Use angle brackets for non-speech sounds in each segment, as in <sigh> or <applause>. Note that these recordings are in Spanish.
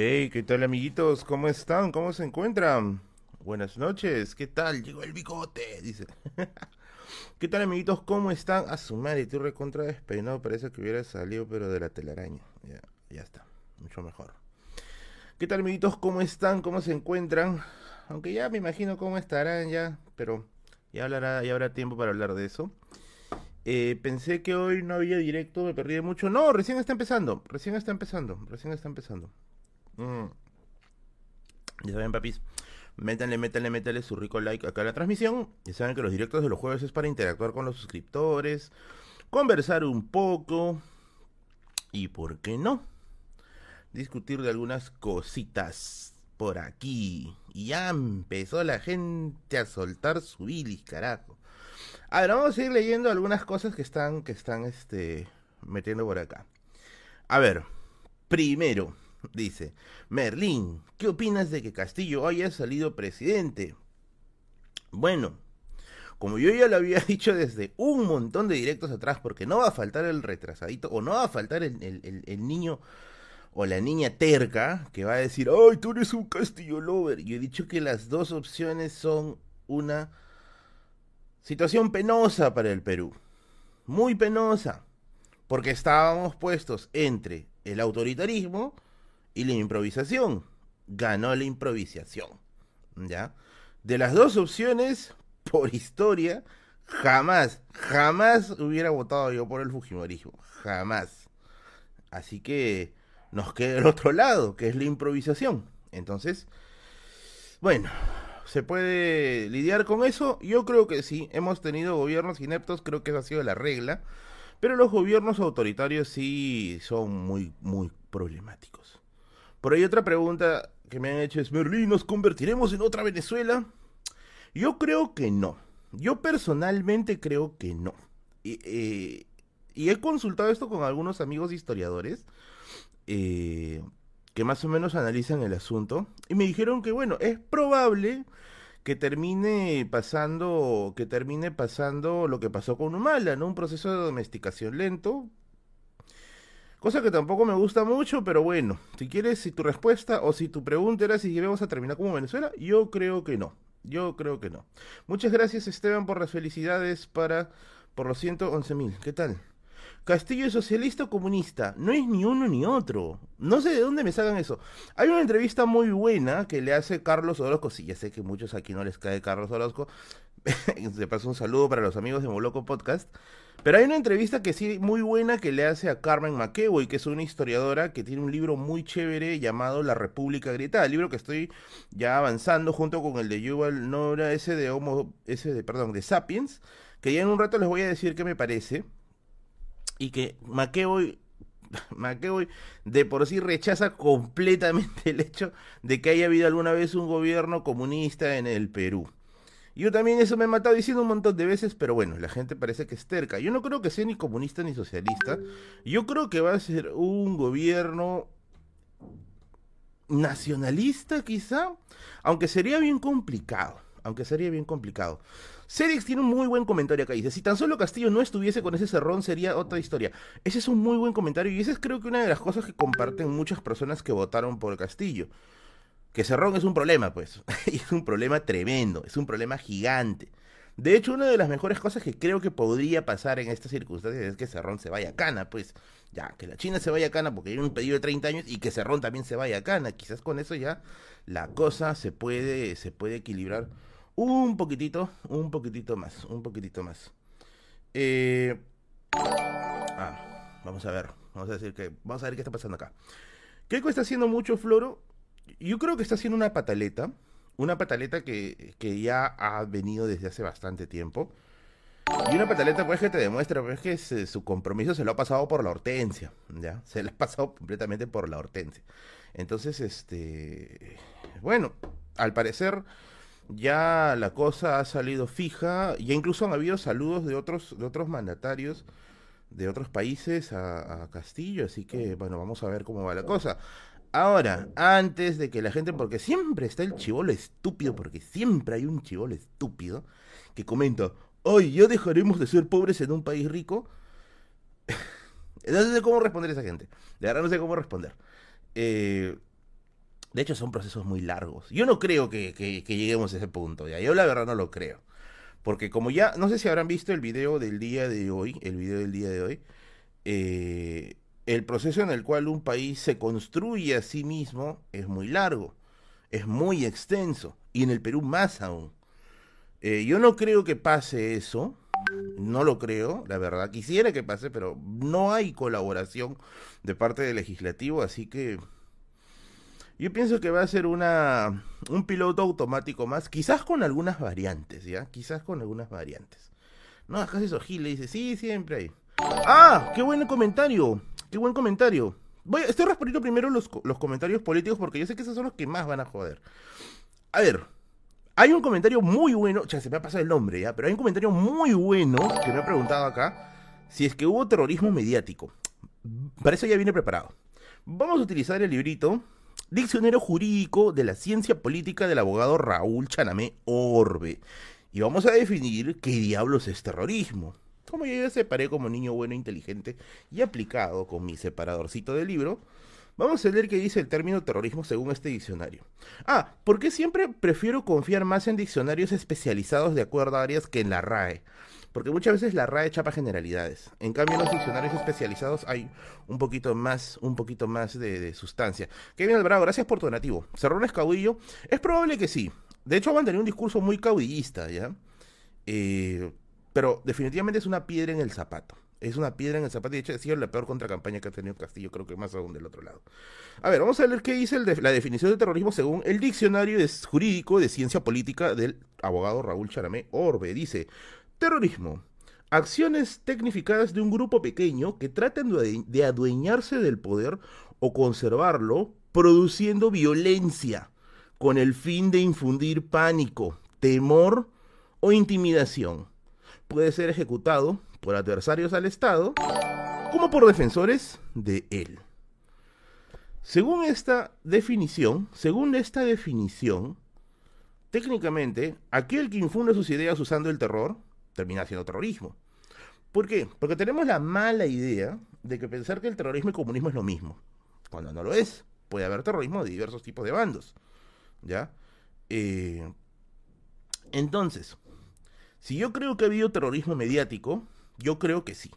Hey, ¿qué tal amiguitos? ¿Cómo están? ¿Cómo se encuentran? Buenas noches, ¿qué tal? Llegó el bigote, dice. <laughs> ¿Qué tal amiguitos? ¿Cómo están? A su madre, tú recontra despeinado, parece que hubiera salido pero de la telaraña. Ya, ya está, mucho mejor. ¿Qué tal amiguitos? ¿Cómo están? ¿Cómo se encuentran? Aunque ya me imagino cómo estarán ya, pero ya hablará, ya habrá tiempo para hablar de eso. Eh, pensé que hoy no había directo, me perdí de mucho. No, recién está empezando, recién está empezando, recién está empezando. Mm. Ya saben, papis. Métanle, métanle, métanle su rico like acá a la transmisión. Ya saben que los directos de los jueves es para interactuar con los suscriptores, conversar un poco y, ¿por qué no? Discutir de algunas cositas por aquí. Y ya empezó la gente a soltar su bilis, carajo. A ver, vamos a ir leyendo algunas cosas que están, que están, este, metiendo por acá. A ver, primero, dice, Merlín, ¿qué opinas de que Castillo haya salido presidente? Bueno, como yo ya lo había <laughs> dicho desde un montón de directos atrás, porque no va a faltar el retrasadito, o no va a faltar el, niño o la niña terca que va a decir, ay, tú eres un Castillo Lover. Yo he dicho que las dos opciones son una situación penosa para el Perú. Muy penosa. Porque estábamos puestos entre el autoritarismo y la improvisación. Ganó la improvisación. ¿Ya? De las dos opciones, por historia, jamás, jamás hubiera votado yo por el Fujimorismo. Jamás. Así que nos queda el otro lado, que es la improvisación. Entonces, bueno, ¿se puede lidiar con eso? Yo creo que sí. Hemos tenido gobiernos ineptos, creo que esa ha sido la regla. Pero los gobiernos autoritarios sí son muy, muy problemáticos. Por ahí otra pregunta que me han hecho es, Merlín, ¿nos convertiremos en otra Venezuela? Yo creo que no. Yo personalmente creo que no. Y, eh, he consultado esto con algunos amigos historiadores eh, que más o menos analizan el asunto y me dijeron que bueno, es probable que termine pasando, que termine pasando lo que pasó con Humala, ¿no? Un proceso de domesticación lento. Cosa que tampoco me gusta mucho, pero bueno, si quieres, si tu respuesta o si tu pregunta era si vamos a terminar como Venezuela, yo creo que no. Yo creo que no. Muchas gracias Esteban por las felicidades para por los 111 mil. ¿Qué tal? Castillo es socialista o comunista. No es ni uno ni otro. No sé de dónde me sacan eso. Hay una entrevista muy buena que le hace Carlos Orozco. Sí, ya sé que muchos aquí no les cae Carlos Orozco. <laughs> Se pasa un saludo para los amigos de Moloco Podcast. Pero hay una entrevista que sí, muy buena, que le hace a Carmen McEvoy, que es una historiadora que tiene un libro muy chévere llamado La República Gritada. El libro que estoy ya avanzando junto con el de Yuval Nora, ese de Homo, ese de, perdón, de Sapiens, que ya en un rato les voy a decir qué me parece y que McEvoy, <laughs> McEvoy de por sí rechaza completamente el hecho de que haya habido alguna vez un gobierno comunista en el Perú. Yo también eso me he matado diciendo un montón de veces, pero bueno, la gente parece que es terca. Yo no creo que sea ni comunista ni socialista. Yo creo que va a ser un gobierno nacionalista quizá, aunque sería bien complicado, aunque sería bien complicado. Cedix tiene un muy buen comentario acá. Dice, si tan solo Castillo no estuviese con ese cerrón sería otra historia. Ese es un muy buen comentario y esa es creo que una de las cosas que comparten muchas personas que votaron por Castillo. Que Cerrón es un problema, pues. <laughs> es un problema tremendo, es un problema gigante. De hecho, una de las mejores cosas que creo que podría pasar en estas circunstancias es que Cerrón se vaya a Cana, pues. Ya, que la China se vaya a Cana porque hay un pedido de 30 años y que Cerrón también se vaya a Cana. Quizás con eso ya la cosa se puede, se puede equilibrar un poquitito, un poquitito más, un poquitito más. Eh, ah, vamos a ver, vamos a decir que, vamos a ver qué está pasando acá. Keiko está haciendo mucho floro. Yo creo que está haciendo una pataleta, una pataleta que, que ya ha venido desde hace bastante tiempo. Y una pataleta, pues, que te demuestra pues, que su compromiso se lo ha pasado por la hortensia, ¿ya? Se lo ha pasado completamente por la hortensia. Entonces, este... Bueno, al parecer ya la cosa ha salido fija, ya incluso han habido saludos de otros, de otros mandatarios de otros países a, Castillo, así que bueno, vamos a ver cómo va la cosa. Ahora, antes de que la gente, porque siempre está el chivolo estúpido, porque siempre hay un chivolo estúpido que comenta, hoy ya dejaremos de ser pobres en un país rico. <laughs> no sé cómo responder a esa gente. De verdad no sé cómo responder. Eh, De hecho, son procesos muy largos. Yo no creo que, que, lleguemos a ese punto, ¿ya? Yo la verdad no lo creo. Porque como ya, no sé si habrán visto el video del día de hoy, el video del día de hoy, eh, el proceso en el cual un país se construye a sí mismo es muy largo, es muy extenso, y en el Perú más aún. Eh, yo no creo que pase eso, no lo creo, la verdad. Quisiera que pase, pero no hay colaboración de parte del legislativo, así que yo pienso que va a ser una un piloto automático más, quizás con algunas variantes, ¿ya? Quizás con algunas variantes. No, acá se le dice, sí, siempre hay. Ah, qué buen comentario, qué buen comentario. Voy, estoy respondiendo primero los, los comentarios políticos porque yo sé que esos son los que más van a joder. A ver, hay un comentario muy bueno, ya se me ha pasado el nombre ya, pero hay un comentario muy bueno que me ha preguntado acá si es que hubo terrorismo mediático. Para eso ya viene preparado. Vamos a utilizar el librito Diccionario Jurídico de la Ciencia Política del abogado Raúl Chanamé Orbe. Y vamos a definir qué diablos es terrorismo. Como yo ya separé como niño bueno, inteligente y aplicado con mi separadorcito de libro, Vamos a leer qué dice el término terrorismo según este diccionario. Ah, ¿por qué siempre prefiero confiar más en diccionarios especializados de acuerdo a áreas que en la RAE? Porque muchas veces la RAE chapa generalidades. En cambio, en los diccionarios especializados hay un poquito más, un poquito más de, sustancia. Kevin Alvarado, gracias por tu donativo. ¿Cerrones caudillo? Es probable que sí. De hecho, van a tener un discurso muy caudillista, ¿ya? Eh, pero definitivamente es una piedra en el zapato. Es una piedra en el zapato de hecho ha sido la peor contracampaña que ha tenido Castillo, creo que más aún del otro lado. A ver, vamos a ver qué dice la definición de terrorismo según el diccionario jurídico de ciencia política del abogado Raúl Charamé Orbe. Dice, terrorismo, acciones tecnificadas de un grupo pequeño que tratan de adueñarse del poder o conservarlo produciendo violencia con el fin de infundir pánico, temor o intimidación. Puede ser ejecutado por adversarios al Estado como por defensores de él. Según esta definición, según esta definición, técnicamente, aquel que infunde sus ideas usando el terror termina siendo terrorismo. ¿Por qué? Porque tenemos la mala idea de que pensar que el terrorismo y el comunismo es lo mismo, cuando no lo es. Puede haber terrorismo de diversos tipos de bandos. ¿Ya? Eh, entonces, si yo creo que ha habido terrorismo mediático, yo creo que sí.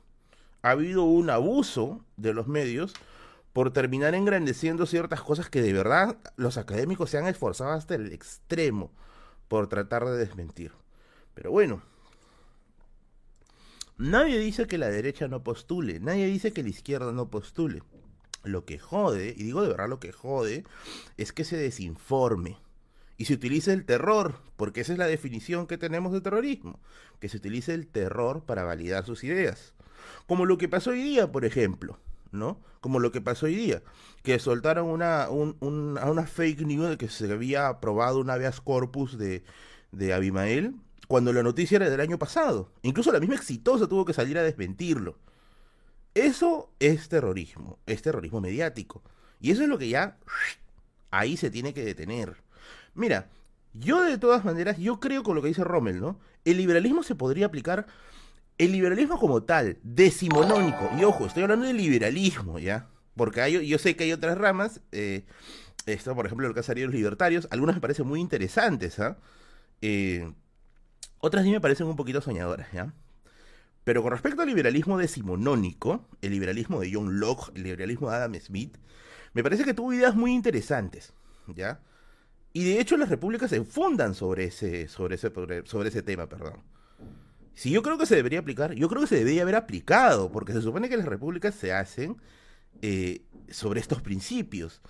Ha habido un abuso de los medios por terminar engrandeciendo ciertas cosas que de verdad los académicos se han esforzado hasta el extremo por tratar de desmentir. Pero bueno, nadie dice que la derecha no postule, nadie dice que la izquierda no postule. Lo que jode, y digo de verdad lo que jode, es que se desinforme y se utilice el terror, porque esa es la definición que tenemos de terrorismo, que se utilice el terror para validar sus ideas. Como lo que pasó hoy día, por ejemplo, ¿no? Como lo que pasó hoy día, que soltaron una, una fake news de que se había aprobado un habeas corpus de Abimael, cuando la noticia era del año pasado. Incluso la misma exitosa tuvo que salir a desmentirlo. Eso es terrorismo, es terrorismo mediático. Y eso es lo que ya ahí se tiene que detener. Mira, yo de todas maneras, yo creo con lo que dice Rommel, ¿no? El liberalismo se podría aplicar, el liberalismo como tal, decimonónico, y ojo, estoy hablando de liberalismo, ¿ya? Porque hay, yo sé que hay otras ramas, eh, esto por ejemplo lo que hace los libertarios, algunas me parecen muy interesantes, ¿ah? Eh, otras sí me parecen un poquito soñadoras, ¿ya? Pero con respecto al liberalismo decimonónico, el liberalismo de John Locke, el liberalismo de Adam Smith, me parece que tuvo ideas muy interesantes, ¿ya? Y de hecho las repúblicas se fundan sobre ese, sobre ese, sobre ese tema, perdón. Si yo creo que se debería aplicar, yo creo que se debería haber aplicado, porque se supone que las repúblicas se hacen eh, sobre estos principios.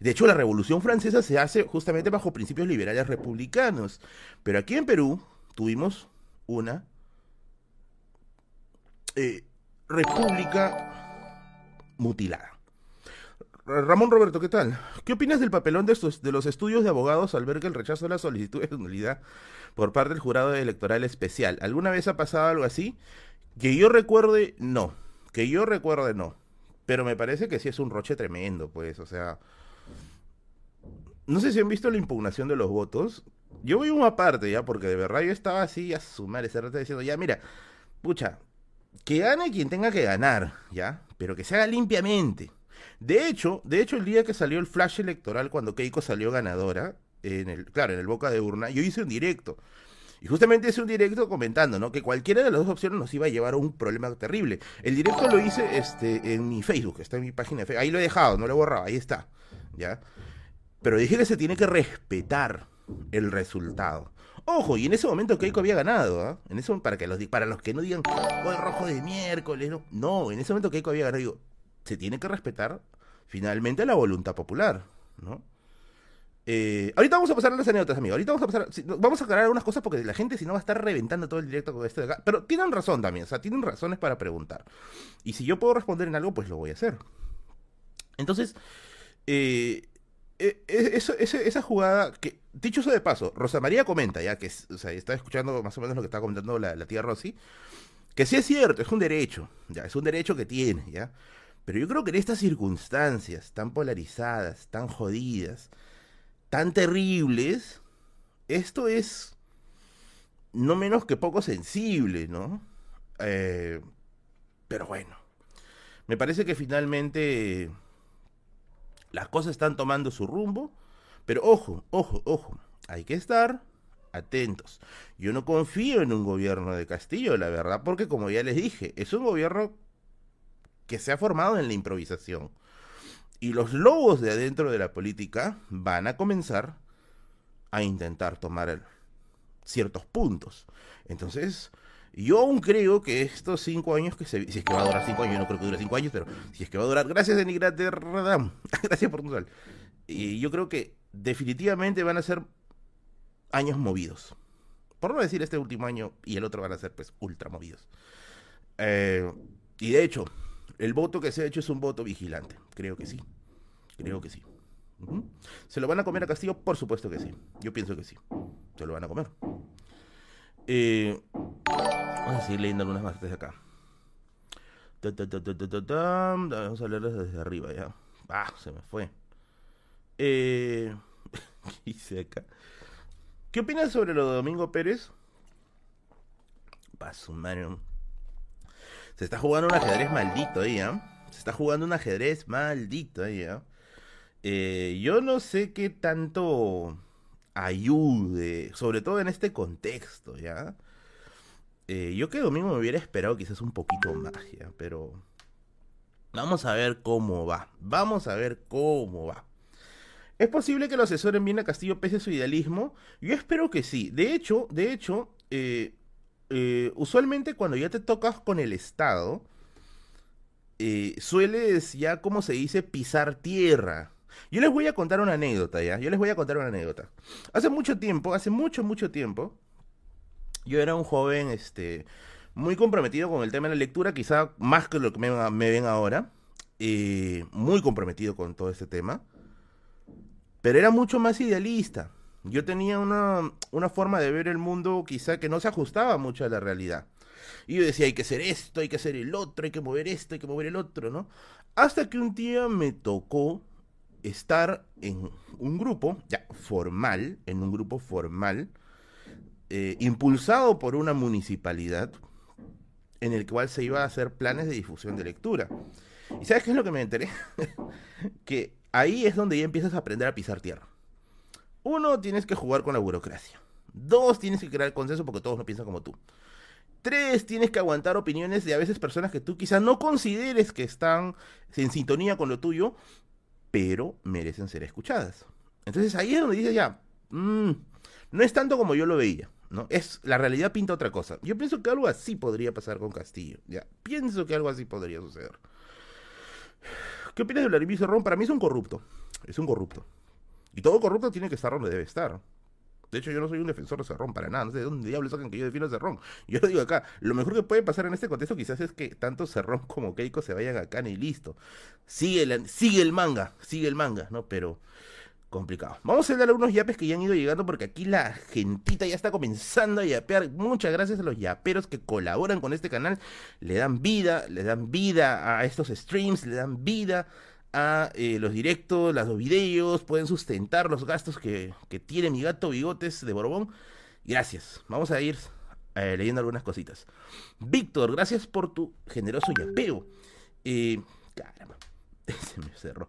De hecho, la Revolución Francesa se hace justamente bajo principios liberales republicanos. Pero aquí en Perú tuvimos una eh, república mutilada. Ramón Roberto, ¿qué tal? ¿Qué opinas del papelón de, estos, de los estudios de abogados al ver que el rechazo de la solicitud de nulidad por parte del jurado electoral especial? ¿Alguna vez ha pasado algo así? Que yo recuerde, no. Que yo recuerde, no. Pero me parece que sí es un roche tremendo, pues, o sea... No sé si han visto la impugnación de los votos. Yo voy una parte ya, porque de verdad yo estaba así a sumar ese rato diciendo, ya, mira, pucha, que gane quien tenga que ganar, ¿ya? Pero que se haga limpiamente De hecho, de hecho, el día que salió el flash electoral, cuando Keiko salió ganadora, en el, claro, en el boca de urna, yo hice un directo. Y justamente hice un directo comentando, ¿no? Que cualquiera de las dos opciones nos iba a llevar a un problema terrible. El directo lo hice este, en mi Facebook, está en mi página de Facebook. Ahí lo he dejado, no lo he borrado, ahí está. ¿Ya? Pero dije que se tiene que respetar el resultado. Ojo, y en ese momento Keiko había ganado, ¿ah? En eso, para, que los, para los que no digan, el rojo de miércoles, no. No, en ese momento Keiko había ganado. Digo, se tiene que respetar finalmente la voluntad popular, ¿no? Eh, ahorita vamos a pasar a las anécdotas, amigo. Ahorita vamos a pasar. vamos a aclarar algunas cosas porque la gente, si no, va a estar reventando todo el directo con esto de acá. Pero tienen razón también, o sea, tienen razones para preguntar. Y si yo puedo responder en algo, pues lo voy a hacer. Entonces, eh, eh, esa jugada que, dicho eso de paso, Rosa María comenta, ya que o está escuchando más o menos lo que está comentando la, la tía Rosy, que sí es cierto, es un derecho, ya, es un derecho que tiene, ya. Pero yo creo que en estas circunstancias tan polarizadas, tan jodidas, tan terribles, esto es no menos que poco sensible, ¿no? Eh, pero bueno, me parece que finalmente las cosas están tomando su rumbo, pero ojo, ojo, ojo, hay que estar atentos. Yo no confío en un gobierno de Castillo, la verdad, porque como ya les dije, es un gobierno que se ha formado en la improvisación. Y los lobos de adentro de la política van a comenzar a intentar tomar ciertos puntos. Entonces, yo aún creo que estos cinco años que se... Si es que va a durar cinco años, yo no creo que dure cinco años, pero si es que va a durar... Gracias, de Radam. <laughs> Gracias por tu sal. Y yo creo que definitivamente van a ser años movidos. Por no decir este último año y el otro van a ser pues ultra movidos. Eh, y de hecho, el voto que se ha hecho es un voto vigilante. Creo que sí. Creo que sí. ¿Se lo van a comer a Castillo? Por supuesto que sí. Yo pienso que sí. Se lo van a comer. Eh, vamos a seguir leyendo algunas más desde acá. Vamos a leerlas desde arriba ya. Ah, se me fue. Eh, <laughs> ¿Qué hice acá? ¿Qué opinas sobre lo de Domingo Pérez? Paso, mano. Se está jugando un ajedrez maldito ahí, ¿eh? Se está jugando un ajedrez maldito ahí, ¿eh? ¿eh? yo no sé qué tanto ayude, sobre todo en este contexto, ¿ya? Eh, yo que domingo me hubiera esperado quizás un poquito más, ¿ya? Pero vamos a ver cómo va. Vamos a ver cómo va. ¿Es posible que lo asesoren bien a Castillo pese a su idealismo? Yo espero que sí. De hecho, de hecho, eh, eh, usualmente cuando ya te tocas con el Estado, eh, sueles ya, como se dice, pisar tierra. Yo les voy a contar una anécdota, ¿ya? Yo les voy a contar una anécdota. Hace mucho tiempo, hace mucho, mucho tiempo, yo era un joven, este, muy comprometido con el tema de la lectura, quizá más que lo que me, ven ahora, eh, muy comprometido con todo este tema, pero era mucho más idealista. Yo tenía una, una forma de ver el mundo quizá que no se ajustaba mucho a la realidad. Y yo decía, hay que hacer esto, hay que hacer el otro, hay que mover esto, hay que mover el otro, ¿no? Hasta que un día me tocó estar en un grupo, ya formal, en un grupo formal, eh, impulsado por una municipalidad, en el cual se iba a hacer planes de difusión de lectura. ¿Y sabes qué es lo que me enteré? <laughs> que ahí es donde ya empiezas a aprender a pisar tierra. Uno, tienes que jugar con la burocracia. Dos, tienes que crear consenso porque todos no piensan como tú. Tres, tienes que aguantar opiniones de a veces personas que tú quizás no consideres que están en sintonía con lo tuyo, pero merecen ser escuchadas. Entonces ahí es donde dices ya, mm, no es tanto como yo lo veía, ¿no? Es, la realidad pinta otra cosa. Yo pienso que algo así podría pasar con Castillo, ya. Pienso que algo así podría suceder. ¿Qué opinas de Vladimir Cerrón? Para mí es un corrupto. Es un corrupto. Y todo corrupto tiene que estar donde debe estar. De hecho, yo no soy un defensor de Cerrón para nada. No sé de dónde diablos sacan que yo defiendo a Cerrón. Yo lo digo acá. Lo mejor que puede pasar en este contexto quizás es que tanto Cerrón <laughs> como Keiko se vayan acá y listo. Sigue el, sigue el manga, sigue el manga, ¿no? Pero complicado. Vamos a darle algunos yapes que ya han ido llegando porque aquí la gentita ya está comenzando a yapear. Muchas gracias a los yaperos que colaboran con este canal. Le dan vida, le dan vida a estos streams, le dan vida a eh, los directos, los videos, pueden sustentar los gastos que, tiene mi gato Bigotes de Borbón. Gracias. Vamos a ir eh, leyendo algunas cositas. Víctor, gracias por tu generoso yapeo. Eh, caramba. <laughs> Se me cerró.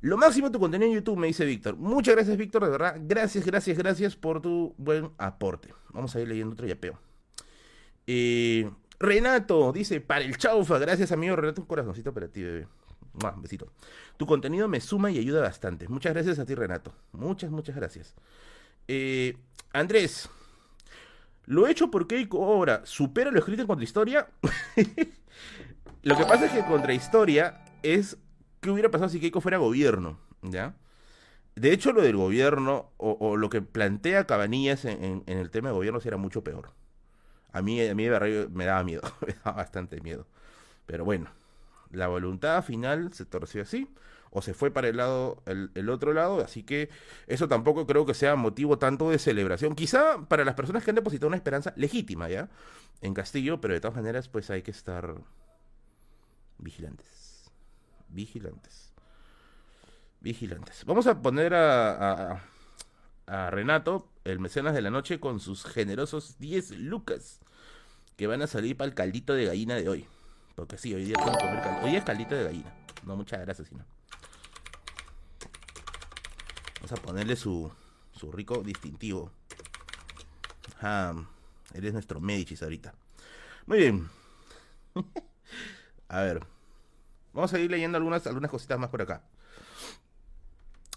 Lo máximo tu contenido en YouTube, me dice Víctor. Muchas gracias, Víctor, de verdad. Gracias, gracias, gracias por tu buen aporte. Vamos a ir leyendo otro yapeo. Renato dice, para el chaufa. Gracias, amigo Renato. Un corazoncito para ti, bebé. Tu contenido me suma y ayuda bastante. Muchas gracias a ti, Renato. Muchas, muchas gracias. Eh, Andrés, lo hecho por Keiko ahora supera lo escrito en Contrahistoria. <laughs> lo que pasa es que Contrahistoria es qué hubiera pasado si Keiko fuera gobierno, ¿ya? De hecho, lo del gobierno, o, lo que plantea Cabanillas en, el tema de gobierno, era mucho peor. A mí, a mí me daba miedo, <laughs> me daba bastante miedo. Pero bueno, la voluntad final se torció así, o se fue para el lado, el, otro lado, así que eso tampoco creo que sea motivo tanto de celebración. Quizá para las personas que han depositado una esperanza legítima, ¿ya? En Castillo, pero de todas maneras, pues hay que estar vigilantes vigilantes. Vigilantes. Vamos a poner a, a, Renato, el mecenas de la noche, con sus generosos 10 lucas que van a salir para el caldito de gallina de hoy. Porque sí, hoy día comer Hoy es caldito de gallina. No, muchas gracias, sino. Vamos a ponerle su, su rico distintivo. Ah, eres nuestro Medicis ahorita. Muy bien. <laughs> a ver. Vamos a ir leyendo algunas, algunas cositas más por acá.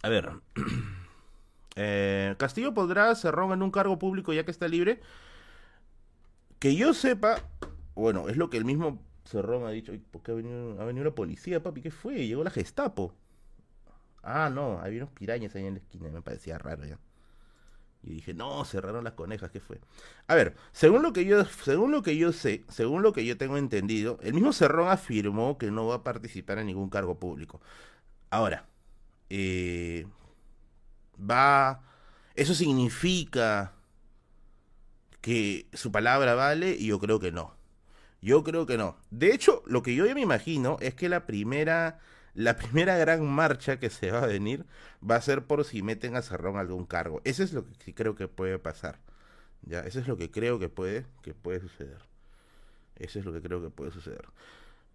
A ver. <clears throat> Eh, Castillo podrá cerrar en un cargo público ya que está libre. Que yo sepa, bueno, es lo que el mismo Cerrón ha dicho. ¿Por qué ha venido, ha venido la policía, papi? ¿Qué fue? Llegó la Gestapo. Ah, no, había unos pirañas ahí en la esquina, me parecía raro ya. Y dije, no, cerraron las conejas, ¿qué fue? A ver, según lo que yo, según lo que yo sé, según lo que yo tengo entendido, el mismo Cerrón afirmó que no va a participar en ningún cargo público. Ahora, eh, va. Eso significa que su palabra vale y yo creo que no. Yo creo que no. De hecho, lo que yo ya me imagino es que la primera la <laughs> primera gran marcha que se va a venir va a ser por si meten a Cerrón algún cargo. Eso es lo que creo que puede pasar. Ya, eso es lo que creo que puede, que puede suceder. Eso es lo que creo que puede suceder.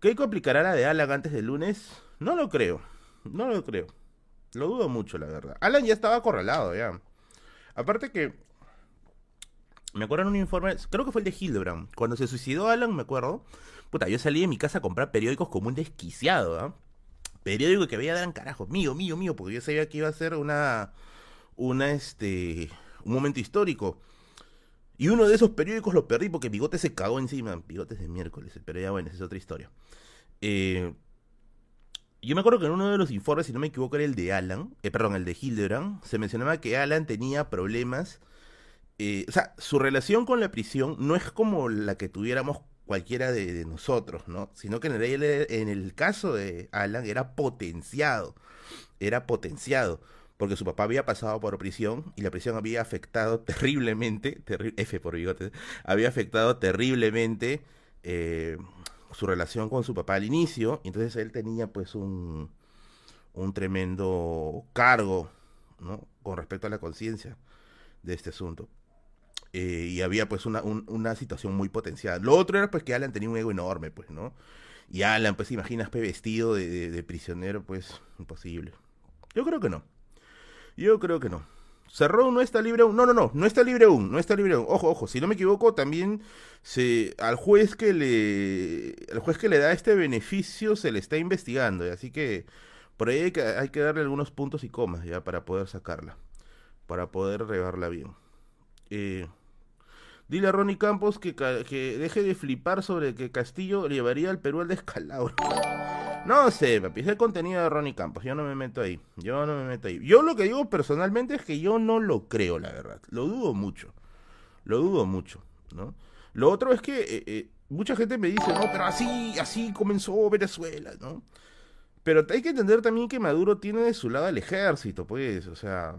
¿Keiko aplicará la de Alan antes del lunes? No lo creo. No lo creo. Lo dudo mucho, la verdad. Alan ya estaba acorralado, ya. Aparte que. Me acuerdo en un informe. Creo que fue el de Hildebrand. Cuando se suicidó Alan, me acuerdo. Puta, yo salí de mi casa a comprar periódicos como un desquiciado, ¿ah? periódico que veía eran carajo, mío, mío, mío, porque yo sabía que iba a ser una, una, este, un momento histórico. Y uno de esos periódicos lo perdí porque Bigote se cagó encima. Bigotes de miércoles, pero ya bueno, esa es otra historia. Eh, yo me acuerdo que en uno de los informes, si no me equivoco, era el de Alan, eh, perdón, el de Hildebrand, se mencionaba que Alan tenía problemas. Eh, o sea, su relación con la prisión no es como la que tuviéramos cualquiera de, nosotros, ¿no? Sino que en el, caso de Alan era potenciado, era potenciado, porque su papá había pasado por prisión y la prisión había afectado terriblemente, F por bigote, había afectado terriblemente eh, su relación con su papá al inicio, entonces él tenía pues un, un tremendo cargo, ¿no? Con respecto a la conciencia de este asunto. Eh, y había pues una, una situación muy potenciada. Lo otro era pues que Alan tenía un ego enorme, pues, ¿no? Y Alan, pues, imaginas vestido de, de, prisionero, pues, imposible. Yo creo que no. Yo creo que no. Cerró no está libre aún. No, no, no, no está libre aún, no está libre aún. Ojo, ojo, si no me equivoco, también se al juez que le al juez que le da este beneficio se le está investigando, así que por ahí hay que, hay que darle algunos puntos y comas ya para poder sacarla, para poder regarla bien. Eh, Dile a Ronnie Campos que, que deje de flipar sobre que Castillo llevaría al Perú al descalabro. No sé, papi, es el contenido de Ronnie Campos. Yo no me meto ahí. Yo no me meto ahí. Yo lo que digo personalmente es que yo no lo creo, la verdad. Lo dudo mucho. Lo dudo mucho, ¿no? Lo otro es que eh, eh, mucha gente me dice, no, pero así, así comenzó Venezuela, ¿no? Pero hay que entender también que Maduro tiene de su lado el ejército, pues, o sea,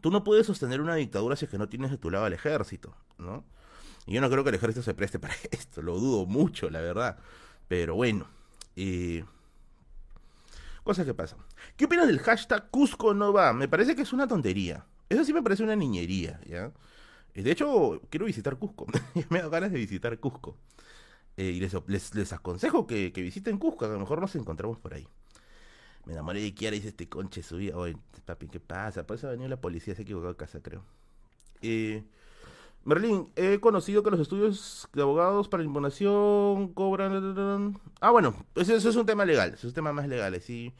Tú no puedes sostener una dictadura si es que no tienes de tu lado al ejército, ¿no? Y yo no creo que el ejército se preste <laughs> para esto, lo dudo mucho, la verdad. Pero bueno, cosas que pasan. ¿Qué opinas del hashtag Cusco no va? Me parece que es una tontería. Eso sí me parece una niñería, ¿ya? Eh, de hecho, quiero visitar Cusco. <laughs> me da ganas de visitar Cusco. Eh, y les, les, aconsejo que, que, visiten Cusco, a lo mejor nos encontramos por ahí. Me enamoré de Kiara, dice este conche subí. Oye, papi, ¿qué pasa? Por eso ha venido la policía, se ha equivocado de casa, creo. Eh, Merlín, he conocido que los estudios de abogados para impugnación cobran... Ah, bueno, eso, es un tema legal, eso es un tema más legal, así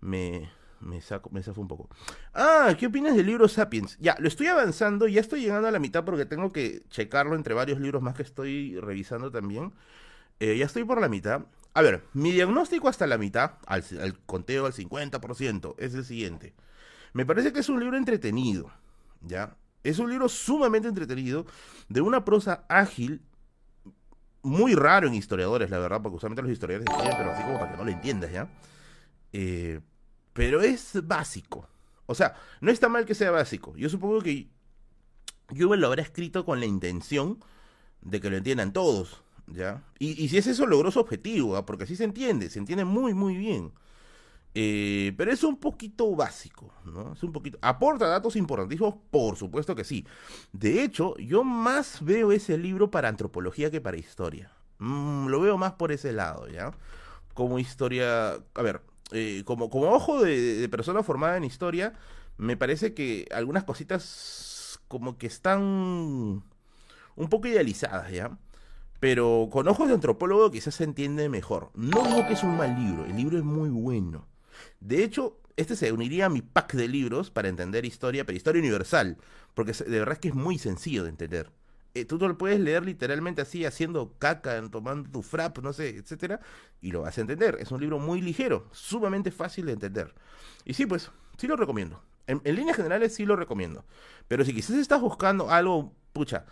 me, me saco, me zafo un poco. Ah, ¿qué opinas del libro Sapiens? Ya, lo estoy avanzando, ya estoy llegando a la mitad porque tengo que checarlo entre varios libros más que estoy revisando también. Eh, ya estoy por la mitad. A ver, mi diagnóstico hasta la mitad, al, conteo al 50%, es el siguiente. Me parece que es un libro entretenido, ¿ya? Es un libro sumamente entretenido, de una prosa ágil, muy raro en historiadores, la verdad, porque usualmente los historiadores pero así como para que no lo entiendas, ¿ya? Eh, pero es básico. O sea, no está mal que sea básico. Yo supongo que yo lo habrá escrito con la intención de que lo entiendan todos, Y, si es eso, logró su objetivo, ¿ah? porque así se entiende, se entiende muy, muy bien. Eh, pero es un poquito básico, ¿no? Es un poquito. ¿Aporta datos importantísimos? Por supuesto que sí. De hecho, yo más veo ese libro para antropología que para historia. Mm, lo veo más por ese lado, ¿ya? Como historia. A ver, eh, como, como ojo de, persona formada en historia, me parece que algunas cositas como que están un poco idealizadas, ¿ya? Pero con ojos de antropólogo quizás se entiende mejor. No digo que es un mal libro, el libro es muy bueno. De hecho, este se uniría a mi pack de libros para entender historia, pero historia universal, porque de verdad es que es muy sencillo de entender. Eh, tú lo puedes leer literalmente así, haciendo caca, tomando tu frap, no sé, etcétera, y lo vas a entender. Es un libro muy ligero, sumamente fácil de entender. Y sí, pues, sí lo recomiendo. En, en líneas generales sí lo recomiendo. Pero si quizás estás buscando algo, pucha,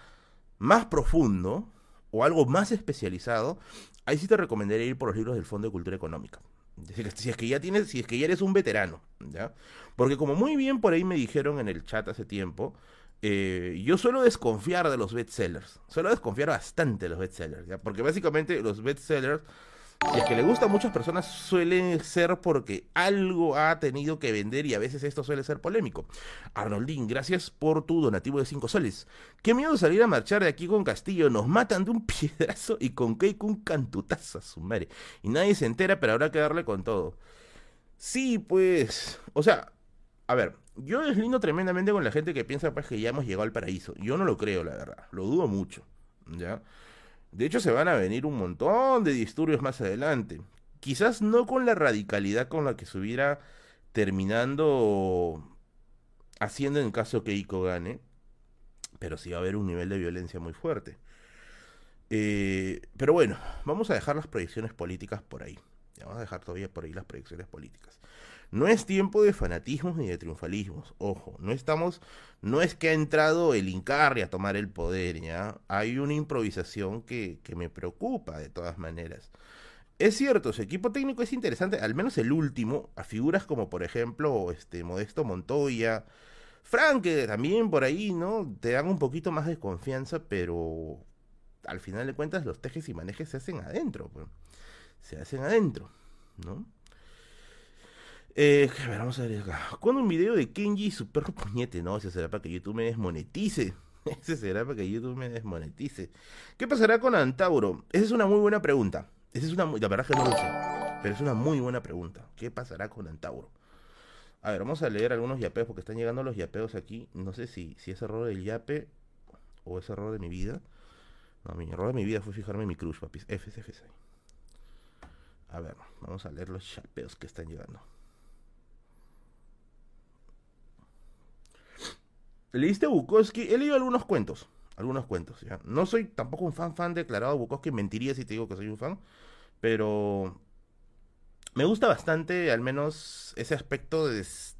más profundo o algo más especializado, ahí sí te recomendaría ir por los libros del Fondo de Cultura Económica. Si es que ya tienes, si es que ya eres un veterano, ¿ya? Porque como muy bien por ahí me dijeron en el chat hace tiempo, eh, yo suelo desconfiar de los bestsellers. Suelo desconfiar bastante de los bestsellers, ¿ya? Porque básicamente los bestsellers y es que le gusta a muchas personas suele ser porque algo ha tenido que vender y a veces esto suele ser polémico. Arnoldín, gracias por tu donativo de 5 soles. Qué miedo salir a marchar de aquí con Castillo. Nos matan de un <laughs> piedrazo y con Keiko un cantutazo a su madre. Y nadie se entera, pero habrá que darle con todo. Sí, pues. O sea, a ver, yo deslindo tremendamente con la gente que piensa pues que ya hemos llegado al paraíso. Yo no lo creo, la verdad. Lo dudo mucho. ¿Ya? De hecho, se van a venir un montón de disturbios más adelante. Quizás no con la radicalidad con la que se hubiera terminando haciendo en caso que Ico gane, pero sí va a haber un nivel de violencia muy fuerte. Eh, pero bueno, vamos a dejar las proyecciones políticas por ahí. Vamos a dejar todavía por ahí las proyecciones políticas. No es tiempo de fanatismos ni de triunfalismos, ojo, no estamos, no es que ha entrado el Incarri a tomar el poder, ¿ya? Hay una improvisación que, que me preocupa de todas maneras. Es cierto, su equipo técnico es interesante, al menos el último, a figuras como por ejemplo este Modesto Montoya, Frank, que también por ahí, ¿no? Te dan un poquito más de confianza, pero al final de cuentas los tejes y manejes se hacen adentro, pues. se hacen adentro, ¿no? Eh, a ver, vamos a ver acá. ¿Cuándo un video de Kenji y su perro puñete? No, ese será para que YouTube me desmonetice. <laughs> Ese será para que YouTube me desmonetice. ¿Qué pasará con Antauro? Esa es una muy buena pregunta. Esa es una La verdad que no lo sé. Pero es una muy buena pregunta. ¿Qué pasará con Antauro? A ver, vamos a leer algunos yapeos porque están llegando los yapeos aquí. No sé si, si es error del yape o es error de mi vida. No, mi error de mi vida fue fijarme en mi cruz, papis. F, A ver, vamos a leer los yapeos que están llegando. ¿Leíste Bukowski? He leído algunos cuentos. Algunos cuentos, ¿ya? No soy tampoco un fan fan declarado de Bukowski. Mentiría si te digo que soy un fan. Pero me gusta bastante, al menos, ese aspecto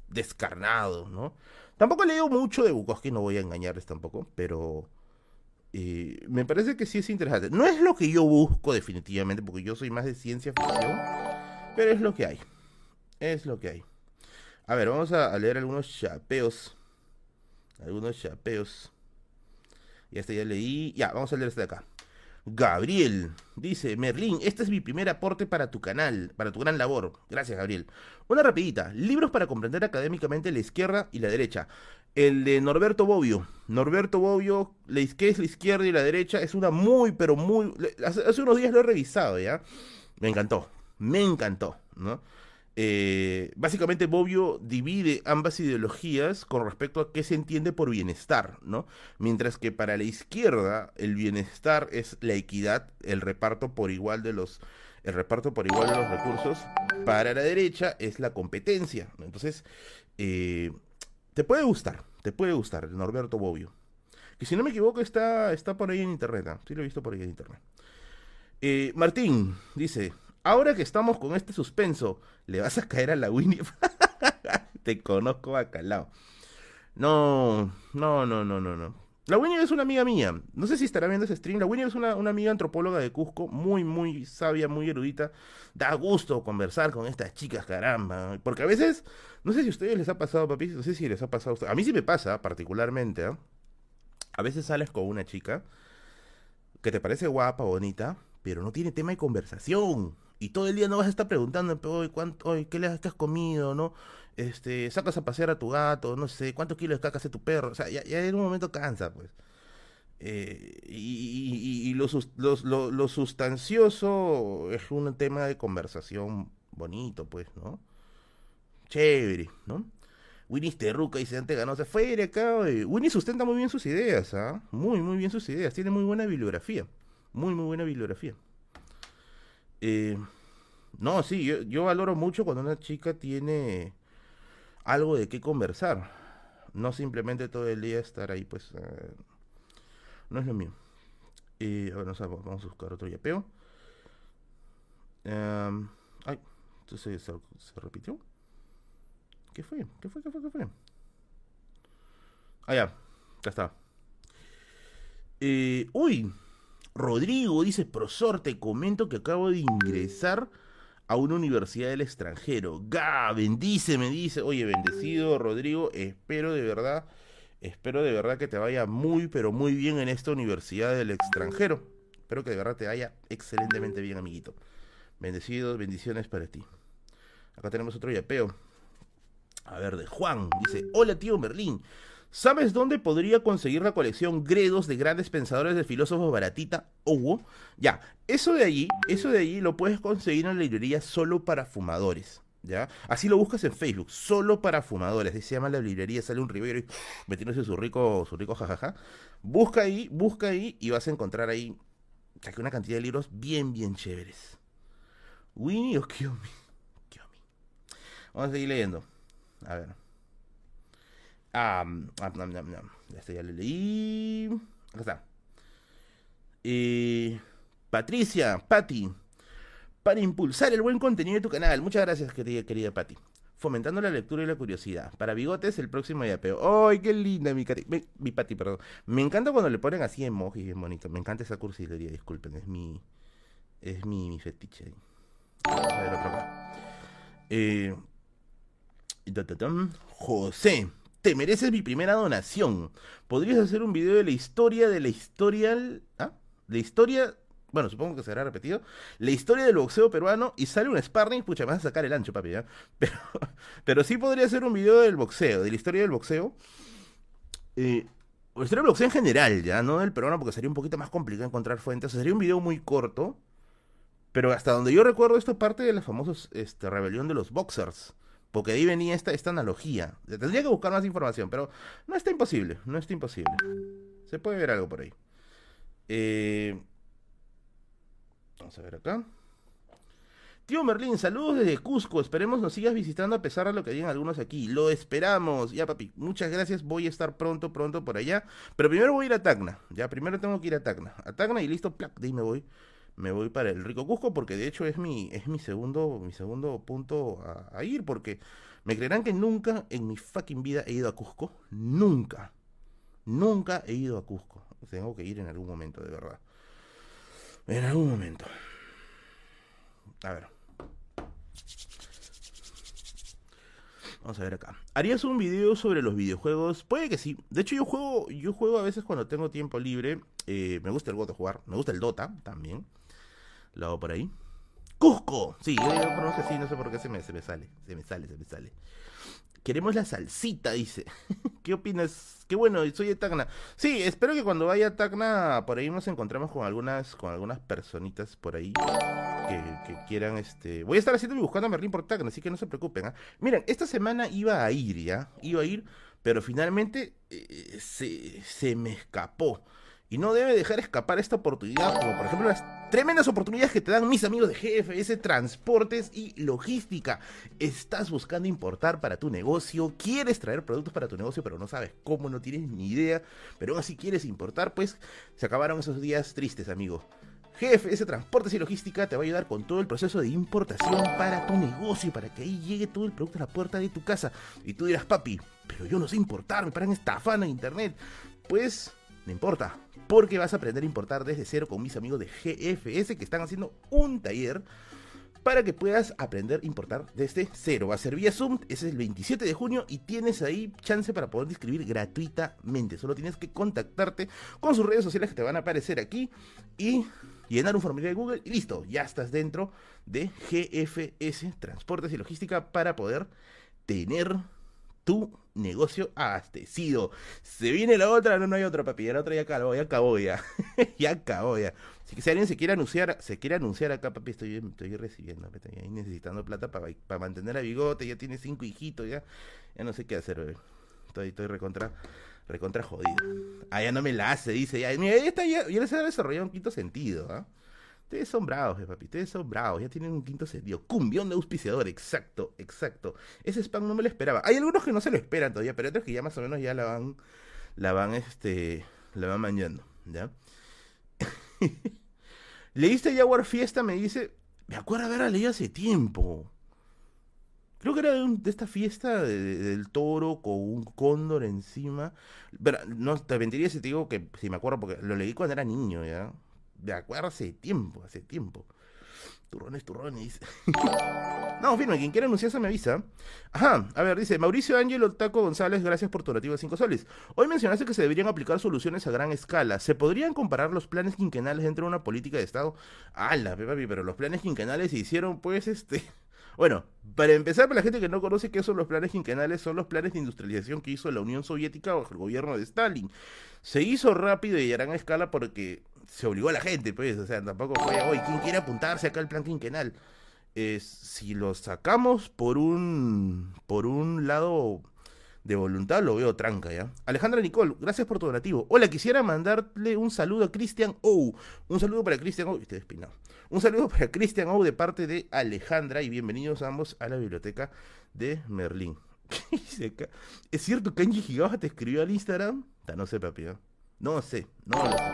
descarnado, ¿no? Tampoco he leído mucho de Bukowski, no voy a engañarles tampoco, pero eh, me parece que sí es interesante. No es lo que yo busco definitivamente, porque yo soy más de ciencia ficción, pero es lo que hay. Es lo que hay. A ver, vamos a leer algunos chapeos algunos chapeos. Y este ya leí. Ya, vamos a leer este de acá. Gabriel dice, Merlín, este es mi primer aporte para tu canal, para tu gran labor. Gracias, Gabriel. Una rapidita, libros para comprender académicamente la izquierda y la derecha. El de Norberto Bobbio. Norberto Bobbio, ¿qué es la izquierda y la derecha? Es una muy, pero muy... Hace, unos días lo he revisado, ¿ya? Me encantó, me encantó, ¿no? Eh, básicamente Bobbio divide ambas ideologías con respecto a qué se entiende por bienestar, ¿no? Mientras que para la izquierda el bienestar es la equidad, el reparto por igual de los el reparto por igual de los recursos, para la derecha es la competencia. Entonces, eh, te puede gustar, te puede gustar, Norberto Bobbio. Que si no me equivoco está, está por ahí en internet, ¿ah? sí lo he visto por ahí en internet. Eh, Martín dice, ahora que estamos con este suspenso, ¿le vas a caer a la Winnie? <laughs> te conozco bacalao. No, no, no, no, no, no. La Winnie es una amiga mía. No sé si estará viendo ese stream. La Winnie es una, amiga antropóloga de Cusco, muy, muy sabia, muy erudita. Da gusto conversar con estas chicas, caramba. Porque a veces, no sé si a ustedes les ha pasado, papi, no sé si les ha pasado a mí sí me pasa, particularmente. ¿eh? A veces sales con una chica que te parece guapa, bonita, pero no tiene tema de conversación. Y todo el día no vas a estar preguntando, hoy, ¿cuánto, hoy, ¿qué le has, comido? ¿No? este, sacas a pasear a tu gato, no sé, cuántos kilos de caca hace tu perro, o sea, ya, en un momento cansa, pues. Eh, y, y, lo, lo, sustancioso es un tema de conversación bonito, pues, ¿no? Chévere, ¿no? Winnie Terruca dice antes ganó, se fue de acá. Winnie sustenta muy bien sus ideas, ¿ah? Muy, muy bien sus ideas. Tiene muy buena bibliografía. Muy, muy buena bibliografía. Eh, no, sí, yo, valoro mucho cuando una chica tiene algo de qué conversar. No simplemente todo el día estar ahí, pues. Eh, no es lo mío. Ahora vamos a buscar otro yapeo. Em, ay, entonces se, repitió. ¿Qué fue? ¿Qué fue? ¿Qué fue? ¿Qué fue? Ah, ya. Ya está. Eh, uy, Rodrigo dice, profesor, te comento que acabo de ingresar a una universidad del extranjero. ¡Ga! Bendice, me dice. Oye, bendecido, Rodrigo. Espero de verdad, espero de verdad que te vaya muy, pero muy bien en esta universidad del extranjero. Espero que de verdad te vaya excelentemente bien, amiguito. Bendecidos, bendiciones para ti. Acá tenemos otro yapeo. A ver, de Juan. Dice, hola tío Merlín. ¿Sabes dónde podría conseguir la colección Gredos de grandes pensadores de filósofos baratita? Hugo. Ya, eso de allí, eso de allí lo puedes conseguir en la librería solo para fumadores. ¿Ya? Así lo buscas en Facebook, solo para fumadores. se llama la librería, sale un ribero y metiéndose su rico, su rico jajaja. Busca ahí, busca ahí y vas a encontrar ahí una cantidad de libros bien, bien chéveres. Winnie o Kiyomi. Vamos a seguir leyendo. A ver. Ah, ah este ya lo leí. Acá está. Eh, Patricia, Patti, para impulsar el buen contenido de tu canal. Muchas gracias, querida, querida Patti. Fomentando la lectura y la curiosidad. Para bigotes, el próximo yapeo. ¡Ay, qué linda mi, mi, perdón! Me encanta cuando le ponen así emojis bien bonito. Me encanta esa cursilería, disculpen. Es mi, es mi, mi fetiche. A ver, otra eh, José te mereces mi primera donación. Podrías hacer un video de la historia de la historia... ¿Ah? La historia... Bueno, supongo que será repetido. La historia del boxeo peruano y sale un sparring. Pucha, me vas a sacar el ancho, papi. <laughs> Pero, pero sí podría ser un video del boxeo, de la historia del boxeo. Eh, la historia del boxeo en general, ya, no del peruano, porque sería un poquito más complicado encontrar fuentes. sería un video muy corto. Pero hasta donde yo recuerdo, esto es parte de la famosa este, rebelión de los boxers. Porque ahí venía esta, esta analogía. Tendría que buscar más información, pero no está imposible, no está imposible. Se puede ver algo por ahí. Eh, vamos a ver acá. Tío Merlín, saludos desde Cusco. Esperemos nos sigas visitando a pesar de lo que digan algunos aquí. Lo esperamos. Ya, papi, muchas gracias. Voy a estar pronto, pronto por allá. Pero primero voy a ir a Tacna. Ya, primero tengo que ir a Tacna. A Tacna y listo, plac, de ahí me voy me voy para el Rico Cusco porque de hecho es mi, es mi segundo, mi segundo punto a, ir porque me creerán que nunca en mi fucking vida he ido a Cusco. Nunca. Nunca he ido a Cusco. Tengo que ir en algún momento, de verdad. En algún momento. A ver. Vamos a ver acá. ¿Harías un video sobre los videojuegos? Puede que sí. De hecho, yo juego, yo juego a veces cuando tengo tiempo libre. Eh, me gusta el God jugar. Me gusta el Dota también. Lo hago por ahí. Cusco. Sí, yo conozco así, no sé por qué se me, sale. Se me sale, se me sale. Queremos la salsita, dice. <laughs> ¿Qué opinas? Qué bueno, soy de Tacna. Sí, espero que cuando vaya a Tacna por ahí nos encontremos con algunas con algunas personitas por ahí que, quieran este. Voy a estar haciendo mi buscando a Merlín por Tacna, así que no se preocupen. ¿ah? Miren, esta semana iba a ir ya, iba a ir, pero finalmente eh, se, se me escapó. Y no debe dejar escapar esta oportunidad, como por ejemplo las tremendas oportunidades que te dan mis amigos de GFS Transportes y Logística. Estás buscando importar para tu negocio, quieres traer productos para tu negocio, pero no sabes cómo, no tienes ni idea, pero aún así quieres importar, pues se acabaron esos días tristes, amigo. GFS Transportes y Logística te va a ayudar con todo el proceso de importación para tu negocio, para que ahí llegue todo el producto a la puerta de tu casa. Y tú dirás, papi, pero yo no sé importar, me paran estafando en internet. Pues no importa, porque vas a aprender a importar desde cero con mis amigos de GFS que están haciendo un taller para que puedas aprender a importar desde cero. Va a ser vía Zoom, ese es el 27 de junio y tienes ahí chance para poder inscribir gratuitamente. Solo tienes que contactarte con sus redes sociales que te van a aparecer aquí y llenar un formulario de Google y listo, ya estás dentro de GFS Transportes y Logística para poder tener tu negocio abastecido. Se viene la otra, no, no hay otra, papi. La otra ya acabó, ya acabó ya. <laughs> ya acabó ya. Así que si alguien se quiere anunciar, se quiere anunciar acá, papi, estoy, estoy recibiendo, estoy necesitando plata para, para mantener a bigote, ya tiene cinco hijitos, ya, ya no sé qué hacer, bebé. Estoy, estoy recontra, recontra jodido. Ah, ya no me la hace, dice, ya, mira, ya está, ya, ya les ha desarrollado un quinto sentido, ¿ah? Ustedes son bravos, eh, papi, ustedes son bravos, ya tienen un quinto sentido. Cumbión de auspiciador, exacto, exacto. Ese spam no me lo esperaba. Hay algunos que no se lo esperan todavía, pero otros que ya más o menos ya la van, la van, este, la van mañando, ¿ya? <laughs> ¿Leíste Jaguar Fiesta? Me dice, me acuerdo haberla leído hace tiempo. Creo que era de, esta fiesta del toro con un cóndor encima. Pero no te mentiría si te digo que si me acuerdo, porque lo leí cuando era niño, ¿ya? De acuerdo, hace tiempo, hace tiempo. Turrones, turrones. <laughs> no, firme, quien quiera anunciarse me avisa. Ajá, a ver, dice Mauricio Ángelo Taco González, gracias por tu donativo de 5 soles. Hoy mencionaste que se deberían aplicar soluciones a gran escala. ¿Se podrían comparar los planes quinquenales dentro de una política de Estado? ¡Hala, papi! Pero los planes quinquenales se hicieron, pues, este. Bueno, para empezar, para la gente que no conoce qué son los planes quinquenales, son los planes de industrialización que hizo la Unión Soviética bajo el gobierno de Stalin. Se hizo rápido y a gran escala porque se obligó a la gente, pues, o sea, tampoco fue, oye, ¿quién quiere apuntarse acá al plan quinquenal? si lo sacamos por un, por un lado de voluntad, lo veo tranca, ¿ya? Alejandra Nicole, gracias por tu donativo. Hola, quisiera mandarle un saludo a Cristian O. Un saludo para Cristian O. Estoy despinado. Un saludo para Cristian O de parte de Alejandra y bienvenidos ambos a la biblioteca de Merlín. <laughs> ¿Es cierto que Angie Gigawa te escribió al Instagram? No sé, papi. No sé, no lo sé.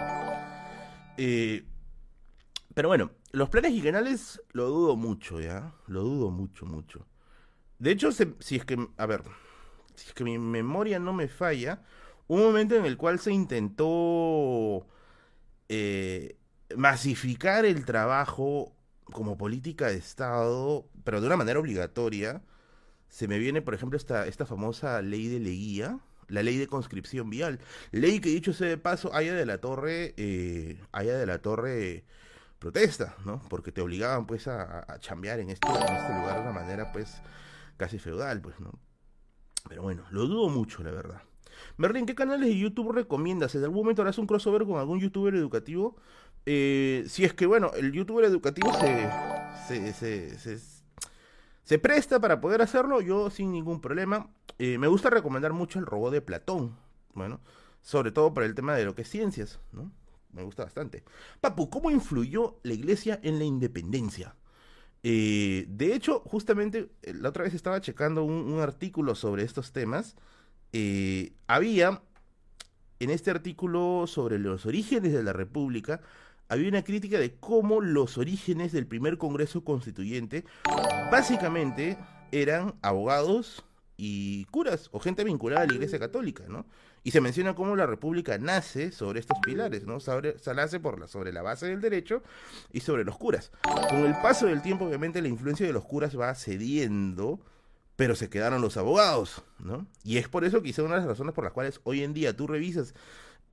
Eh, pero bueno, los planes quinquenales lo dudo mucho, ¿ya? Lo dudo mucho, mucho. De hecho, si es que, a ver, si es que mi memoria no me falla, un momento en el cual se intentó eh, masificar el trabajo como política de Estado, pero de una manera obligatoria, se me viene, por ejemplo, esta, esta famosa ley de Leguía, la ley de conscripción vial. Ley que dicho sea de paso, haya de la torre, eh, de la torre protesta, ¿no? Porque te obligaban pues a, a chambear en este, en este lugar de una manera pues casi feudal, pues, ¿no? Pero bueno, lo dudo mucho, la verdad. Merlin, ¿qué canales de YouTube recomiendas? ¿En algún momento harás un crossover con algún youtuber educativo? Eh, si es que, bueno, el youtuber educativo se, se, se, se, presta para poder hacerlo, yo sin ningún problema. Eh, me gusta recomendar mucho el robot de Platón, bueno, sobre todo por el tema de lo que es ciencias, ¿no? Me gusta bastante. Papu, ¿cómo influyó la iglesia en la independencia? Eh, de hecho, justamente eh, la otra vez estaba checando un, artículo sobre estos temas. había, en este artículo sobre los orígenes de la República, había una crítica de cómo los orígenes del primer Congreso Constituyente básicamente eran abogados y curas o gente vinculada a la Iglesia Católica, ¿no? Y se menciona cómo la República nace sobre estos pilares, ¿no? Sobre, se nace por la, sobre la base del derecho y sobre los curas. Con el paso del tiempo, obviamente, la influencia de los curas va cediendo, pero se quedaron los abogados, ¿no? Y es por eso quizá una de las razones por las cuales hoy en día tú revisas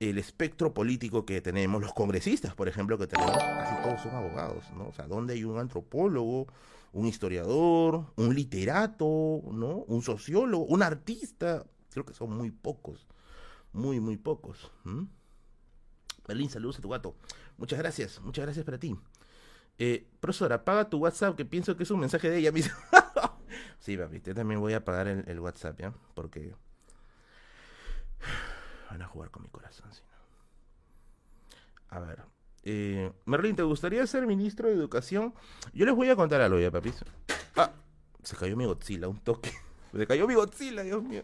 el espectro político que tenemos, los congresistas, por ejemplo, que tenemos, casi todos son abogados, ¿no? O sea, ¿dónde hay un antropólogo, un historiador, un literato, ¿no? Un sociólogo, un artista. Creo que son muy pocos. Muy, muy pocos. Berlín, saludos a tu gato. Muchas gracias, muchas gracias para ti. Eh, profesor, apaga tu WhatsApp, que pienso que es un mensaje de ella <laughs> sí, papi, yo también voy a apagar el, WhatsApp, ¿ya? Porque van a jugar con mi corazón, si no. A ver. Eh, Merlin, ¿te gustaría ser ministro de Educación? Yo les voy a contar algo ya, papi. Ah, se cayó mi Godzilla, un toque. <laughs> Se cayó mi Godzilla, Dios mío.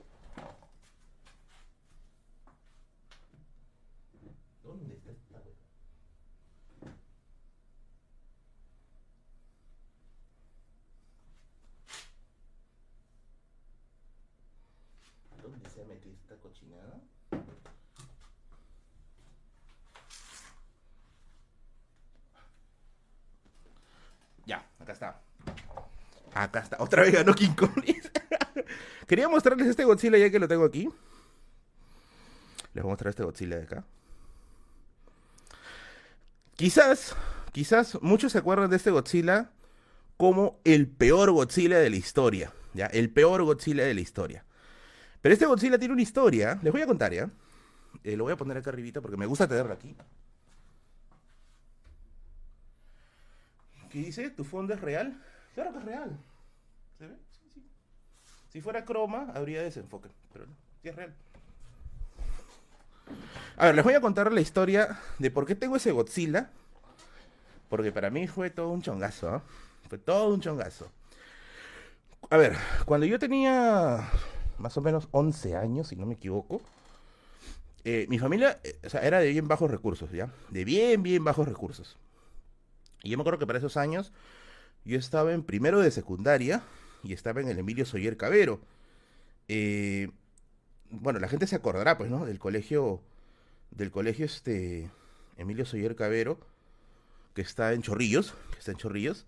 Acá está. Acá está. Otra vez ganó King Kong. <laughs> Quería mostrarles este Godzilla ya que lo tengo aquí. Les voy a mostrar este Godzilla de acá. Quizás, quizás muchos se acuerdan de este Godzilla como el peor Godzilla de la historia. ¿ya? El peor Godzilla de la historia. Pero este Godzilla tiene una historia. Les voy a contar, ¿ya? Eh, lo voy a poner acá arribita porque me gusta tenerlo aquí. ¿Qué dice? ¿Tu fondo es real? Claro que es real. ¿Se ve? Sí, sí. Si fuera croma, habría desenfoque, pero no, sí es real. A ver, les voy a contar la historia de por qué tengo ese Godzilla. Porque para mí fue todo un chongazo, ¿eh? Fue todo un chongazo. A ver, cuando yo tenía más o menos 11 años, si no me equivoco, eh, mi familia eh, era de bien bajos recursos, ¿ya? De bien, bien bajos recursos. Y yo me acuerdo que para esos años yo estaba en primero de secundaria y estaba en el Emilio Soyer Cabero. Eh, bueno, la gente se acordará, pues, ¿no? Del colegio, del colegio este Emilio Soyer Cabero, que está en Chorrillos, que está en Chorrillos.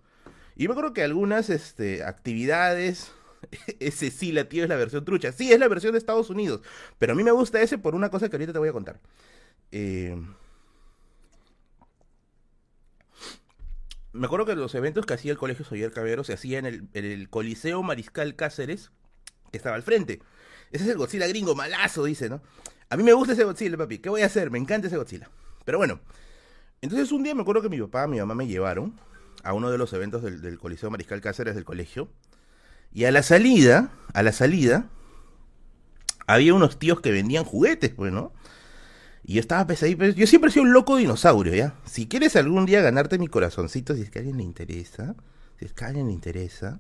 Y me acuerdo que algunas este, actividades, <laughs> ese sí, la tío es la versión trucha. Sí, es la versión de Estados Unidos. Pero a mí me gusta ese por una cosa que ahorita te voy a contar. Eh, me acuerdo que los eventos que hacía el Colegio Soyer Cabero se hacían en el, Coliseo Mariscal Cáceres, que estaba al frente. Ese es el Godzilla gringo, malazo, dice, ¿no? A mí me gusta ese Godzilla, papi. ¿Qué voy a hacer? Me encanta ese Godzilla. Pero bueno, entonces un día me acuerdo que mi papá y mi mamá me llevaron a uno de los eventos del Coliseo Mariscal Cáceres del colegio. Y a la salida, a la salida, había unos tíos que vendían juguetes, pues, ¿no? Y yo estaba pesadito. Yo siempre he sido un loco dinosaurio, ¿ya? Si quieres algún día ganarte mi corazoncito, si es que a alguien le interesa, si es que a alguien le interesa.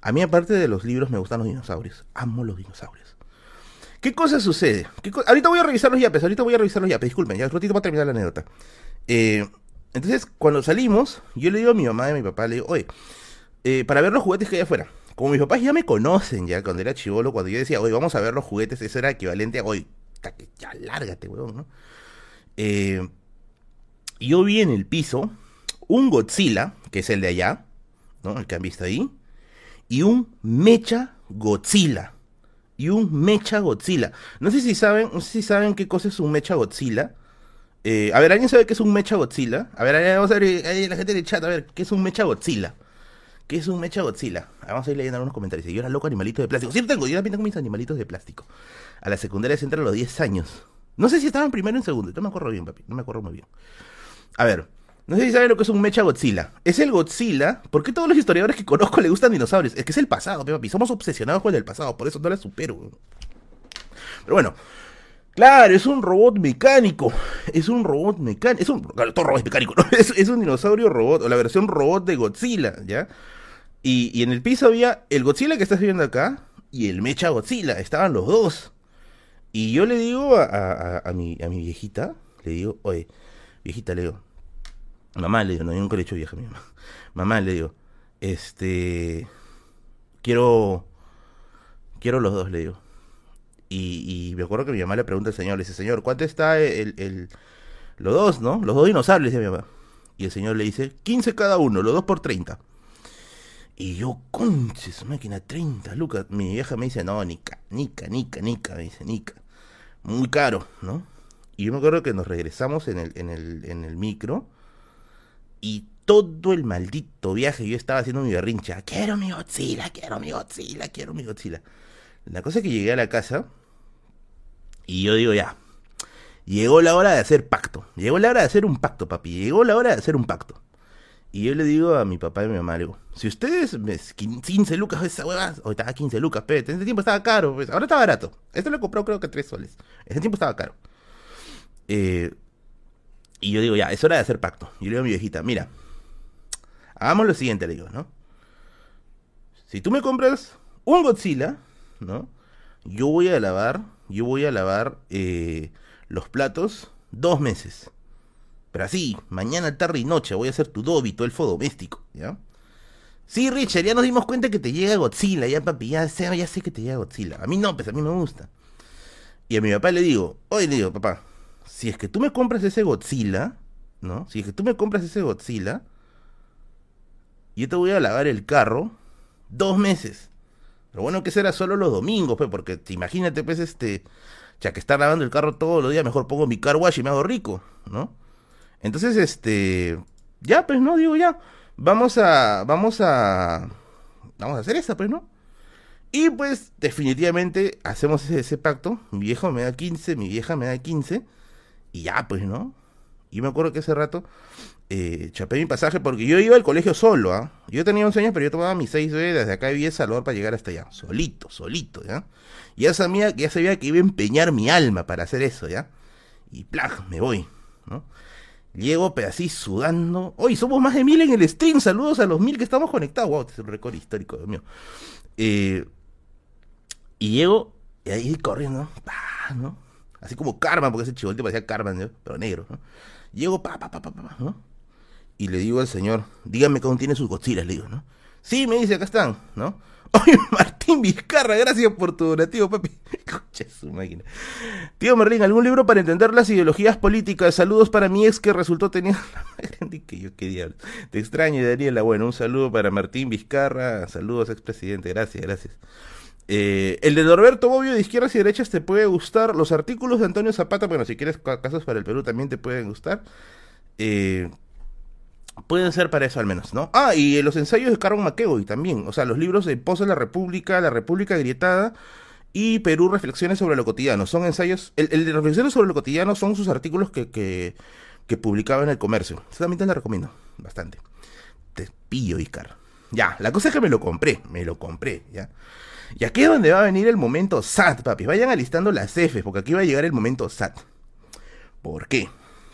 A mí, aparte de los libros, me gustan los dinosaurios. Amo los dinosaurios. ¿Qué cosa sucede? ahorita voy a revisar los yapes, ahorita voy a revisar los yapes, disculpen, ya un ratito para terminar la anécdota. Eh, entonces, cuando salimos, yo le digo a mi mamá y a mi papá, le digo, oye, eh, para ver los juguetes que hay afuera. Como mis papás ya me conocen ya cuando era chivolo, cuando yo decía, oye, vamos a ver los juguetes, eso era equivalente a, hoy ya lárgate, weón, ¿no? Eh, yo vi en el piso un Godzilla, que es el de allá, ¿no? El que han visto ahí, y un Mecha Godzilla. Y un Mecha Godzilla. No sé si saben, no sé si saben qué cosa es un Mecha Godzilla. Eh, a ver, ¿alguien sabe qué es un Mecha Godzilla? A ver, vamos a ver, ahí la gente del chat, a ver, ¿qué es un Mecha Godzilla? ¿Qué es un Mecha Godzilla? Vamos a ir leyendo algunos comentarios. Yo era loco animalito de plástico. Sí, tengo, yo también tengo mis animalitos de plástico a la secundaria se entra a los 10 años. No sé si estaban primero o en segundo, no me acuerdo bien, papi, no me acuerdo muy bien. A ver, no sé si saben lo que es un mecha Godzilla. Es el Godzilla, ¿por qué todos los historiadores que conozco le gustan dinosaurios? Es que es el pasado, papi, somos obsesionados con el pasado, por eso no la supero. Pero bueno, Claro, es un robot mecánico. Es un robot mecánico. Es un. todo robot mecánico, ¿no? <laughs> Es, un dinosaurio robot, o la versión robot de Godzilla, ¿ya? Y, en el piso había el Godzilla que estás viendo acá y el Mecha Godzilla. Estaban los dos. Y yo le digo a, mi, a mi viejita, le digo, oye, viejita, le digo, mamá, le digo, no, yo nunca le he vieja a mi mamá. <laughs> Mamá, le digo, este, quiero, quiero los dos, le digo. Y, y me acuerdo que mi mamá le pregunta al señor, le dice, señor, ¿cuánto está el, el, los dos, no? Los dos dinosaurios, dice mi mamá. Y el señor le dice, 15 cada uno, los dos por 30. Y yo, conches, máquina, 30 lucas. Mi vieja me dice, no, nica, nica, nica, nica, me dice, nica muy caro, ¿no? Y yo me acuerdo que nos regresamos en el, en el, en el micro y todo el maldito viaje yo estaba haciendo mi berrincha. Quiero mi Godzilla, quiero mi Godzilla, quiero mi Godzilla. La cosa es que llegué a la casa Y yo digo, ya, llegó la hora de hacer pacto. Llegó la hora de hacer un pacto, papi. Llegó la hora de hacer un pacto. Y yo le digo a mi papá y a mi mamá, digo, si ustedes, me, 15 lucas esa hueva, o estaba 15 lucas, pero ese tiempo estaba caro, pues, ahora está barato. Esto lo compró creo que 3 soles. Ese tiempo estaba caro. Eh, y yo digo, ya, es hora de hacer pacto. Y le digo a mi viejita, mira, hagamos lo siguiente, le digo, ¿no? Si tú me compras un Godzilla, ¿no? Yo voy a lavar, yo voy a lavar eh, los platos dos meses. Pero así, mañana, tarde y noche voy a hacer tu Dobby, tu elfo doméstico, ¿ya? Sí, Richard, ya nos dimos cuenta que te llega Godzilla, ya papi, ya sé, ya sé que te llega Godzilla. A mí no, pues a mí me gusta. Y a mi papá le digo, oye, le digo, papá, si es que tú me compras ese Godzilla, ¿no? Si es que tú me compras ese Godzilla, yo te voy a lavar el carro dos meses. Pero bueno que será solo los domingos, pues, porque imagínate, pues, este, ya que estar lavando el carro todos los días, mejor pongo mi car wash y me hago rico, ¿no? Entonces, este, ya, pues, no, digo ya, vamos a, vamos a, vamos a hacer esa, pues, ¿no? Y pues, definitivamente, hacemos ese, pacto, mi viejo me da 15, mi vieja me da 15, y ya, pues, ¿no? Y me acuerdo que ese rato eh, chapé mi pasaje porque yo iba al colegio solo, ¿ah? Yo tenía 11 años, pero yo tomaba mis 6 b desde acá de Salvador para llegar hasta allá. Solito, solito, ¿ya? Y ya sabía, ya sabía que iba a empeñar mi alma para hacer eso, ¿ya? Y plag, me voy, ¿no? Llego, pero así sudando. Hoy somos más de mil en el stream. Saludos a los mil que estamos conectados. Wow, este es un récord histórico, Dios mío. Eh, y llego, y ahí corriendo, ¿no? Así como Karma, porque ese chivote parecía Karma, pero negro, ¿no? Llego, pa, pa, pa, pa, pa, ¿no? Y le digo al señor, dígame cómo tiene sus Godzilla, le digo, ¿no? Sí, me dice, acá están, ¿no? Oye, <laughs> Martín Vizcarra, gracias por tu donativo, papi. <laughs> Escucha su máquina. Tío Merlín, ¿algún libro para entender las ideologías políticas? Saludos para mi ex que resultó teniendo <laughs> que yo, qué diablos. Te extraño, Daniela. Bueno, un saludo para Martín Vizcarra. Saludos, expresidente. Gracias, gracias. Eh, el de Norberto Bobbio de izquierdas y derechas te puede gustar. Los artículos de Antonio Zapata, bueno, si quieres casos para el Perú también te pueden gustar. Eh, pueden ser para eso al menos, ¿no? Ah, y los ensayos de Carlos McEvoy también. O sea, los libros de Pozo de la República, La República Agrietada y Perú Reflexiones sobre lo cotidiano. Son ensayos. El, de Reflexiones sobre lo cotidiano son sus artículos que, que, que publicaba en el comercio. también te lo recomiendo bastante. Te pillo, Icar. Ya, la cosa es que me lo compré, me lo compré, ya. Y aquí es donde va a venir el momento SAT, papi. Vayan alistando las Fs, porque aquí va a llegar el momento SAT. ¿Por qué?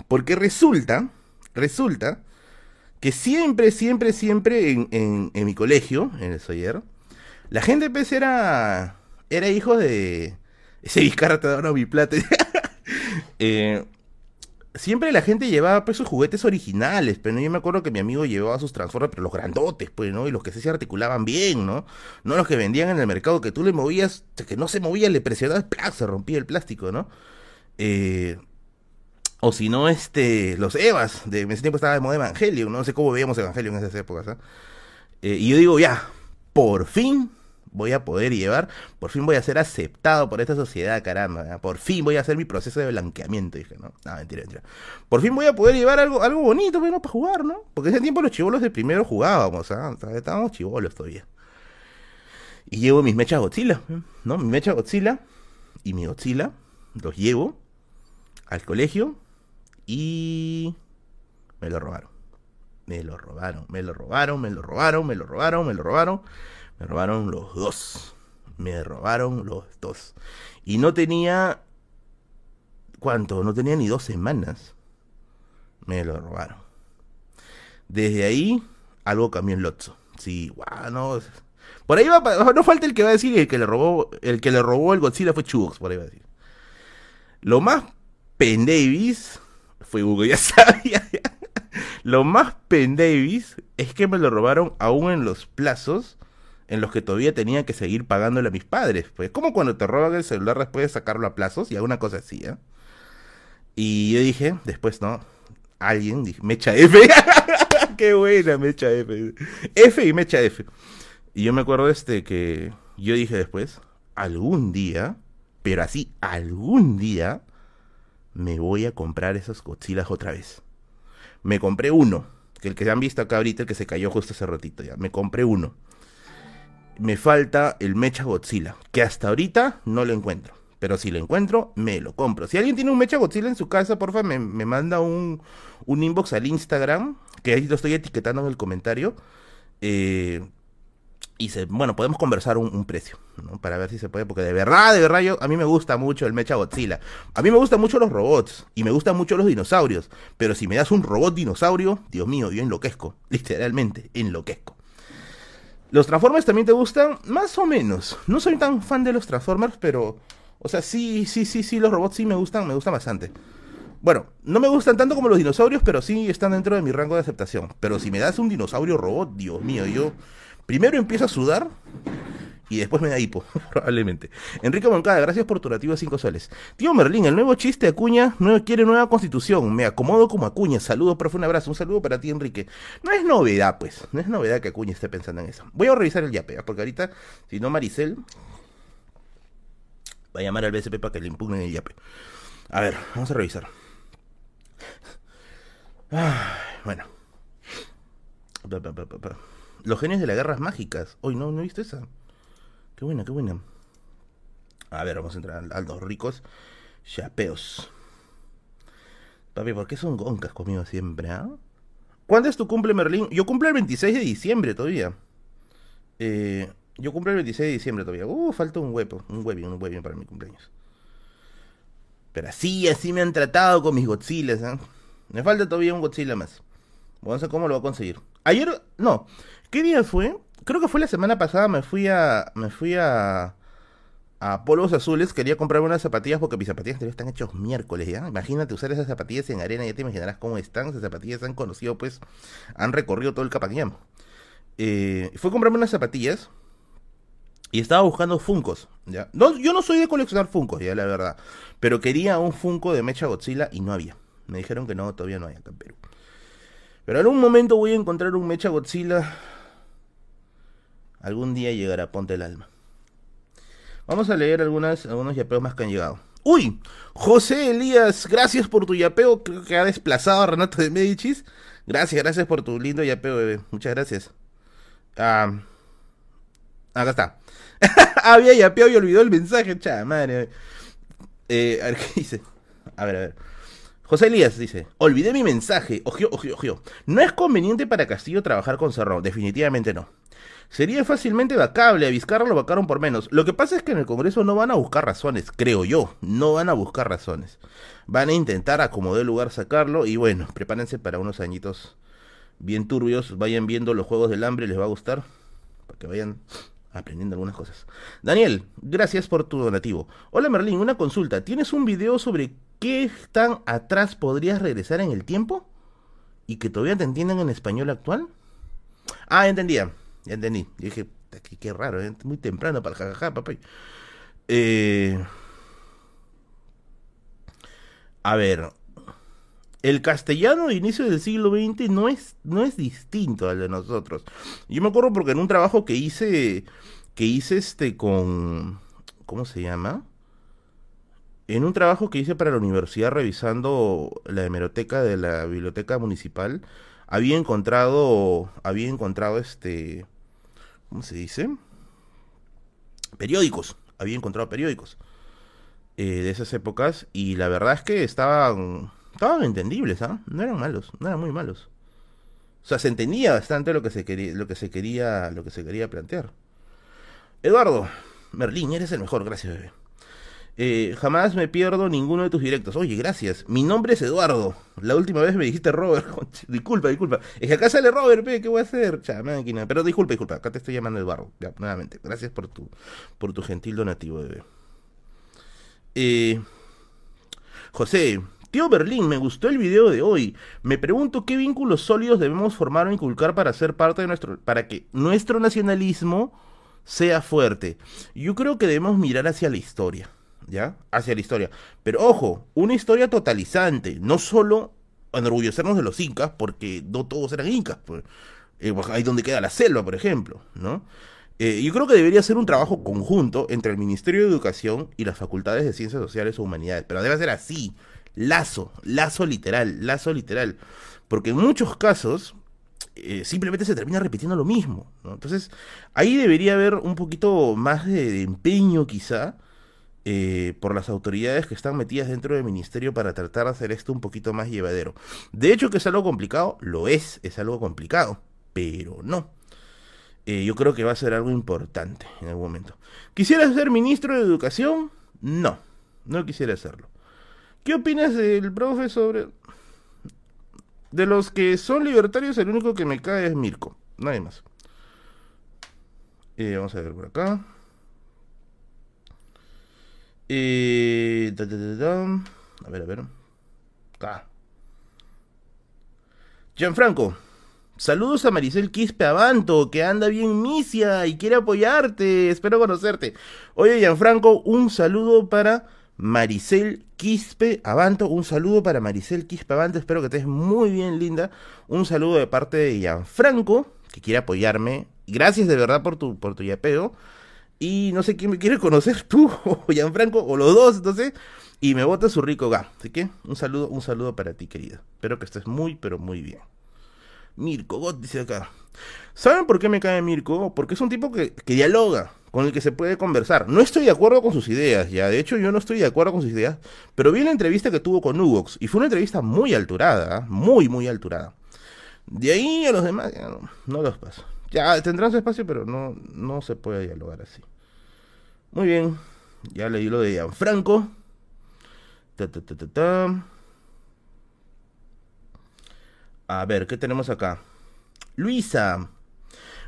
Porque resulta, resulta que siempre, siempre, siempre en, mi colegio, en el Soyer, la gente pues era, era hijo de... Ese Vizcarra te da mi plata. <laughs> eh, siempre la gente llevaba pues sus juguetes originales, pero yo me acuerdo que mi amigo llevaba sus Transformers, pero los grandotes, pues, ¿no? Y los que se articulaban bien, ¿no? No los que vendían en el mercado, que tú le movías, que no se movía, le presionabas, ¡plac! se rompía el plástico, ¿no? Eh, o si no, este, los Evas, de en ese tiempo estaba de moda Evangelio, no sé cómo veíamos Evangelio en esas épocas, ¿ah? Eh, y yo digo, ya, por fin voy a poder llevar, por fin voy a ser aceptado por esta sociedad, caramba, por fin voy a hacer mi proceso de blanqueamiento, dije, no, no, mentira, mentira. Por fin voy a poder llevar algo, algo bonito, bueno, para jugar, ¿no? Porque ese tiempo los chivolos de primero jugábamos, ¿ah? estábamos chivolos todavía. Y llevo mis mechas Godzilla, ¿no? Mi mecha Godzilla y mi Godzilla, los llevo al colegio y me lo robaron. Me lo robaron, me lo robaron, me lo robaron, me lo robaron, me lo robaron. Me robaron los dos. Me robaron los dos. Y no tenía... ¿Cuánto? No tenía ni dos semanas. Me lo robaron. Desde ahí, algo cambió en Lotso. Sí, guau, no. Por ahí va, no falta el que va a decir el que le robó, el que le robó el Godzilla fue Chubox, por ahí va a decir. Lo más pendavis fue Hugo, <laughs> ya sabía. Lo más pendavis es que me lo robaron aún en los plazos en los que todavía tenía que seguir pagándole a mis padres. Pues como cuando te roban el celular después de sacarlo a plazos y alguna cosa así, ¿eh? Y yo dije, después, ¿no? Alguien, dije, Mecha F. <laughs> Qué buena, Mecha F. F y Mecha F. Y yo me acuerdo este que yo dije después, algún día, pero así, algún día, me voy a comprar esos Godzillas otra vez. Me compré uno, que el que han visto acá ahorita, el que se cayó justo hace ratito ya. Me compré uno me falta el Mecha Godzilla, que hasta ahorita no lo encuentro. Pero si lo encuentro, me lo compro. Si alguien tiene un Mecha Godzilla en su casa, porfa, me, me manda un, un inbox al Instagram, que ahí lo estoy etiquetando en el comentario. Eh, y se, bueno, podemos conversar un, precio, ¿no? Para ver si se puede, porque de verdad, de verdad, yo, a mí me gusta mucho el Mecha Godzilla. A mí me gustan mucho los robots y me gustan mucho los dinosaurios, pero si me das un robot dinosaurio, Dios mío, yo enloquezco, <laughs> literalmente, enloquezco. ¿Los Transformers también te gustan? Más o menos. No soy tan fan de los Transformers, pero... O sea, sí, sí, sí, sí, los robots sí me gustan, me gustan bastante. Bueno, no me gustan tanto como los dinosaurios, pero sí están dentro de mi rango de aceptación. Pero si me das un dinosaurio robot, Dios mío, yo primero empiezo a sudar y después me da hipo, <laughs> probablemente. Enrique Moncada, gracias por tu nativo de 5 soles. Tío Merlín, el nuevo chiste Acuña no quiere nueva constitución. Me acomodo como Acuña. Saludos, profe, un abrazo. Un saludo para ti, Enrique. No es novedad, pues. No es novedad que Acuña esté pensando en eso. Voy a revisar el yape, porque ahorita, si no, Maricel va a llamar al BSP para que le impugnen el yape. A ver, vamos a revisar. bueno. Los genios de las guerras mágicas. Hoy no, no he visto esa. Qué buena, qué buena. A ver, vamos a entrar a los ricos chapeos. Papi, ¿por qué son goncas conmigo siempre, ah? ¿Cuándo es tu cumple, Merlín? Yo cumplo el 26 de diciembre todavía. Eh, yo cumplo el 26 de diciembre todavía. Uh, falta un huevo, un huevo, un huevo para mi cumpleaños. Pero así, así me han tratado con mis Godzillas, ¿eh? Me falta todavía un Godzilla más. Vamos a ver cómo lo voy a conseguir. Ayer, no, ¿Qué día fue? Creo que fue la semana pasada, me fui a. Me fui a. A Polvos Azules, quería comprarme unas zapatillas porque mis zapatillas están hechos miércoles, ¿ya? Imagínate usar esas zapatillas en arena, ya te imaginarás cómo están. Esas zapatillas han conocido, pues, han recorrido todo el Capañam. Eh, fue a comprarme unas zapatillas y estaba buscando Funcos, ¿ya? No, yo no soy de coleccionar Funcos, ya, la verdad. Pero quería un Funko de Mecha Godzilla y no había. Me dijeron que no, todavía no hay acá en Perú. Pero en un momento voy a encontrar un Mecha Godzilla Algún día llegará, ponte el alma. Vamos a leer algunas, algunos yapeos más que han llegado. ¡Uy! José Elías, gracias por tu yapeo. Que ha desplazado a Renato de Medicis. Gracias, gracias por tu lindo yapeo, bebé. Muchas gracias. Ah, acá está. <laughs> Había yapeado y olvidó el mensaje, chada madre. Eh, a ver qué dice. A ver, a ver. José Elías dice, olvidé mi mensaje. Ojo, ojo, ojo. No es conveniente para Castillo trabajar con Cerrón, definitivamente no. Sería fácilmente vacable, a Vizcarra lo vacaron por menos. Lo que pasa es que en el Congreso no van a buscar razones, creo yo, no van a buscar razones. Van a intentar a como dé lugar sacarlo y bueno, prepárense para unos añitos bien turbios, vayan viendo los Juegos del Hambre, les va a gustar, para que vayan aprendiendo algunas cosas. Daniel, gracias por tu donativo. Hola Merlín, una consulta. ¿Tienes un video sobre qué tan atrás podrías regresar en el tiempo? ¿Y que todavía te entiendan en español actual? Ah, entendía. Ya entendí. Yo dije, qué, qué raro, ¿eh? muy temprano para el jajaja, papá. Eh, a ver, el castellano de inicio del siglo XX no es, no es distinto al de nosotros. Yo me acuerdo porque en un trabajo que hice, que hice este con, ¿cómo se llama? En un trabajo que hice para la universidad revisando la hemeroteca de la biblioteca municipal, había encontrado, había encontrado este, ¿cómo se dice? Periódicos, había encontrado periódicos eh, de esas épocas y la verdad es que estaban, estaban entendibles, ¿ah? No eran malos, no eran muy malos. O sea, se entendía bastante lo que se quería, lo que se quería, lo que se quería plantear. Eduardo, Merlín, eres el mejor, gracias, bebé. Eh, jamás me pierdo ninguno de tus directos. Oye, gracias. Mi nombre es Eduardo. La última vez me dijiste Robert. <laughs> disculpa, disculpa. Es que acá sale Robert, ¿qué voy a hacer? máquina. Pero disculpa, disculpa. Acá te estoy llamando Eduardo. Ya, nuevamente. Gracias por tu, por tu gentil donativo, bebé. Eh, José, tío Berlín, me gustó el video de hoy. Me pregunto qué vínculos sólidos debemos formar o inculcar para ser parte de nuestro, para que nuestro nacionalismo sea fuerte. Yo creo que debemos mirar hacia la historia. ¿Ya? Hacia la historia. Pero ojo, una historia totalizante, no solo enorgullecernos de los incas, porque no todos eran incas, pues, eh, pues ahí donde queda la selva, por ejemplo, ¿no? Eh, yo creo que debería ser un trabajo conjunto entre el Ministerio de Educación y las facultades de Ciencias Sociales o Humanidades, pero debe ser así, lazo, lazo literal, lazo literal, porque en muchos casos eh, simplemente se termina repitiendo lo mismo, ¿no? Entonces, ahí debería haber un poquito más de empeño quizá, eh, por las autoridades que están metidas dentro del ministerio para tratar de hacer esto un poquito más llevadero. De hecho que es algo complicado, lo es, es algo complicado, pero no. Eh, yo creo que va a ser algo importante en algún momento. ¿Quisiera ser ministro de Educación? No, no quisiera hacerlo. ¿Qué opinas del profe sobre... De los que son libertarios, el único que me cae es Mirko, nadie más. Eh, vamos a ver por acá. Eh, a ver, a ver. Acá. Gianfranco. Saludos a Maricel Quispe Abanto, que anda bien misia y quiere apoyarte. Espero conocerte. Oye, Gianfranco, un saludo para Maricel Quispe Abanto. Un saludo para Maricel Quispe Abanto. Espero que estés muy bien, linda. Un saludo de parte de Gianfranco, que quiere apoyarme. Gracias de verdad por tu, por tu yapeo. Y no sé quién me quiere conocer, <laughs> tú o Gianfranco, o los dos, sé. Y me bota su rico ga. Así que un saludo, un saludo para ti, querida. Espero que estés muy, pero muy bien. Mirko God dice acá. ¿Saben por qué me cae Mirko? Porque es un tipo que, que, dialoga, con el que se puede conversar. No estoy de acuerdo con sus ideas, ya. De hecho, yo no estoy de acuerdo con sus ideas. Pero vi la entrevista que tuvo con Ugox. Y fue una entrevista muy alturada. ¿ah? Muy, muy alturada. De ahí a los demás, ya no, no los paso. Ya tendrán su espacio, pero no, no se puede dialogar así. Muy bien. Ya leí lo de Gianfranco. Ta, A ver, ¿qué tenemos acá? Luisa.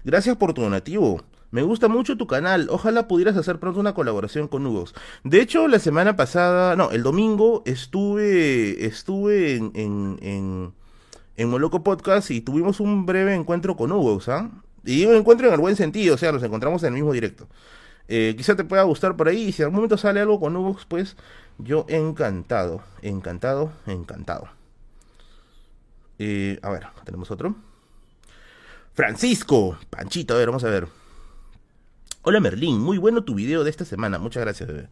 Gracias por tu donativo. Me gusta mucho tu canal. Ojalá pudieras hacer pronto una colaboración con Hugo. De hecho, la semana pasada, no, el domingo estuve, estuve en, en, en, en Moloco Podcast y tuvimos un breve encuentro con Hugo, ¿ah? Y un encuentro en el buen sentido, o sea, nos encontramos en el mismo directo. Eh, quizá te pueda gustar por ahí. Y si en algún momento sale algo con Ubox, pues yo encantado, encantado, encantado. Eh, a ver, tenemos otro. Francisco, Panchito, a ver, vamos a ver. Hola Merlín, muy bueno tu video de esta semana, muchas gracias. Bebé.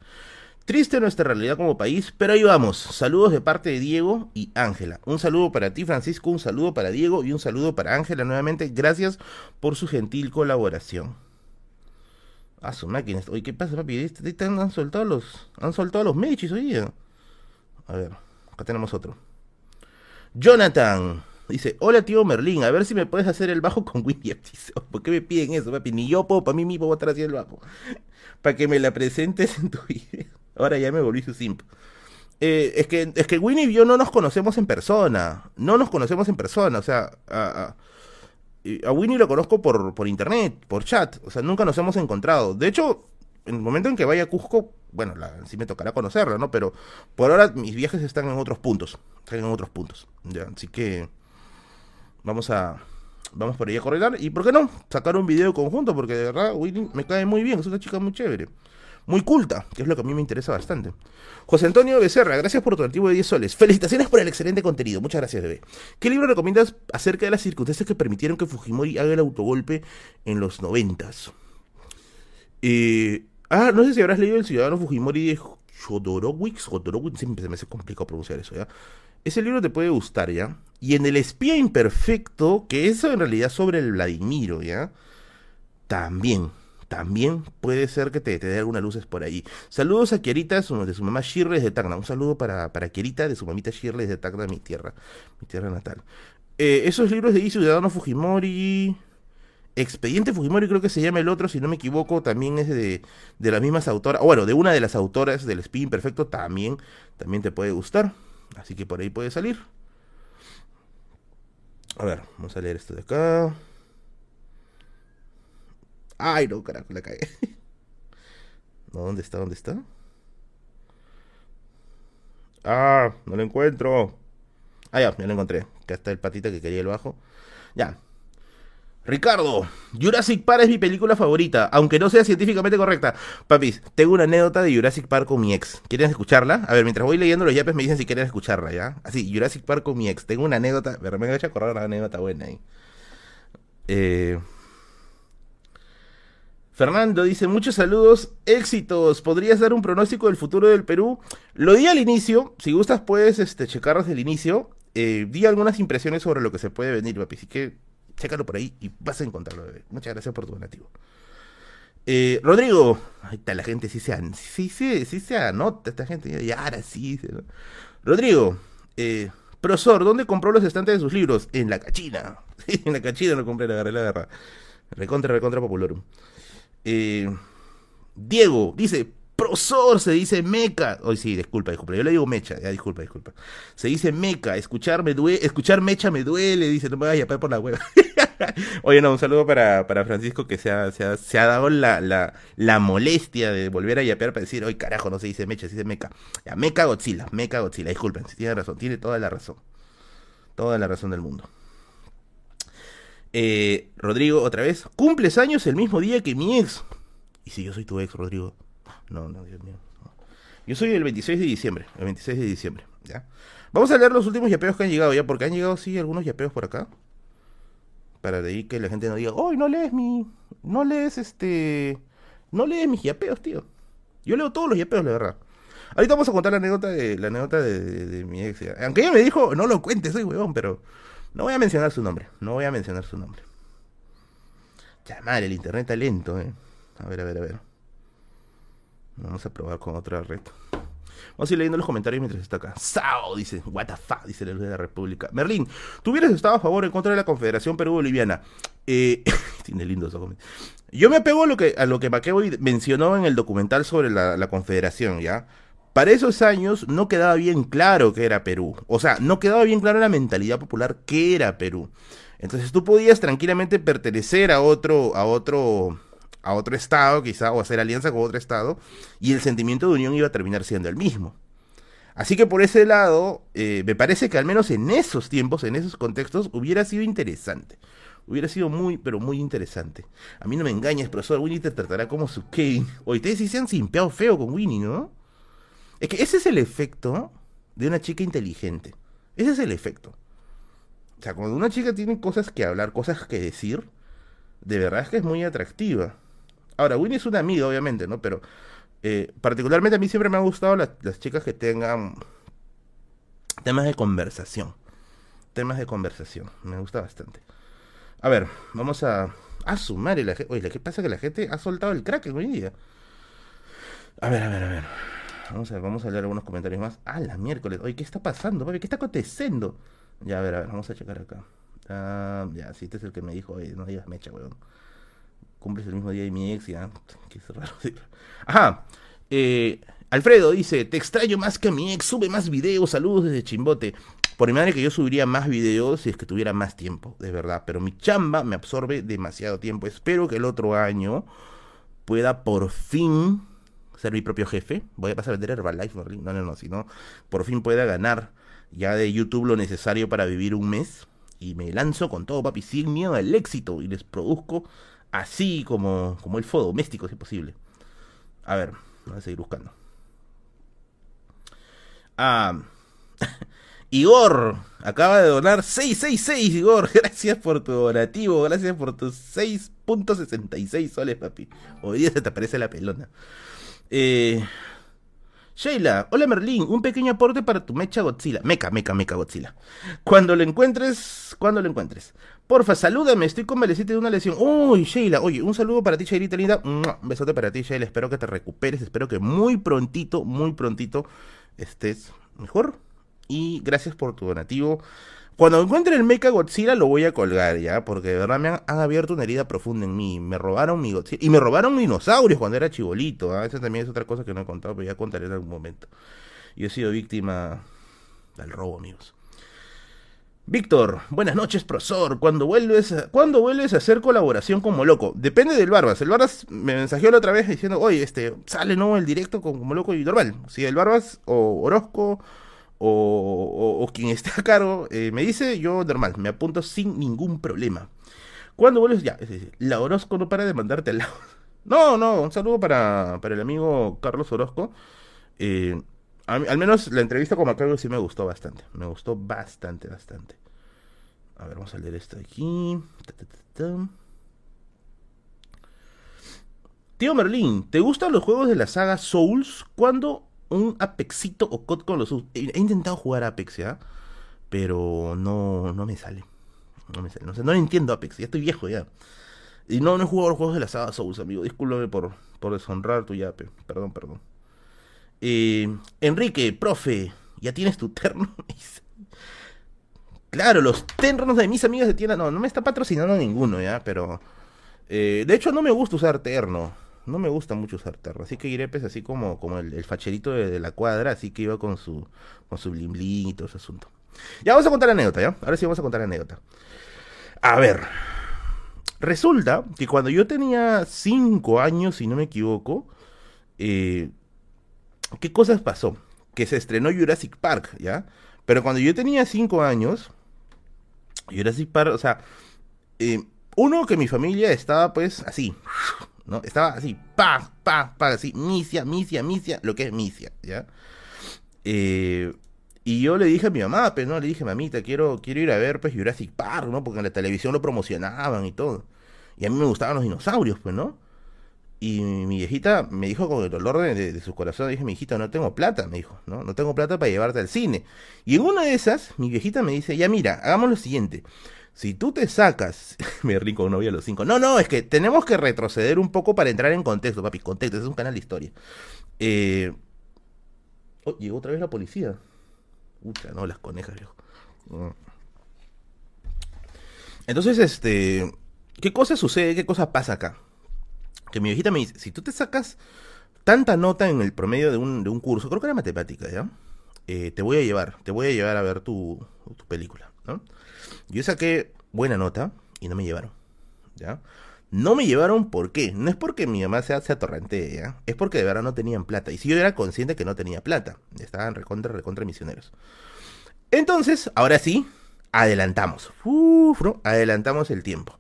Triste nuestra realidad como país, pero ahí vamos. Saludos de parte de Diego y Ángela. Un saludo para ti, Francisco, un saludo para Diego y un saludo para Ángela nuevamente. Gracias por su gentil colaboración. A su máquina. Oye, ¿qué pasa, papi? Este, han soltado los. Han soltado los mechis hoy A ver, acá tenemos otro. Jonathan. Dice, hola tío Merlín, a ver si me puedes hacer el bajo con Winnie. <laughs> ¿Por qué me piden eso, papi? Ni yo puedo, para mí mismo voy a estar haciendo el bajo. <laughs> para que me la presentes en tu <laughs> video. Ahora ya me volví su simp. Eh, es, que, es que Winnie y yo no nos conocemos en persona. No nos conocemos en persona. O sea, a, a Winnie lo conozco por, por internet, por chat, o sea, nunca nos hemos encontrado. De hecho, en el momento en que vaya a Cusco, bueno, la, sí me tocará conocerla, ¿no? Pero por ahora mis viajes están en otros puntos, están en otros puntos, ¿ya? Así que vamos a, vamos por ahí a correr y, ¿por qué no? Sacar un video conjunto, porque de verdad Winnie me cae muy bien, es una chica muy chévere muy culta, que es lo que a mí me interesa bastante. José Antonio Becerra, gracias por tu antiguo de 10 soles. Felicitaciones por el excelente contenido. Muchas gracias, bebé. ¿Qué libro recomiendas acerca de las circunstancias que permitieron que Fujimori haga el autogolpe en los noventas? Eh, ah, no sé si habrás leído El Ciudadano Fujimori de Jodorowicz. Jodorowicz, siempre se me hace complicado pronunciar eso, ¿ya? Ese libro te puede gustar, ¿ya? Y en El Espía Imperfecto, que eso en realidad sobre el Vladimiro, ¿ya? También también puede ser que te, dé algunas luces por ahí. Saludos a Kierita de su, mamá Shirley de Tacna. Un saludo para, para Kierita de su mamita Shirley de Tacna, mi tierra, mi tierra natal. Eh, esos libros de I, Ciudadano Fujimori. Expediente Fujimori creo que se llama el otro, si no me equivoco, también es de, de las mismas autoras, bueno, de una de las autoras del Spin Perfecto, también, también te puede gustar, así que por ahí puede salir. A ver, vamos a leer esto de acá. Ay, no, carajo, la cagué. <laughs> ¿dónde está? ¿Dónde está? Ah, no lo encuentro. Ah, ya, ya lo encontré. Acá está el patita que quería el bajo. Ya. Ricardo, Jurassic Park es mi película favorita, aunque no sea científicamente correcta. Papis, tengo una anécdota de Jurassic Park con mi ex. ¿Quieren escucharla? A ver, mientras voy leyendo los yapes me dicen si quieren escucharla, ¿ya? Así, Jurassic Park con mi ex. Tengo una anécdota, me voy a acordar una anécdota buena ahí. Eh... Fernando dice, muchos saludos, éxitos. ¿Podrías dar un pronóstico del futuro del Perú? Lo di al inicio, si gustas puedes este, checar desde el inicio. Eh, di algunas impresiones sobre lo que se puede venir, papi. Así que chécalo por ahí y vas a encontrarlo, bebé. Muchas gracias por tu donativo. Eh, Rodrigo, ahí está la gente, sí se, sí, sí, sí se anota esta gente, ya ahora sí. Rodrigo, eh, profesor, ¿dónde compró los estantes de sus libros? En la cachina. <laughs> en la cachina lo compré, la agarré, la agarré. Recontra, recontra popular. Eh, Diego dice, profesor, se dice meca. Hoy sí, disculpa, disculpa. Yo le digo mecha, ya disculpa, disculpa. Se dice meca, escuchar, me escuchar mecha me duele, dice, no me vayas a yapar por la hueva. <laughs> Oye, no, un saludo para, para Francisco que se ha, se ha, se ha dado la, la, la, molestia de volver a yapear para decir, hoy carajo, no se dice mecha, se dice meca. Meca Godzilla, meca Godzilla, disculpen, tiene razón, tiene toda la razón. Toda la razón del mundo. Eh, Rodrigo, otra vez, cumples años el mismo día que mi ex. ¿Y si yo soy tu ex, Rodrigo? No, no, Dios mío. Yo soy el 26 de diciembre, el 26 de diciembre, ¿ya? Vamos a leer los últimos yapeos que han llegado ya, porque han llegado, sí, algunos yapeos por acá. Para de ahí que la gente no diga, hoy no lees mi... No lees este... No lees mis yapeos, tío. Yo leo todos los yapeos, la verdad. Ahorita vamos a contar la anécdota de, la anécdota de, mi ex. Aunque ella me dijo, no lo cuentes, soy huevón, pero... No voy a mencionar su nombre, no voy a mencionar su nombre. Ya, madre, el internet está lento, eh. A ver, a ver, a ver. Vamos a probar con otra red. Vamos a ir leyendo los comentarios mientras está acá. Sao, dice, what the fuck, dice el de la República. Merlín, ¿tú hubieras estado a favor o en contra de la Confederación Perú-Boliviana? Eh, <laughs> tiene lindo eso. Yo me apego a lo que, a lo que mencionó en el documental sobre la, la Confederación, ¿ya? Para esos años no quedaba bien claro qué era Perú. O sea, no quedaba bien claro la mentalidad popular qué era Perú. Entonces tú podías tranquilamente pertenecer a otro, a otro, a otro estado, quizá, o hacer alianza con otro estado, y el sentimiento de unión iba a terminar siendo el mismo. Así que por ese lado, eh, me parece que al menos en esos tiempos, en esos contextos, hubiera sido interesante. Hubiera sido muy, pero muy interesante. A mí no me engañes, profesor, Winnie te tratará como su Kane. O ustedes sí se han simpeado feo con Winnie, ¿no? Es que ese es el efecto de una chica inteligente. Ese es el efecto. O sea, cuando una chica tiene cosas que hablar, cosas que decir, de verdad es que es muy atractiva. Ahora, Winnie es una amiga, obviamente, ¿no? Pero eh, particularmente a mí siempre me han gustado las, chicas que tengan temas de conversación. Temas de conversación. Me gusta bastante. A ver, vamos a, a sumar. La, oye, ¿qué pasa? Que la gente ha soltado el crack hoy día. A ver, a ver, a ver. Vamos a, leer algunos comentarios más. Ah, la miércoles. Oye, ¿qué está pasando, papi? ¿Qué está aconteciendo? Ya, a ver, a ver, vamos a checar acá. Ah, ya, si este es el que me dijo, oye, no digas mecha, weón. Cumples el mismo día de mi ex, ya. Qué raro. Ajá. Eh, Alfredo dice, te extraño más que a mi ex, sube más videos, saludos desde Chimbote. Por mi madre que yo subiría más videos si es que tuviera más tiempo, de verdad. Pero mi chamba me absorbe demasiado tiempo. Espero que el otro año pueda por fin ser mi propio jefe, voy a pasar a vender Herbalife, no, no, no, sino por fin pueda ganar ya de YouTube lo necesario para vivir un mes y me lanzo con todo, papi, sin miedo al éxito y les produzco así como, como el fuego doméstico, si es posible. A ver, voy a seguir buscando. Ah, <laughs> Igor acaba de donar 666, Igor. <laughs> Gracias por tu donativo, gracias por tus 6.66 soles, papi. Hoy día se te aparece la pelona. Eh, Sheila, hola Merlín, un pequeño aporte para tu mecha Godzilla. Meca, meca, meca Godzilla. Cuando lo encuentres, cuando lo encuentres. Porfa, salúdame, estoy convaleciente de una lesión. Uy, Sheila, oye, un saludo para ti, Sheilita linda. Un besote para ti, Sheila. Espero que te recuperes. Espero que muy prontito, muy prontito estés mejor. Y gracias por tu donativo. Cuando encuentre el Mecha Godzilla lo voy a colgar ya, porque de verdad me han, abierto una herida profunda en mí. Me robaron mi Godzilla. Y me robaron dinosaurios cuando era chibolito. ¿ah? Esa también es otra cosa que no he contado, pero ya contaré en algún momento. Yo he sido víctima del robo, amigos. Víctor, buenas noches, profesor. ¿Cuándo vuelves, a, vuelves a hacer colaboración como loco? Depende del Barbas. El Barbas me mensajeó la otra vez diciendo, oye, este, sale no el directo con como loco y normal. Si el Barbas o Orozco o, quien esté a cargo eh, me dice, yo normal, me apunto sin ningún problema. Cuando vuelves, ya, es decir, la Orozco no para de mandarte al lado. <laughs> No, no, un saludo para, para el amigo Carlos Orozco. Eh, al menos la entrevista con Macario sí me gustó bastante. Me gustó bastante, bastante. A ver, vamos a leer esto aquí. Tío Merlín, ¿te gustan los juegos de la saga Souls? ¿Cuándo un Apexito o COD con los He, intentado jugar Apex, ¿ya? Pero no, no me sale. No me sale. No, sé, no entiendo Apex, ya estoy viejo ya. Y no, no he jugado los juegos de la saga Souls, amigo. Discúlpame por, por deshonrar tu yape. Perdón, perdón. Eh, Enrique, profe, ¿ya tienes tu terno? <laughs> claro, los ternos de mis amigas de tienda, no, no me está patrocinando ninguno, ¿ya? Pero, eh, de hecho, no me gusta usar terno. No me gusta mucho usar terno. Así que iré, pues, así como, como el, facherito de, la cuadra, así que iba con su, con su bling ese asunto. Ya vamos a contar la anécdota, ¿ya? Ahora sí vamos a contar la anécdota. A ver, resulta que cuando yo tenía 5 años, si no me equivoco, eh, ¿qué cosas pasó? Que se estrenó Jurassic Park, ¿ya? Pero cuando yo tenía 5 años, Jurassic Park, o sea, eh, uno que mi familia estaba pues así, Estaba así, pa, pa, pa, así, misia, misia, misia, lo que es misia, ¿ya? Eh, y yo le dije a mi mamá, pues, ¿no? Le dije, mamita, quiero, quiero ir a ver, pues, Jurassic Park, ¿no? Porque en la televisión lo promocionaban y todo. Y a mí me gustaban los dinosaurios, pues, ¿no? Y mi viejita me dijo con el dolor de, su corazón, dije, mi hijita, no tengo plata, me dijo, ¿no? No tengo plata para llevarte al cine. Y en una de esas, mi viejita me dice, ya mira, hagamos lo siguiente. Si tú te sacas, <laughs> me rico no a los cinco. No, no, es que tenemos que retroceder un poco para entrar en contexto, papi, contexto, es un canal de historia. Eh... Oh, llegó otra vez la policía. Ucha, no, las conejas, viejo. Mm. Entonces, este, ¿qué cosa sucede? ¿Qué cosa pasa acá? Que mi viejita me dice, si tú te sacas tanta nota en el promedio de un, de un curso, creo que era matemática, ¿ya? Eh, te voy a llevar, te voy a llevar a ver tu, tu película, ¿no? Yo saqué buena nota y no me llevaron, ¿ya? No me llevaron, ¿por qué? No es porque mi mamá se, se atorrante, ¿ya? Es porque de verdad no tenían plata. Y si yo era consciente que no tenía plata. Estaban recontra, recontra misioneros. Entonces, ahora sí, adelantamos. Uf, Adelantamos el tiempo.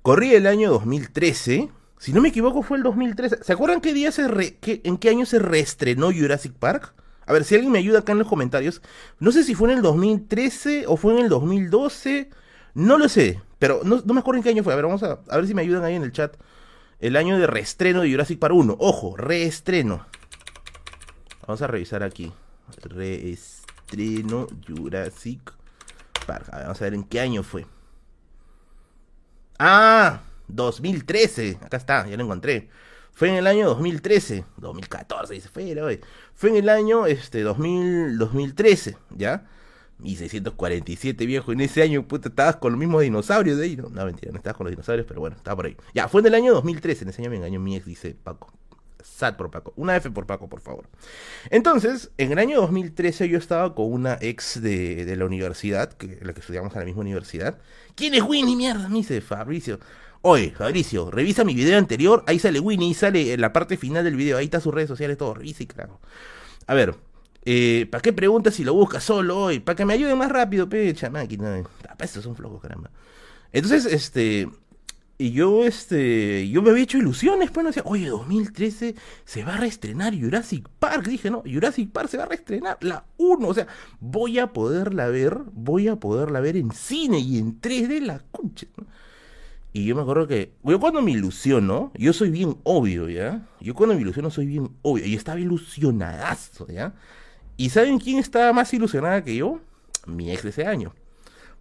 Corrí el año 2013. Si no me equivoco, fue el 2013. ¿Se acuerdan qué día se en qué año se reestrenó Jurassic Park? A ver, si alguien me ayuda acá en los comentarios. No sé si fue en el 2013 o fue en el 2012. No lo sé, pero no, me acuerdo en qué año fue. A ver, vamos a, a ver si me ayudan ahí en el chat. El año de reestreno de Jurassic Park 1. Ojo, reestreno. Vamos a revisar aquí. Reestreno Jurassic Park. A ver, vamos a ver en qué año fue. Ah, 2013. Acá está, ya lo encontré. Fue en el año 2013. 2014, dice, fue, fue en el año este, 2000, 2013, ¿ya? 1647, viejo. En ese año, puta, estabas con los mismos dinosaurios de ahí. No, no mentira, no estabas con los dinosaurios, pero bueno, estaba por ahí. Ya, fue en el año 2013. En ese año me engañó mi ex, dice Paco. Sat por Paco. Una F por Paco, por favor. Entonces, en el año 2013 yo estaba con una ex de, de la universidad, que, la que estudiamos en la misma universidad. ¿Quién es Winnie, mierda? Me dice Fabricio. Oye, Fabricio, revisa mi video anterior. Ahí sale Winnie, sale en la parte final del video. Ahí está sus redes sociales, todo. Revisa y claro. A ver, eh, ¿Para qué preguntas si lo buscas solo hoy? Para que me ayude más rápido, pecha, máquina. Ah, estos son flojos, caramba. Entonces, este. Y yo, este. Yo me había hecho ilusiones, pues, no decía, oye, 2013 se va a reestrenar Jurassic Park. Dije, no, Jurassic Park se va a reestrenar, la 1. O sea, voy a poderla ver, voy a poderla ver en cine y en 3D, la concha. Y yo me acuerdo que, yo cuando me ilusiono, yo soy bien obvio, ¿ya? Yo cuando me ilusiono soy bien obvio. Y estaba ilusionadazo, ¿ya? ¿Y saben quién estaba más ilusionada que yo? Mi ex de ese año.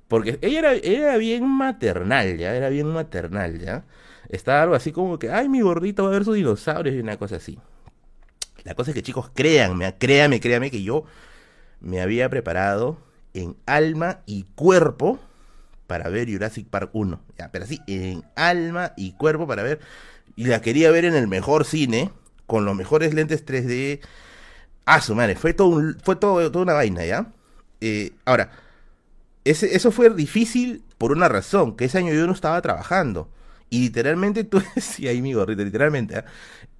Porque ella era, era bien maternal, ya, era bien maternal, ya. Estaba algo así como que, ay, mi gordito va a ver sus dinosaurios y una cosa así. La cosa es que, chicos, créanme, créanme, créanme que yo me había preparado en alma y cuerpo para ver Jurassic Park 1. Ya, pero así, en alma y cuerpo para ver. Y la quería ver en el mejor cine, con los mejores lentes 3D, Ah, su madre, fue todo fue todo, toda una vaina, ¿ya? Eh, ahora, eso fue difícil por una razón, que ese año yo no estaba trabajando. Y literalmente <laughs> tuve, sí, ahí mi gorrito, literalmente, ¿ah?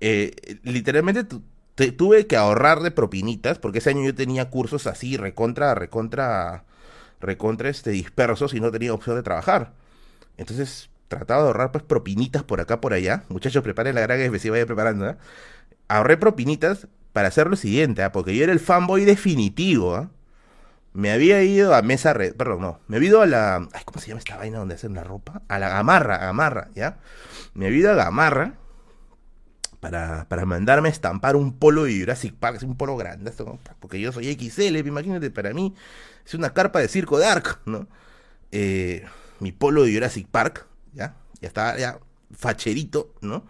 eh, literalmente tuve que ahorrar de propinitas, porque ese año yo tenía cursos así, recontra, recontra, recontra este, dispersos y no tenía opción de trabajar. Entonces, trataba de ahorrar pues propinitas por acá, por allá. Muchachos, preparen la gran que se vaya preparando, ¿eh? Ahorré propinitas para hacer lo siguiente, ¿ah? porque yo era el fanboy definitivo. ¿ah? Me había ido a Mesa Red, perdón, no, me había ido a la, ay, ¿cómo se llama esta vaina donde hacen la ropa? A la Gamarra, Gamarra, ¿ya? Me había ido a Gamarra para, para mandarme a estampar un polo de Jurassic Park, es un polo grande, porque yo soy XL, imagínate, para mí es una carpa de circo dark, ¿no? Eh, mi polo de Jurassic Park, ¿ya? ya estaba ya facherito, ¿no?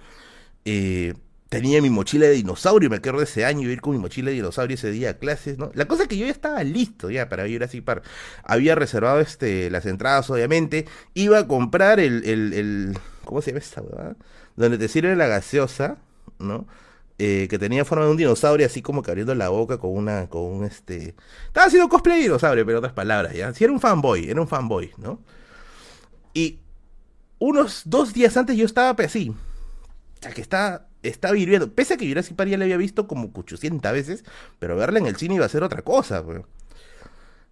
Eh, tenía mi mochila de dinosaurio, me acuerdo ese año, ir con mi mochila de dinosaurio ese día a clases, ¿no? La cosa es que yo ya estaba listo ya para a Park. Había reservado este, las entradas, obviamente. Iba a comprar el, el, el ¿cómo se llama esta? Donde te sirve la gaseosa, ¿no? Eh, que tenía forma de un dinosaurio, así como que abriendo la boca con una, con un este. Estaba haciendo cosplay de dinosaurio, pero otras palabras, ya. Sí, era un fanboy, era un fanboy, ¿no? Y unos dos días antes yo estaba así. O sea, que estaba, estaba hirviendo. Pese a que Jurassic Park ya la había visto como 800 veces, pero verla en el cine iba a ser otra cosa.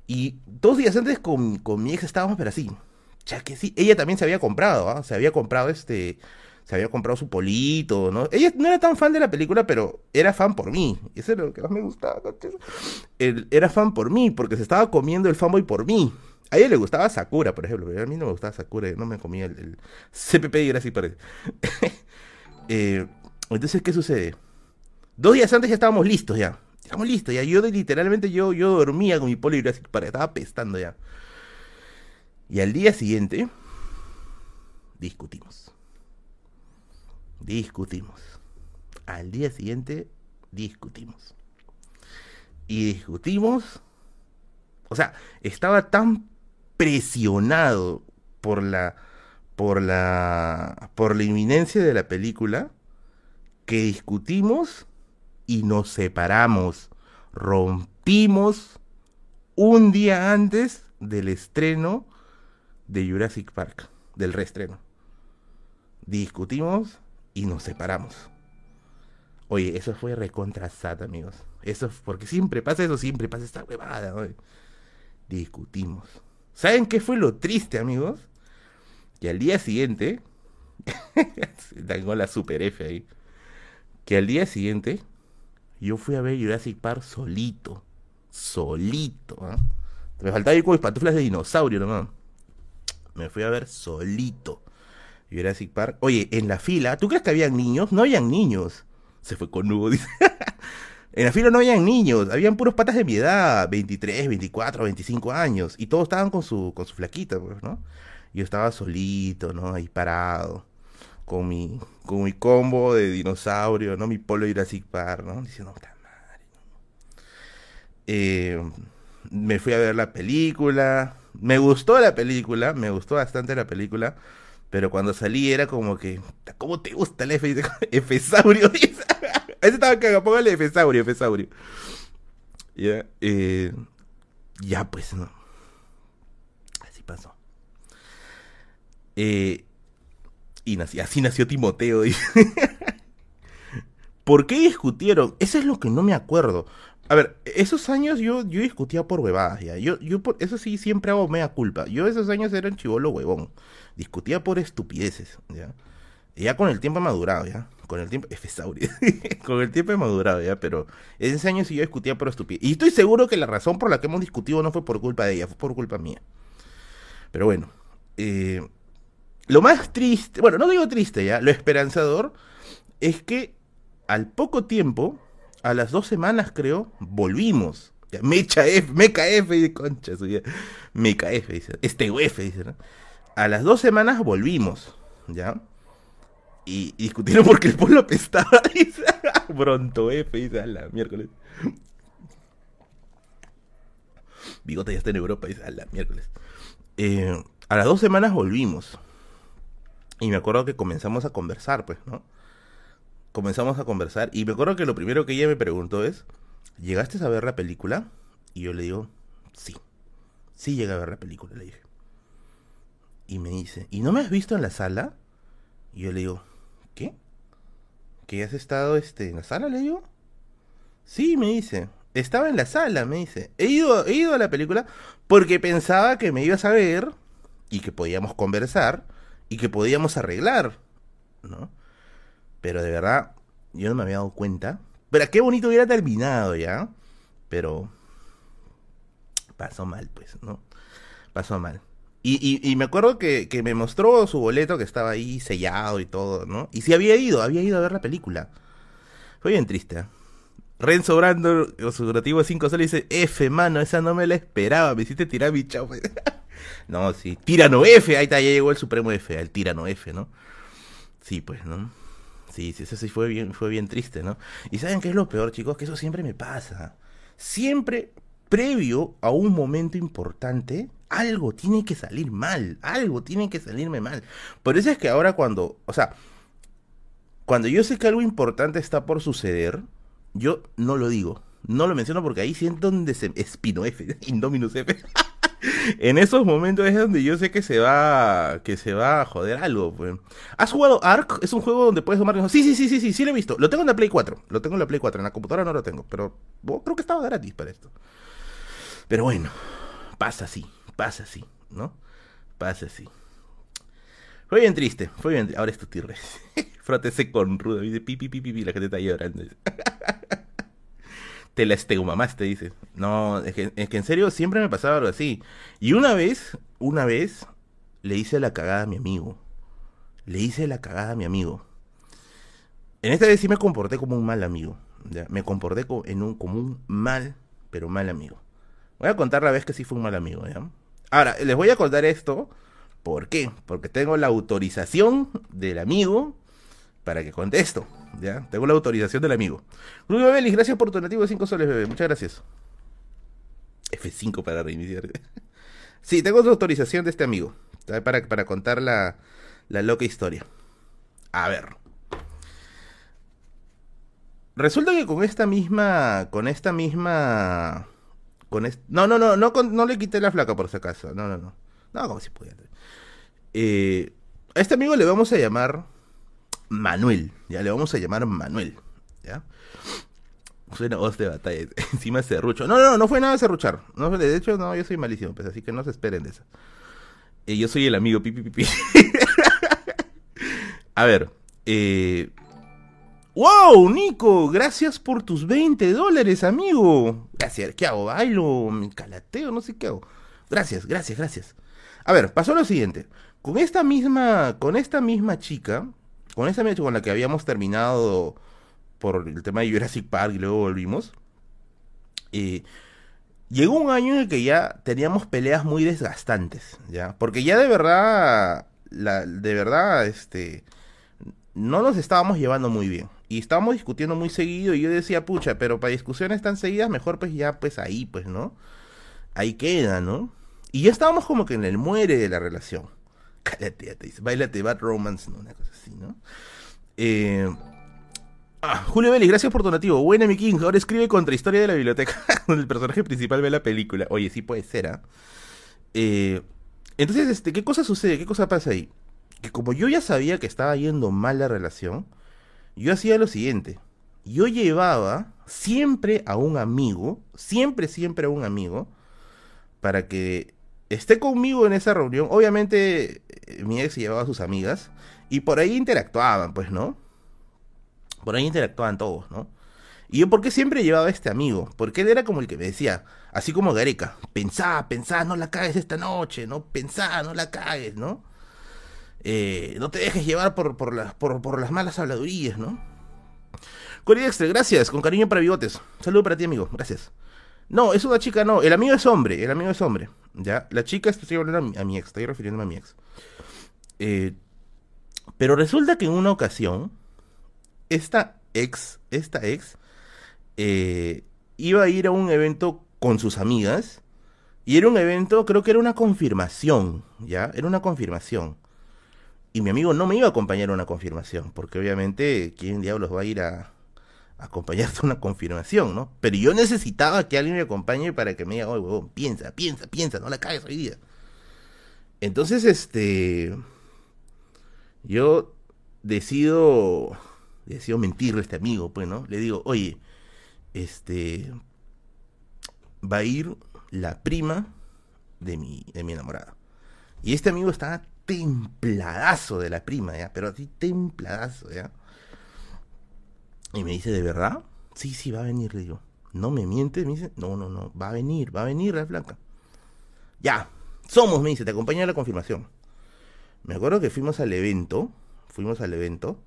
Y dos días antes con, con mi ex estábamos, pero así. Ya que sí, ella también se había comprado, ¿ah? Se había comprado este se había comprado su polito, ¿no? Ella no era tan fan de la película, pero era fan por mí. Eso era lo que más me gustaba. era fan por mí, porque se estaba comiendo el fanboy por mí. A ella le gustaba Sakura, por ejemplo, pero a mí no me gustaba Sakura, no me comía el, CPP y era así parece. eh, entonces, ¿qué sucede? Dos días antes ya estábamos listos ya. Estamos listos ya. Yo literalmente yo, yo dormía con mi polo y para estaba pestando ya. Y al día siguiente discutimos discutimos. Al día siguiente, discutimos. Y discutimos. O sea, estaba tan presionado por la. por la. por la inminencia de la película. que discutimos y nos separamos. Rompimos un día antes del estreno de Jurassic Park, del reestreno. Discutimos y nos separamos. Oye, eso fue recontra amigos. Eso porque siempre pasa eso, siempre pasa esta huevada, Discutimos. ¿Saben qué fue lo triste, amigos? Que al día siguiente, <laughs> tengo la super F ahí, que al día siguiente yo fui a ver Jurassic Park solito, solito, ¿ah? Me faltaba ir con mis pantuflas de dinosaurio nomás. Me fui a ver solito. Jurassic Park. Oye, en la fila, ¿tú crees que habían niños? No habían niños. Se fue con Hugo, <laughs> dice. en la fila no habían niños, habían puros patas de mi edad, 23, 24, 25 años. Y todos estaban con su, con su flaquita, pues, ¿no? Yo estaba solito, ¿no? Ahí parado. Con mi, con mi combo de dinosaurio, ¿no? Mi polo Jurassic Park, ¿no? Diciendo, puta madre. Eh, me fui a ver la película. Me gustó la película, me gustó bastante la película. Pero cuando salí era como que, ¿cómo te gusta el F? <laughs> F-saurio. <laughs> <laughs> Ese estaba cagado, póngale F-saurio, F-saurio. Ya, eh, ya pues, no. Así pasó. Eh, y así nació Timoteo. ¿Por qué discutieron? Eso es lo que no me acuerdo. A ver, esos años yo, yo discutía por huevadas, ya. Yo, yo por, eso sí siempre hago mea culpa. Yo esos años era un chivolo huevón. Discutía por estupideces, ya. Ya con el tiempo he madurado, ya. Con el tiempo, <laughs> con el tiempo he madurado, ya. Pero ese año sí yo discutía por estupideces. Y estoy seguro que la razón por la que hemos discutido no fue por culpa de ella, fue por culpa mía. Pero bueno, eh, lo más triste, bueno, no digo triste, ya. Lo esperanzador es que al poco tiempo a las dos semanas, creo, volvimos. Mecha F, Meca F, concha suya. Meca F, dice. Este F, dice, ¿no? A las dos semanas volvimos, ¿ya? Y, discutieron porque el pueblo apestaba, <laughs> dice. Pronto F, dice, a la miércoles. Bigote ya está en Europa, dice, a la miércoles. Eh, a las dos semanas volvimos. Y me acuerdo que comenzamos a conversar, pues, ¿no? comenzamos a conversar y me acuerdo que lo primero que ella me preguntó es, ¿llegaste a ver la película? Y yo le digo, sí, sí llegué a ver la película, le dije. Y me dice, ¿y no me has visto en la sala? Y yo le digo, ¿qué? ¿Que has estado este, en la sala? Le digo. Sí, me dice. Estaba en la sala, me dice. He ido, he ido a la película porque pensaba que me ibas a ver y que podíamos conversar y que podíamos arreglar, ¿no? Pero de verdad, yo no me había dado cuenta. Pero qué bonito hubiera terminado ya. Pero pasó mal, pues, ¿no? Pasó mal. Y, y, me acuerdo que, que, me mostró su boleto que estaba ahí sellado y todo, ¿no? Y sí había ido, había ido a ver la película. Fue bien triste. ¿eh? Renzo Brando, su relativo de 5 soles, dice, F, mano, esa no me la esperaba, me hiciste tirar mi chau. <laughs> no, sí. Tirano F, ahí está, ya llegó el Supremo F, el Tirano F, ¿no? Sí, pues, ¿no? Sí, sí, eso sí fue bien, fue bien triste, ¿no? Y ¿saben qué es lo peor, chicos? Que eso siempre me pasa. Siempre, previo a un momento importante, algo tiene que salir mal, algo tiene que salirme mal. Por eso es que ahora cuando, o sea, cuando yo sé que algo importante está por suceder, yo no lo digo. No lo menciono porque ahí siento donde se... Espino F, <laughs> Indominus F. <laughs> en esos momentos es donde yo sé que se va que se va a joder algo. Pues. ¿Has jugado Ark? Es un juego donde puedes tomar... Sí, sí, sí, sí, sí, sí lo he visto. Lo tengo en la Play 4. Lo tengo en la Play 4. En la computadora no lo tengo. Pero creo que estaba gratis para esto. Pero bueno, pasa así. Pasa así, ¿no? Pasa así. Fue bien triste, fue bien Ahora es tu tirre. <laughs> Frótese con rudo. Dice pi, pi, pi, la gente está llorando. <laughs> te la te dice. No, es que, es que en serio siempre me pasaba algo así. Y una vez, una vez, le hice la cagada a mi amigo. Le hice la cagada a mi amigo. En esta vez sí me comporté como un mal amigo. Me comporté como, en un, como un mal, pero mal amigo. Voy a contar la vez que sí fue un mal amigo. ¿ya? Ahora, les voy a contar esto. ¿Por qué? Porque tengo la autorización del amigo para que contesto. ¿Ya? Tengo la autorización del amigo. Rubio Belis, gracias por tu donativo de 5 soles, bebé. Muchas gracias. F5 para reiniciar. <laughs> sí, tengo la autorización de este amigo. Para, para contar la, la loca historia. A ver. Resulta que con esta misma. Con esta misma. Con no, no, no, no, no le quité la flaca por si acaso. No, no, no. No, como si pudiera. Eh, a este amigo le vamos a llamar Manuel. Ya le vamos a llamar Manuel. ¿Ya? Suena voz de batalla. <laughs> Encima serrucho. No, no, no, no fue nada de serruchar. No, de hecho, no, yo soy malísimo, pues, así que no se esperen de eso. Eh, yo soy el amigo pipi pipi. <laughs> a ver. Eh... ¡Wow, Nico! Gracias por tus 20 dólares, amigo. Gracias. ¿Qué hago? ¿Bailo? ¿Me calateo? No sé qué hago. Gracias, gracias, gracias. A ver, pasó lo siguiente. Con esta misma, con esta misma chica, con esa mecha con la que habíamos terminado por el tema de Jurassic Park y luego volvimos, eh, llegó un año en el que ya teníamos peleas muy desgastantes, ¿ya? Porque ya de verdad, la, de verdad, este, no nos estábamos llevando muy bien. Y estábamos discutiendo muy seguido y yo decía, pucha, pero para discusiones tan seguidas, mejor pues ya, pues ahí, pues, ¿no? Ahí queda, ¿no? Y ya estábamos como que en el muere de la relación. <laughs> Cállate, te dice, bailate Bad Romance, ¿no? Una cosa así, ¿no? Eh, ah, Julio Vélez, gracias por tu nativo. Buena, mi King. Ahora escribe contra historia de la biblioteca, <laughs> donde el personaje principal ve la película. Oye, sí puede ser, ¿ah? ¿eh? entonces, este, ¿qué cosa sucede? ¿Qué cosa pasa ahí? Que como yo ya sabía que estaba yendo mal la relación, yo hacía lo siguiente. Yo llevaba siempre a un amigo, siempre, siempre a un amigo, para que esté conmigo en esa reunión. Obviamente, eh, mi ex llevaba a sus amigas y por ahí interactuaban, pues, ¿no? Por ahí interactuaban todos, ¿no? Y yo, ¿por qué siempre llevaba a este amigo? Porque él era como el que me decía, así como Gareca, pensá, pensá, no la cagues esta noche, ¿no? Pensá, no la cagues, ¿no? Eh, no te dejes llevar por, por, las, por, las malas habladurías, ¿no? Corey Extra, gracias, con cariño para bigotes. Saludo para ti, amigo, gracias. No, es una chica, no, el amigo es hombre, el amigo es hombre. ¿ya? La chica, estoy hablando a mi, ex, estoy refiriéndome a mi ex. Eh, pero resulta que en una ocasión, esta ex, esta ex, eh, iba a ir a un evento con sus amigas. Y era un evento, creo que era una confirmación, ¿ya? Era una confirmación. Y mi amigo no me iba a acompañar a una confirmación, porque obviamente, ¿quién diablos va a ir a, acompañarte a una confirmación, ¿no? Pero yo necesitaba que alguien me acompañe para que me diga, oye, huevón, piensa, piensa, piensa, no la cagues hoy día. Entonces, este. Yo decido. Decido mentirle a este amigo, pues, ¿no? Le digo, oye, este. Va a ir la prima de mi, de mi enamorada. Y este amigo estaba templadazo de la prima, ¿ya? Pero así templadazo, ¿ya? Y me dice, ¿de verdad? Sí, sí, va a venir, le digo. No me miente, me dice, no, no, no, va a venir, va a venir la flaca. Ya, somos, me dice, te acompaño a la confirmación. Me acuerdo que fuimos al evento, fuimos al evento.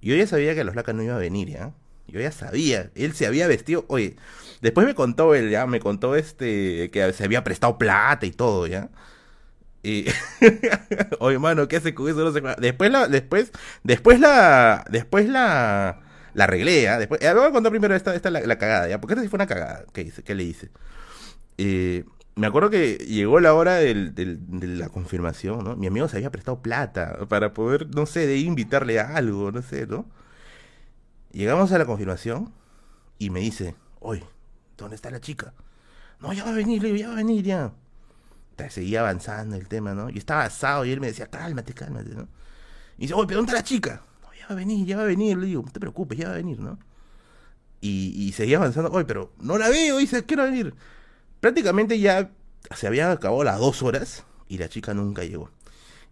Yo ya sabía que la flaca no iba a venir, ¿ya? Yo ya sabía, él se había vestido, oye, después me contó él, ya, me contó este, que se había prestado plata y todo, ¿ya? Y, <laughs> oye, mano, ¿qué hace con eso? No sé Después la, después, después la, después la, la arreglé, ¿eh? Después, voy a primero esta, esta la, la, cagada, ¿ya? Porque esta sí fue una cagada que hice, ¿qué le hice? Eh, me acuerdo que llegó la hora de la confirmación, ¿no? Mi amigo se había prestado plata para poder, no sé, de invitarle a algo, no sé, ¿no? Llegamos a la confirmación y me dice, oye, ¿dónde está la chica? No, ya va a venir, ya va a venir, ya seguía avanzando el tema, ¿no? Y estaba asado y él me decía, cálmate, cálmate, ¿no? Y dice, oye, pero ¿dónde está la chica? No, ya va a venir, ya va a venir. Le digo, no te preocupes, ya va a venir, ¿no? Y, y seguía avanzando, oye, pero no la veo, dice, quiero venir. Prácticamente ya se habían acabado las dos horas y la chica nunca llegó.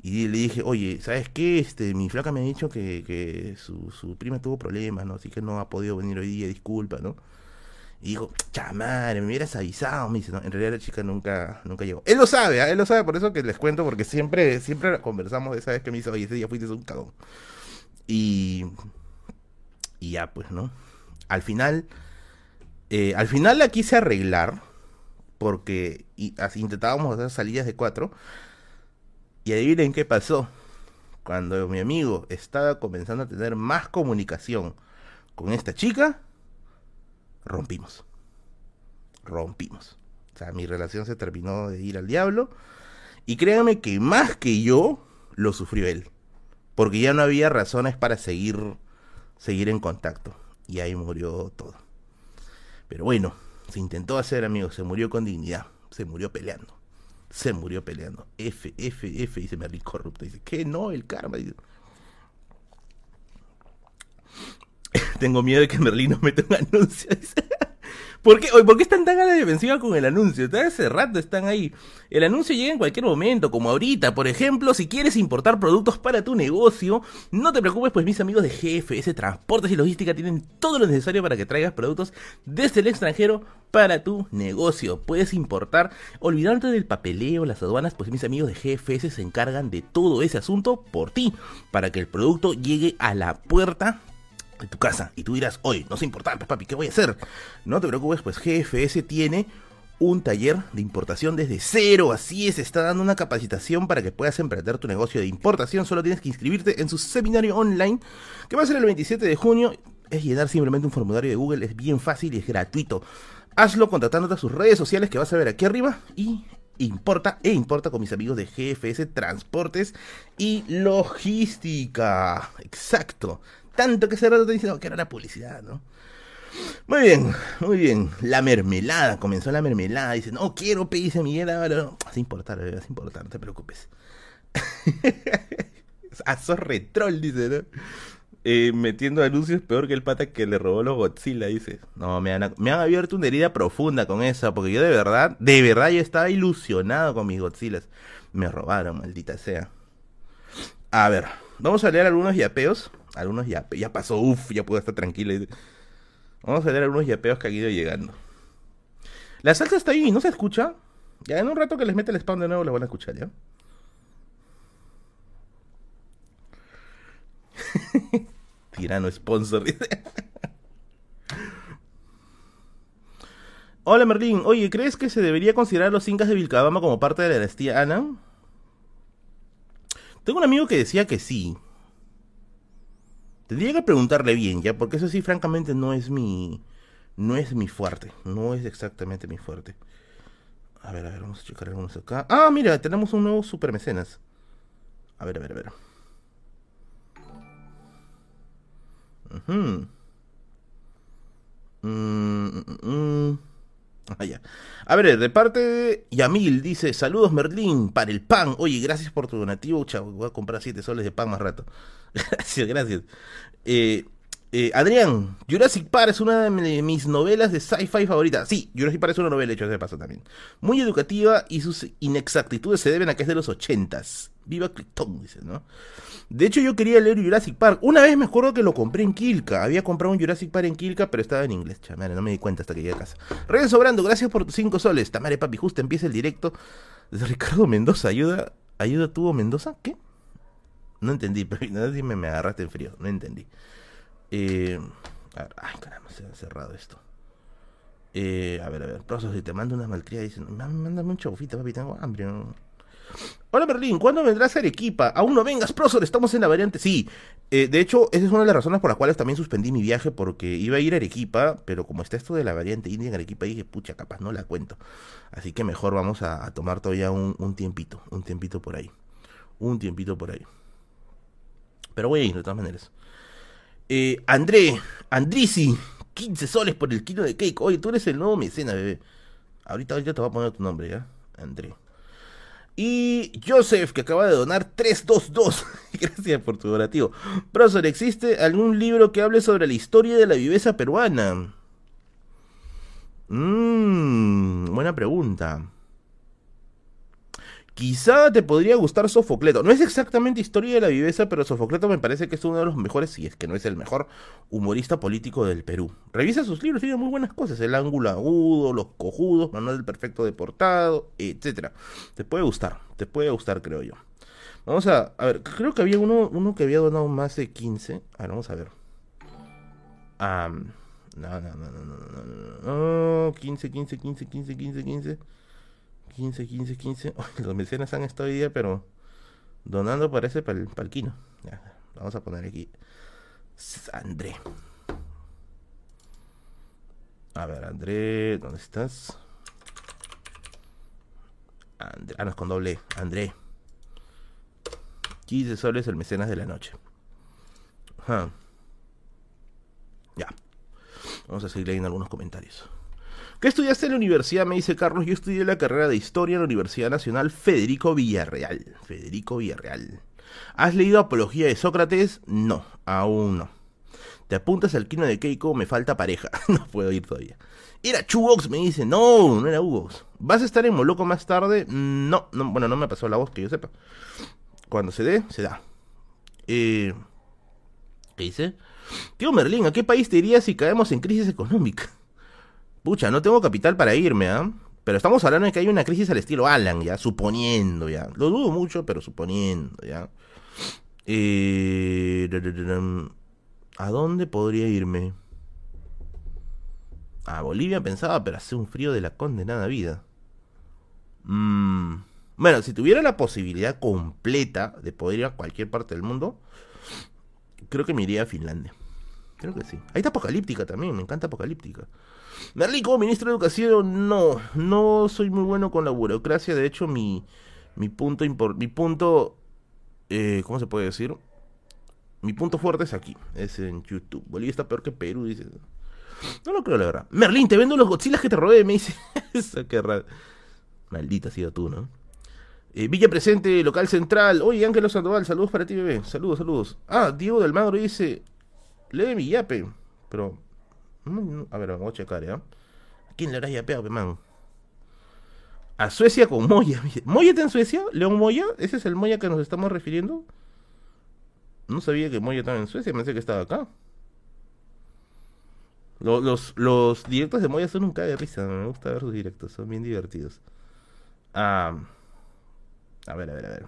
Y le dije, oye, ¿sabes qué? Este, mi flaca me ha dicho que, que su, su prima tuvo problemas, ¿no? Así que no ha podido venir hoy día, disculpa, ¿no? Y dijo, chamadre, me hubieras avisado. Me dice, no, en realidad la chica nunca, nunca llegó. Él lo sabe, ¿eh? él lo sabe, por eso que les cuento, porque siempre, siempre conversamos de esa vez que me dice, oye, ese día fuiste un cagón. Y, y ya, pues, ¿no? Al final, eh, al final la quise arreglar, porque y, intentábamos hacer salidas de cuatro. Y adivinen qué pasó. Cuando mi amigo estaba comenzando a tener más comunicación con esta chica, rompimos. Rompimos. O sea, mi relación se terminó de ir al diablo. Y créanme que más que yo, lo sufrió él. Porque ya no había razones para seguir, seguir en contacto. Y ahí murió todo. Pero bueno, se intentó hacer, amigos. Se murió con dignidad. Se murió peleando. Se murió peleando. F, F, F, dice Merlin corrupto. Dice, ¿qué? No, el karma. <laughs> Tengo miedo de que Merlín nos meta un anuncio. <laughs> ¿Por qué, ¿Por qué están tan a la defensiva con el anuncio? Desde hace rato están ahí. El anuncio llega en cualquier momento, como ahorita. Por ejemplo, si quieres importar productos para tu negocio, no te preocupes, pues mis amigos de GFS Transportes y Logística tienen todo lo necesario para que traigas productos desde el extranjero para tu negocio. Puedes importar, olvidarte del papeleo, las aduanas, pues mis amigos de GFS se encargan de todo ese asunto por ti, para que el producto llegue a la puerta de tu casa y tú dirás, hoy no sé importar, pues papi, ¿qué voy a hacer? No te preocupes, pues GFS tiene un taller de importación desde cero, así es, está dando una capacitación para que puedas emprender tu negocio de importación, solo tienes que inscribirte en su seminario online, que va a ser el 27 de junio, es llenar simplemente un formulario de Google, es bien fácil y es gratuito. Hazlo contactándote a sus redes sociales que vas a ver aquí arriba y importa e importa con mis amigos de GFS Transportes y Logística. Exacto. Tanto que se rato te diciendo que era la publicidad, ¿no? Muy bien, muy bien. La mermelada, comenzó la mermelada. Dice, no quiero a Miguel. No, vas a importar, a no te preocupes. a <laughs> sos retrol, dice, ¿no? Eh, metiendo anuncios peor que el pata que le robó los Godzilla, dice. No, me han, me han abierto una herida profunda con esa, porque yo de verdad, de verdad yo estaba ilusionado con mis Godzillas. Me robaron, maldita sea. A ver, vamos a leer algunos yapeos algunos ya, ya pasó, uff, ya puedo estar tranquilo. Vamos a ver algunos yapeos que han ido llegando. La salsa está ahí, ¿no se escucha? Ya en un rato que les mete el spam de nuevo, les van a escuchar, ¿ya? <laughs> Tirano sponsor. <laughs> Hola Merlín, oye, ¿crees que se debería considerar los incas de Vilcabamba como parte de la dinastía Ana? Tengo un amigo que decía que sí, Tendría que preguntarle bien, ya, porque eso sí, francamente, no es mi. No es mi fuerte. No es exactamente mi fuerte. A ver, a ver, vamos a checar algunos acá. Ah, mira, tenemos un nuevo super mecenas. A ver, a ver, a ver. Uh Ah, ya. A ver, de parte de Yamil dice, saludos Merlín para el pan. Oye, gracias por tu donativo, chavo. Voy a comprar 7 soles de pan más rato. <laughs> gracias, gracias. Eh, eh, Adrián, Jurassic Park es una de mis novelas de sci-fi favoritas. Sí, Jurassic Park es una novela hecha de paso también. Muy educativa y sus inexactitudes se deben a que es de los ochentas. Viva Clifton, dice, ¿no? De hecho, yo quería leer Jurassic Park. Una vez me acuerdo que lo compré en Kilka. Había comprado un Jurassic Park en Kilka, pero estaba en inglés. Chamare, no me di cuenta hasta que llegué a casa. Rey Sobrando, gracias por tus 5 soles. Tamare, papi, justo empieza el directo. Ricardo Mendoza, ayuda. ¿Ayuda tuvo Mendoza? ¿Qué? No entendí, <laughs> pero no me, me agarraste en frío. No entendí. Eh, a ver, ay, caramba, se ha cerrado esto. Eh, a ver, a ver, prosos, si te mando una malcria, dicen, mándame un chaufito, papi, tengo hambre. Hola Berlín, ¿cuándo vendrás a Arequipa? Aún no vengas, profesor, estamos en la variante. Sí, eh, de hecho, esa es una de las razones por las cuales también suspendí mi viaje, porque iba a ir a Arequipa, pero como está esto de la variante india en Arequipa, dije, pucha, capaz no la cuento. Así que mejor vamos a, tomar todavía un, tiempito, un tiempito por ahí. Un tiempito por ahí. Pero ir de todas maneras. Eh, André, Andrisi, 15 soles por el kilo de cake. Oye, tú eres el nuevo mecena, bebé. Ahorita, ahorita te voy a poner tu nombre, ¿ya? André. Y Joseph, que acaba de donar 322. <laughs> Gracias por tu donativo. Profesor, ¿existe algún libro que hable sobre la historia de la viveza peruana? Mmm, buena pregunta. Quizá te podría gustar Sofocleto. No es exactamente historia de la viveza, pero Sofocleto me parece que es uno de los mejores, si es que no es el mejor, humorista político del Perú. Revisa sus libros, tiene muy buenas cosas. El ángulo agudo, los cojudos, Manuel del Perfecto Deportado, etc. Te puede gustar, te puede gustar, creo yo. Vamos a, a ver, creo que había uno, uno que había donado más de 15. A ver, vamos a ver. no, no, no, no, no, no, no, 15, 15, 15, 15, 15, 15. 15, 15, 15. los mecenas han estado hoy día, pero donando parece para el palquino. vamos a poner aquí. André. A ver, André, ¿dónde estás? André, ah, no, es con doble. André. 15 soles el mecenas de la noche. Ya. Vamos a seguir leyendo algunos comentarios. ¿Qué estudiaste en la universidad? Me dice Carlos. Yo estudié la carrera de Historia en la Universidad Nacional Federico Villarreal. Federico Villarreal. ¿Has leído Apología de Sócrates? No, aún no. ¿Te apuntas al kino de Keiko? Me falta pareja. <laughs> no puedo ir todavía. Era Chugox, me dice. No, no era Hugox. ¿Vas a estar en Moloco más tarde? No, no, bueno, no me pasó la voz que yo sepa. Cuando se dé, se da. Eh, ¿Qué dice? Tío Merlín, ¿a qué país te irías si caemos en crisis económica? Pucha, no tengo capital para irme, ¿ah? Pero estamos hablando de que hay una crisis al estilo Alan, ya, suponiendo, ya. Lo dudo mucho, pero suponiendo, ya. Eh, ¿A dónde podría irme? A Bolivia pensaba, pero hace un frío de la condenada vida. Mm, bueno, si tuviera la posibilidad completa de poder ir a cualquier parte del mundo, creo que me iría a Finlandia. Creo que sí. Ahí está Apocalíptica también, me encanta Apocalíptica. Merlín, como ministro de Educación, no, no soy muy bueno con la burocracia. De hecho, mi, mi punto, mi punto eh, ¿cómo se puede decir? Mi punto fuerte es aquí, es en YouTube. Bolivia está peor que Perú, dice. No lo creo, la verdad. Merlín, te vendo los Godzilla que te robé, me dice. <laughs> Eso, qué raro. Maldita ha sido tú, ¿no? Eh, Villa Presente, local central. Oye, Ángelo Sandoval, saludos para ti, bebé. Saludos, saludos. Ah, Diego del Magro dice. Lee mi yape. Pero a ver, vamos a checar, ¿ya? ¿A quién le habrás yapeado, man? A Suecia con Moya. ¿Moya está en Suecia? ¿León Moya? ¿Ese es el Moya que nos estamos refiriendo? No sabía que Moya estaba en Suecia, pensé que estaba acá. Los, directos de Moya son un cague de risa, me gusta ver sus directos, son bien divertidos. A ver, a ver, a ver.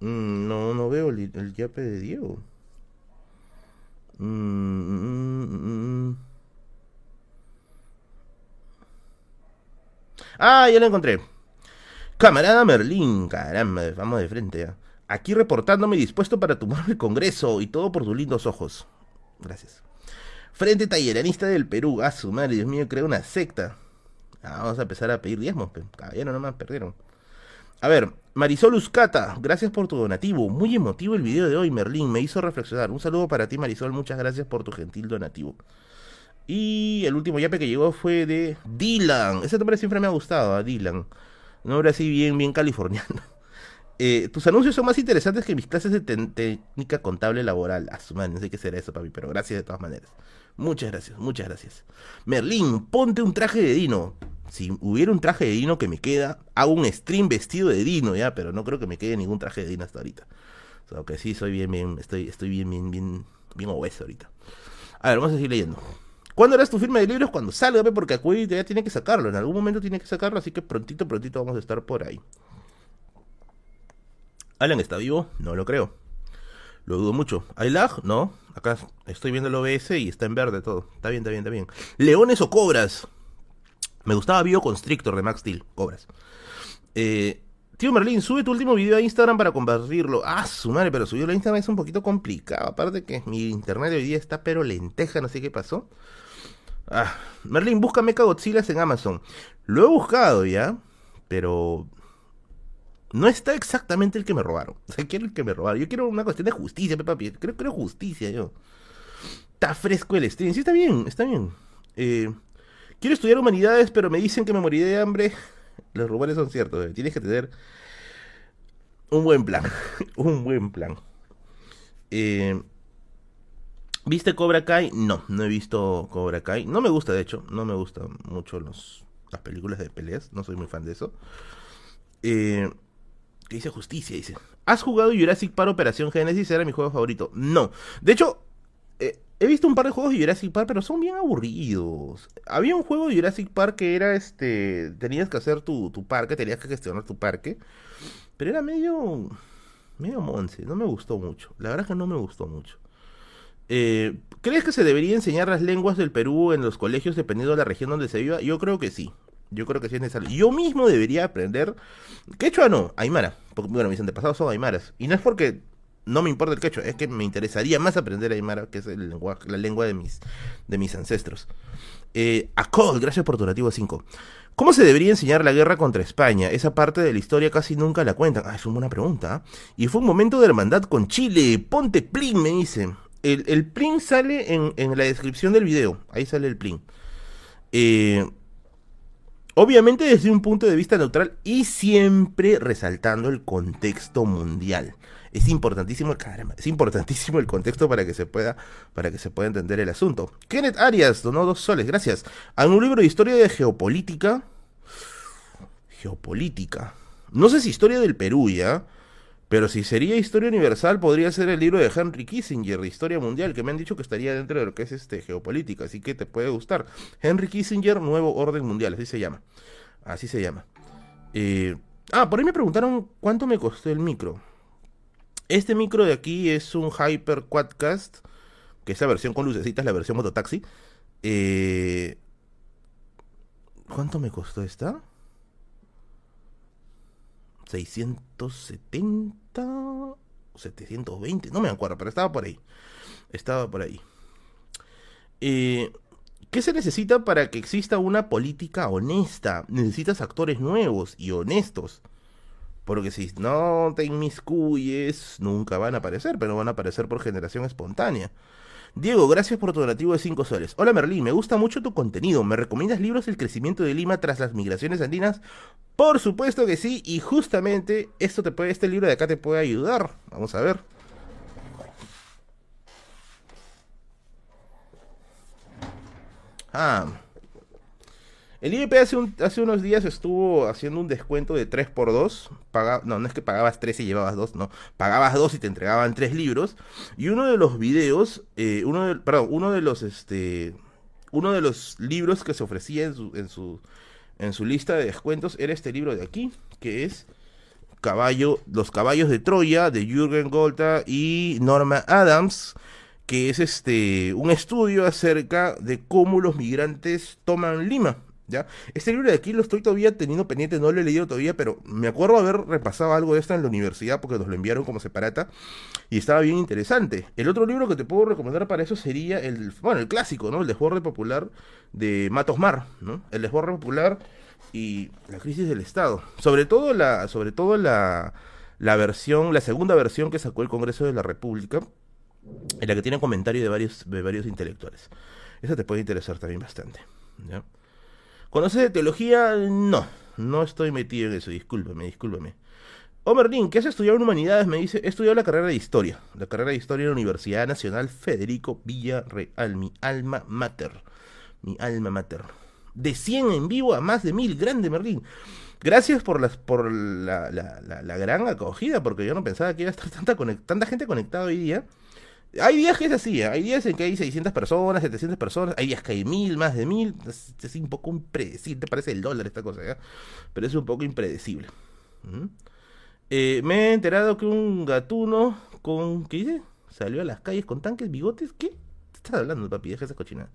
Mm, no, no veo el, el yape de Diego. Mm, ah, ya lo encontré. Camarada Merlín, caramba, vamos de frente. Aquí reportándome dispuesto para tomar el Congreso y todo por tus lindos ojos. Gracias. Frente Talleranista del Perú. A su madre, Dios mío, creo una secta. Ah, vamos a empezar a pedir diezmos, caballero, nomás perdieron. A ver, Marisol Uscata, gracias por tu donativo. Muy emotivo el video de hoy, Merlín, me hizo reflexionar. Un saludo para ti, Marisol, muchas gracias por tu gentil donativo. Y el último yape que llegó fue de Dylan. Ese nombre siempre me ha gustado, a Dylan. Un nombre así bien, bien californiano. <laughs> Eh, tus anuncios son más interesantes que mis clases de técnica contable laboral. Ah, man, no sé qué será eso, papi, pero gracias de todas maneras. Muchas gracias, muchas gracias. Merlín, ponte un traje de Dino si hubiera un traje de Dino que me queda, hago un stream vestido de Dino, ya, pero no creo que me quede ningún traje de Dino hasta ahorita. O sea, que sí, soy bien, bien, estoy, estoy bien, bien, bien, bien obeso ahorita. A ver, vamos a seguir leyendo. ¿Cuándo harás tu firma de libros? Cuando salga, porque Acuí ya tiene que sacarlo. En algún momento tiene que sacarlo, así que prontito, prontito vamos a estar por ahí. ¿Alan está vivo? No lo creo. Lo dudo mucho. ¿Hay? No. Acá estoy viendo el OBS y está en verde todo. Está bien, está bien, está bien. ¿Leones o cobras? Me gustaba Bioconstrictor de Max Steel, cobras. Eh, tío Merlin, sube tu último video a Instagram para compartirlo. Ah, su madre, pero subirlo a Instagram es un poquito complicado. Aparte que mi internet hoy día está pero lenteja, no sé qué pasó. Ah, Merlin, busca Mecha Godzilla en Amazon. Lo he buscado ya, pero no está exactamente el que me robaron. <laughs> O sea, quiero el que me robaron. Yo quiero una cuestión de justicia, papi. Creo, creo justicia yo. Está fresco el stream. Sí, está bien, está bien. Eh, quiero estudiar humanidades, pero me dicen que me moriré de hambre. Los rumores son ciertos. Eh. Tienes que tener un buen plan. <laughs> un buen plan. Eh, ¿Viste Cobra Kai? No, no he visto Cobra Kai. No me gusta, de hecho. No me gustan mucho los, las películas de peleas. No soy muy fan de eso. Eh, ¿Qué dice justicia? Dice. ¿Has jugado Jurassic Park Operación Genesis? Era mi juego favorito. No. De hecho, eh, he visto un par de juegos de Jurassic Park, pero son bien aburridos. Había un juego de Jurassic Park que era este. Tenías que hacer tu, tu parque, tenías que gestionar tu parque. Pero era medio. medio monce. No me gustó mucho. La verdad es que no me gustó mucho. Eh, ¿Crees que se debería enseñar las lenguas del Perú en los colegios dependiendo de la región donde se viva? Yo creo que sí. Yo creo que sí es necesario. Yo mismo debería aprender quechua no, aymara. Porque, bueno, mis antepasados son aymaras. Y no es porque no me importa el quechua, es que me interesaría más aprender aymara, que es el lenguaje, la lengua de mis, de mis ancestros. Eh, gracias por tu nativo 5. ¿Cómo se debería enseñar la guerra contra España? Esa parte de la historia casi nunca la cuentan. Ah, es una buena pregunta. ¿ah? Y fue un momento de hermandad con Chile. Ponte plin, me dice. El, el sale en, en la descripción del video. Ahí sale el plin. Eh, Obviamente desde un punto de vista neutral y siempre resaltando el contexto mundial. Es importantísimo, caramba, es importantísimo el contexto para que se pueda, para que se pueda entender el asunto. Kenneth Arias donó dos soles, gracias. A un libro de historia de geopolítica. Geopolítica. No sé si historia del Perú ya. Pero si sería historia universal, podría ser el libro de Henry Kissinger, de Historia Mundial, que me han dicho que estaría dentro de lo que es este geopolítica, así que te puede gustar. Henry Kissinger, Nuevo Orden Mundial, así se llama. Así se llama. Eh, ah, por ahí me preguntaron cuánto me costó el micro. Este micro de aquí es un Hyper Quadcast, que es la versión con lucecitas, la versión mototaxi. Eh, ¿Cuánto me costó esta? 670 o 720, no me acuerdo, pero estaba por ahí. Estaba por ahí. Eh, ¿Qué se necesita para que exista una política honesta? Necesitas actores nuevos y honestos. Porque si no te inmiscuyes, nunca van a aparecer, pero van a aparecer por generación espontánea. Diego, gracias por tu donativo de 5 soles. Hola Merlín, me gusta mucho tu contenido. ¿Me recomiendas libros El crecimiento de Lima tras las migraciones andinas? Por supuesto que sí, y justamente esto te puede, este libro de acá te puede ayudar. Vamos a ver. Ah. El IEP hace, unos días estuvo haciendo un descuento de 3x2. no, no es que pagabas 3 y llevabas 2, no. Pagabas 2 y te entregaban 3 libros. Y uno de los videos, eh, uno de, perdón, uno de los, este, uno de los libros que se ofrecía en su, en su, en su lista de descuentos era este libro de aquí, que es Caballo, Los caballos de Troya, de Jürgen Golta y Norma Adams que es este un estudio acerca de cómo los migrantes toman Lima. Este libro de aquí lo estoy todavía teniendo pendiente, no lo he leído todavía, pero me acuerdo haber repasado algo de esto en la universidad porque nos lo enviaron como separata y estaba bien interesante. El otro libro que te puedo recomendar para eso sería el, bueno, el clásico, ¿no? El desborde popular de Matos Mar, ¿no? El desborde popular y la crisis del Estado. Sobre todo la, sobre todo la, la versión, la segunda versión que sacó el Congreso de la República, en la que tiene comentarios de varios, de varios intelectuales. Esa te puede interesar también bastante. ¿ya? ¿Conoces de teología? No, no estoy metido en eso, discúlpeme, discúlpeme. Omerlin, ¿qué has estudiado en humanidades? Me dice, he estudiado la carrera de historia, la carrera de historia en la Universidad Nacional Federico Villarreal, mi alma mater, mi alma mater. De 100 en vivo a más de 1000, grande Merlín. Gracias por, las, por la, la, la, gran acogida, porque yo no pensaba que iba a estar tanta, tanta gente conectada hoy día. Hay días que es así, ¿eh? hay días en que hay 600 personas, 700 personas, hay días que hay mil, más de mil, es, un poco impredecible, parece el dólar esta cosa, ¿ya? pero es un poco impredecible. Eh, me he enterado que un gatuno con, ¿qué dice? Salió a las calles con tanques, bigotes, ¿qué? estás hablando, papi? Deja esa cochina.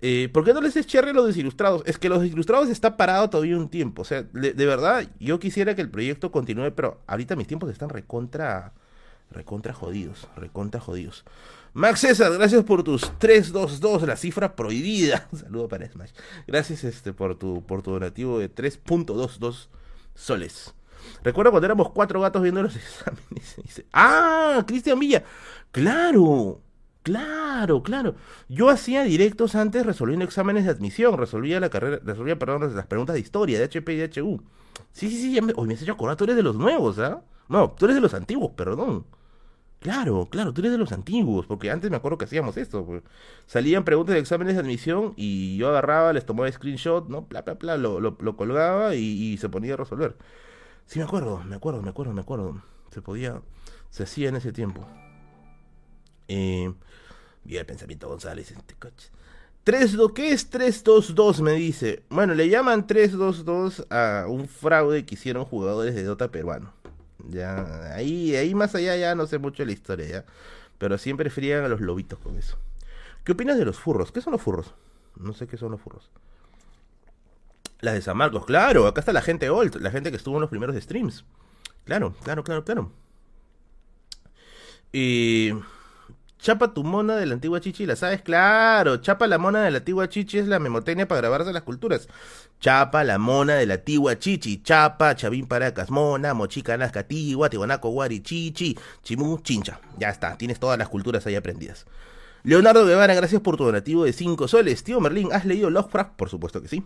Eh, ¿Por qué no les es cherry a los desilustrados? Es que los desilustrados está parado todavía un tiempo. O sea, de, verdad, yo quisiera que el proyecto continúe, pero ahorita mis tiempos están recontra. Recontra jodidos. Recontra jodidos. Max César, gracias por tus 322, la cifra prohibida. <laughs> Saludo para Smash. Gracias este, por, tu, por tu donativo de 3.22 soles. Recuerdo cuando éramos cuatro gatos viendo los <laughs> exámenes. Ah, Cristian Villa. Claro, claro, claro. Yo hacía directos antes resolviendo exámenes de admisión. Resolvía la carrera, resolvía, perdón, las preguntas de historia, de HP y de HU. Sí, sí, sí, ya hoy me has hecho acordar, tú eres de los nuevos, ¿ah? No, tú eres de los antiguos, perdón. Claro, claro, tú eres de los antiguos, porque antes me acuerdo que hacíamos esto. Pues. Salían preguntas de exámenes de admisión y yo agarraba, les tomaba screenshot, ¿no? Bla, bla, bla, lo, lo, colgaba y, se ponía a resolver. Sí, me acuerdo, me acuerdo, me acuerdo, me acuerdo. Se podía, se hacía en ese tiempo. Eh, el pensamiento González, este coche. 3, ¿Qué es 322? Me dice. Bueno, le llaman 322 a un fraude que hicieron jugadores de Dota peruano. Ya, ahí, ahí más allá ya no sé mucho la historia, ya. Pero siempre frían a los lobitos con eso. ¿Qué opinas de los furros? ¿Qué son los furros? No sé qué son los furros. Las de San Marcos, claro, acá está la gente old, la gente que estuvo en los primeros streams. Claro, claro, claro, claro. Y Chapa tu mona de la antigua chichi, ¿la sabes? Claro, chapa la mona de la antigua chichi es la memotecnia para grabarse las culturas. Chapa la mona de la antigua chichi, chapa, chavín paracas, mona, mochica nazca, tigua, tiwanaco, guari, chichi, chimú, chincha. Ya está, tienes todas las culturas ahí aprendidas. Leonardo Guevara, gracias por tu donativo de 5 soles. Tío Merlín, ¿has leído Lovecraft? Por supuesto que sí.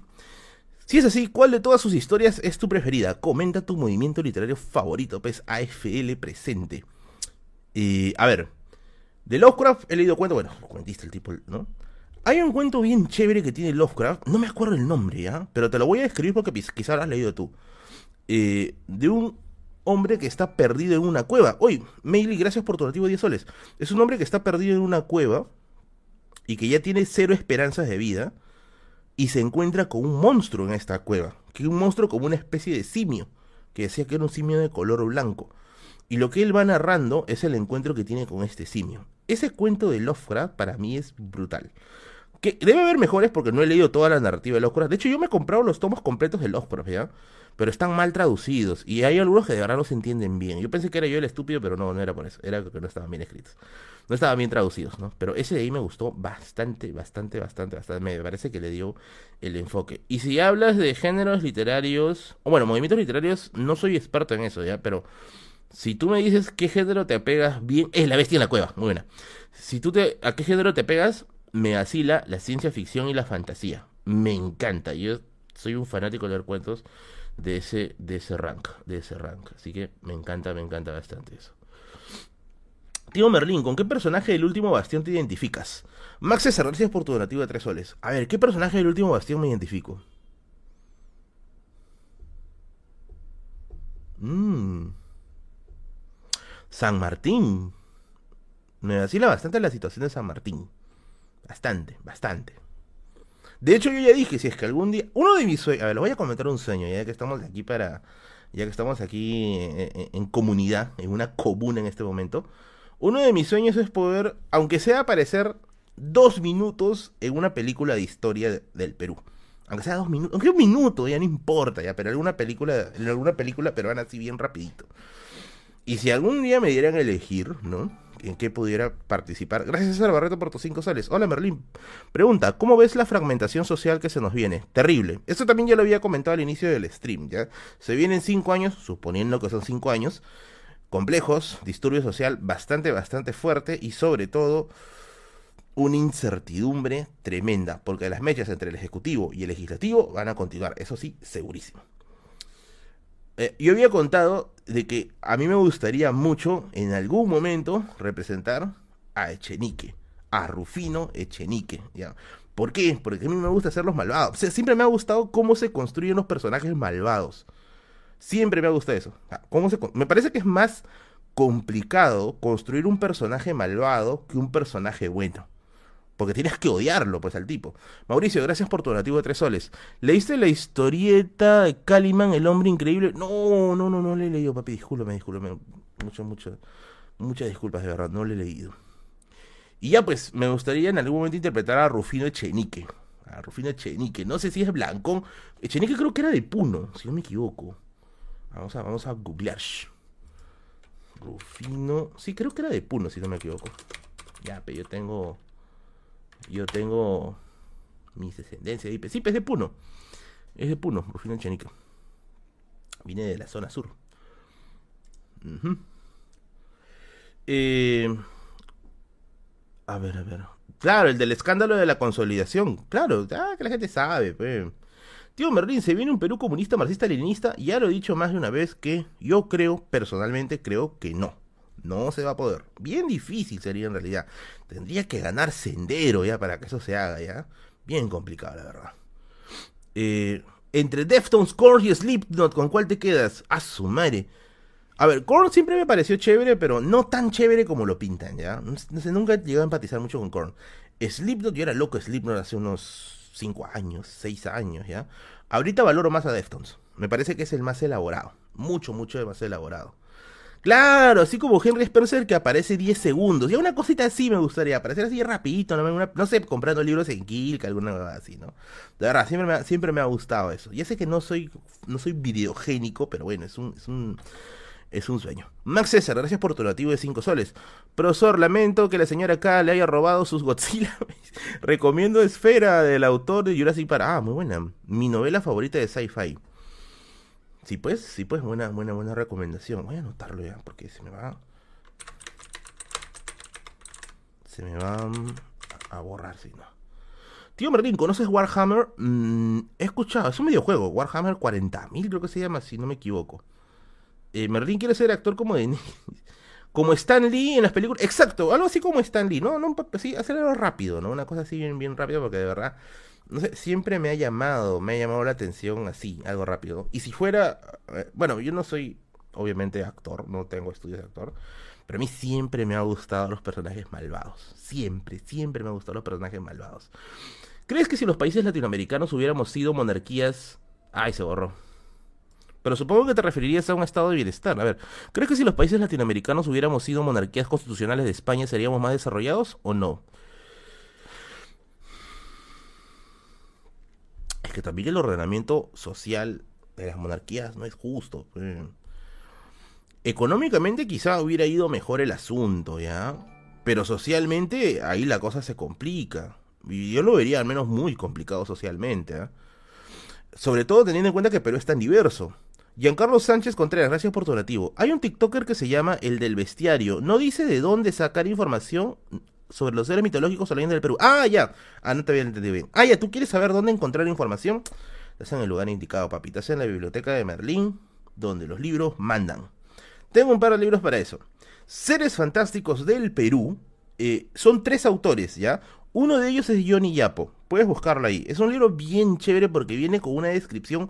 Si es así, ¿cuál de todas sus historias es tu preferida? Comenta tu movimiento literario favorito, pues AFL presente. Y, a ver, de Lovecraft he leído cuentos, bueno, cuentista el tipo, ¿no? Hay un cuento bien chévere que tiene Lovecraft, no me acuerdo el nombre, ¿ya? Pero te lo voy a escribir porque quizás lo has leído tú. Eh, de un hombre que está perdido en una cueva. Oye, Meili, gracias por tu donativo de 10 soles. Es un hombre que está perdido en una cueva y que ya tiene cero esperanzas de vida y se encuentra con un monstruo en esta cueva. Que un monstruo como una especie de simio, que decía que era un simio de color blanco. Y lo que él va narrando es el encuentro que tiene con este simio. Ese cuento de Lovecraft para mí es brutal. Que debe haber mejores porque no he leído toda la narrativa de Lovecraft. De hecho, yo me he comprado los tomos completos de Lovecraft, ¿ya? Pero están mal traducidos. Y hay algunos que de verdad no se entienden bien. Yo pensé que era yo el estúpido, pero no, no era por eso. Era que no estaban bien escritos. No estaban bien traducidos, ¿no? Pero ese de ahí me gustó bastante, bastante, bastante, bastante. Me parece que le dio el enfoque. Y si hablas de géneros literarios, o bueno, movimientos literarios, no soy experto en eso, ¿ya? Pero si tú me dices qué género te apegas bien, es La Bestia en la Cueva, muy buena. Si tú te, a qué género te pegas, me asila la ciencia ficción y la fantasía. Me encanta. Yo soy un fanático de leer cuentos de ese, de ese rank, de ese rank. Así que me encanta, me encanta bastante eso. Tío Merlín, ¿con qué personaje del último bastión te identificas? Max César, gracias por tu donativo de tres soles. A ver, ¿qué personaje del último bastión me identifico? Mmm. San Martín. Me vacila bastante la situación de San Martín. Bastante, bastante. De hecho, yo ya dije, si es que algún día. Uno de mis sueños. A ver, les voy a comentar un sueño, ya que estamos aquí para. Ya que estamos aquí en, comunidad, en una comuna en este momento. Uno de mis sueños es poder, aunque sea aparecer dos minutos en una película de historia del Perú. Aunque sea dos minutos, aunque un minuto, ya no importa, ya, pero alguna película, en alguna película peruana así bien rapidito. Y si algún día me dieran a elegir, ¿no? En qué pudiera participar. Gracias a Barreto por tus cinco sales. Hola Merlín. Pregunta, ¿cómo ves la fragmentación social que se nos viene? Terrible. Esto también ya lo había comentado al inicio del stream, ¿ya? Se vienen cinco años, suponiendo que son cinco años, complejos, disturbio social bastante, bastante fuerte y sobre todo una incertidumbre tremenda, porque las mechas entre el Ejecutivo y el Legislativo van a continuar, eso sí, segurísimo. Eh, yo había contado de que a mí me gustaría mucho en algún momento representar a Echenique, a Rufino Echenique. ¿ya? ¿Por qué? Porque a mí me gusta hacer los malvados. siempre me ha gustado cómo se construyen los personajes malvados. Siempre me ha gustado eso. ¿Cómo se, me parece que es más complicado construir un personaje malvado que un personaje bueno. Porque tienes que odiarlo, pues, al tipo. Mauricio, gracias por tu donativo de tres soles. ¿Leíste la historieta de Caliman, el hombre increíble? No, no, no, no le he leído, papi. Discúlpame, discúlpame. Muchas, muchas, muchas disculpas, de verdad. No le he leído. Y ya pues, me gustaría en algún momento interpretar a Rufino Echenique. A Rufino Echenique. No sé si es Blancón. Echenique creo que era de Puno, si no me equivoco. Vamos a, vamos a googlear. Rufino. Sí, creo que era de Puno, si no me equivoco. Ya, pero yo tengo. Yo tengo. Mis descendencias ahí. Sí, es de Puno. Es de Puno, Rufino Echenique. Viene de la zona sur. eh, a ver, a ver. Claro, el del escándalo de la consolidación. Claro, ah, que la gente sabe, pues. Tío Merlín, se viene un Perú comunista, marxista, leninista. Ya lo he dicho más de una vez que yo creo, personalmente creo que no. No se va a poder. Bien difícil sería en realidad. Tendría que ganar sendero ya para que eso se haga ya. Bien complicado, la verdad. Eh, entre Deftones, Core y Slipknot, ¿con cuál te quedas? A su madre. A ver, Korn siempre me pareció chévere, pero no tan chévere como lo pintan, ¿ya? Nunca llegado a empatizar mucho con Korn. Slipknot, yo era loco Slipknot hace unos 5 años, 6 años, ¿ya? Ahorita valoro más a Deftones. Me parece que es el más elaborado. Mucho, mucho más elaborado. Claro, así como Henry Spencer que aparece 10 segundos. Y una cosita así me gustaría, aparecer así rapidito, no, no sé, comprando libros en Kilk, alguna cosa así, ¿no? De verdad, siempre me, siempre me ha gustado eso. Ya sé que no soy, no soy videogénico, pero bueno, es un, es un, es un sueño. Max César, gracias por tu donativo de 5 soles. Profesor, lamento que la señora K le haya robado sus Godzilla. <laughs> Recomiendo Esfera del autor de Jurassic Park. Ah, muy buena. Mi novela favorita de sci-fi. Sí, pues, sí, pues, buena, buena, buena recomendación. Voy a anotarlo ya, porque se me va. Se me va a borrar, si no. Tío Merlin, ¿conoces Warhammer? Mm, he escuchado, es un videojuego, Warhammer 40.000 creo que se llama, si no me equivoco. Eh, Merlin quiere ser actor como de <laughs> como Stan Lee en las películas. Exacto, algo así como Stan Lee, ¿no? no sí, hacerlo rápido, ¿no? Una cosa así bien, bien rápido porque de verdad, no sé, siempre me ha llamado, me ha llamado la atención así, algo rápido. Y si fuera, eh, bueno, yo no soy obviamente actor, no tengo estudios de actor, pero a mí siempre me ha gustado los personajes malvados. Siempre, siempre me han gustado los personajes malvados. ¿Crees que si los países latinoamericanos hubiéramos sido monarquías... Ay, se borró. Pero supongo que te referirías a un estado de bienestar. A ver, ¿crees que si los países latinoamericanos hubiéramos sido monarquías constitucionales de España seríamos más desarrollados o no? Que también el ordenamiento social de las monarquías no es justo. Pues. Económicamente quizá hubiera ido mejor el asunto, ¿ya? Pero socialmente ahí la cosa se complica. Y yo lo vería al menos muy complicado socialmente, ¿eh? Sobre todo teniendo en cuenta que Perú es tan diverso. Giancarlo Sánchez Contreras, gracias por tu donativo. Hay un TikToker que se llama El del Bestiario. No dice de dónde sacar información sobre los seres mitológicos o del Perú. Ah, ya. Ah, no te había entendido bien. Ah, ya, ¿tú quieres saber dónde encontrar información? Estás en el lugar indicado, papi. Estás en la biblioteca de Merlín, donde los libros mandan. Tengo un par de libros para eso. Seres Fantásticos del Perú. Eh, son tres autores, ¿ya? Uno de ellos es Johnny Yapo. Puedes buscarlo ahí. Es un libro bien chévere porque viene con una descripción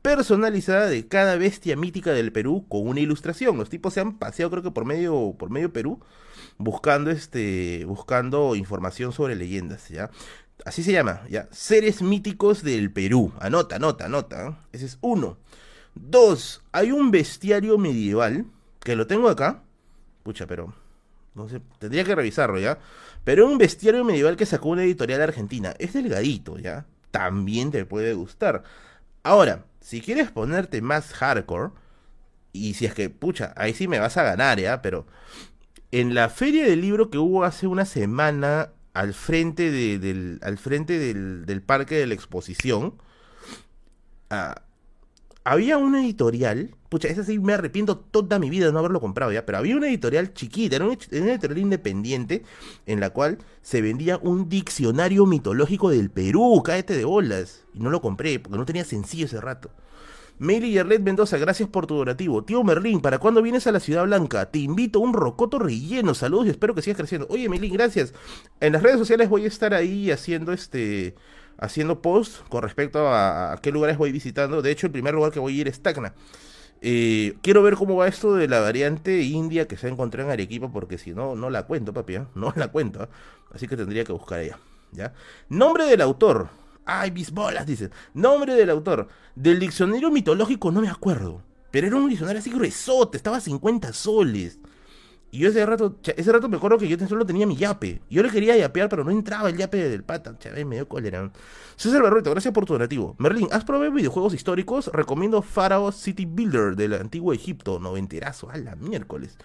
personalizada de cada bestia mítica del Perú con una ilustración. Los tipos se han paseado creo que por medio por medio Perú buscando este buscando información sobre leyendas, ¿ya? Así se llama, ¿ya? Seres míticos del Perú. Anota, anota, anota. ¿eh? Ese es uno. Dos, hay un bestiario medieval que lo tengo acá. Pucha, pero no sé, tendría que revisarlo, ¿ya? Pero un bestiario medieval que sacó una editorial argentina. Es delgadito, ¿ya? También te puede gustar. Ahora, si quieres ponerte más hardcore, y si es que, pucha, ahí sí me vas a ganar, ¿ya? Pero en la feria del libro que hubo hace una semana al frente, del, al frente del, parque de la exposición, ah, había una editorial, pucha, esa sí me arrepiento toda mi vida de no haberlo comprado ya, pero había una editorial chiquita, era una, editorial independiente en la cual se vendía un diccionario mitológico del Perú, cáete de bolas, y no lo compré porque no tenía sencillo ese rato. Meli Yerlet Mendoza, gracias por tu donativo. Tío Merlín, ¿para cuándo vienes a la Ciudad Blanca? Te invito a un rocoto relleno. Saludos y espero que sigas creciendo. Oye, Meli, gracias. En las redes sociales voy a estar ahí haciendo este haciendo post con respecto a, qué lugares voy visitando. De hecho, el primer lugar que voy a ir es Tacna. Eh, quiero ver cómo va esto de la variante india que se encontró en Arequipa, porque si no, no la cuento, papi, ¿eh? <laughs> no la cuento. ¿eh? Así que tendría que buscar ella. ¿ya? Nombre del autor. Ay, mis bolas. Nombre del autor. Del diccionario mitológico no me acuerdo. Pero era un diccionario así gruesote, estaba a 50 soles. Y yo ese rato, ese rato me acuerdo que yo solo tenía mi yape. Yo le quería yapear, pero no entraba el yape del pata. Chaval, me dio cólera. César Barrueto, gracias por tu donativo. Merlin, ¿has probado videojuegos históricos? Recomiendo Pharaoh City Builder del antiguo Egipto. Noventerazo, a la miércoles.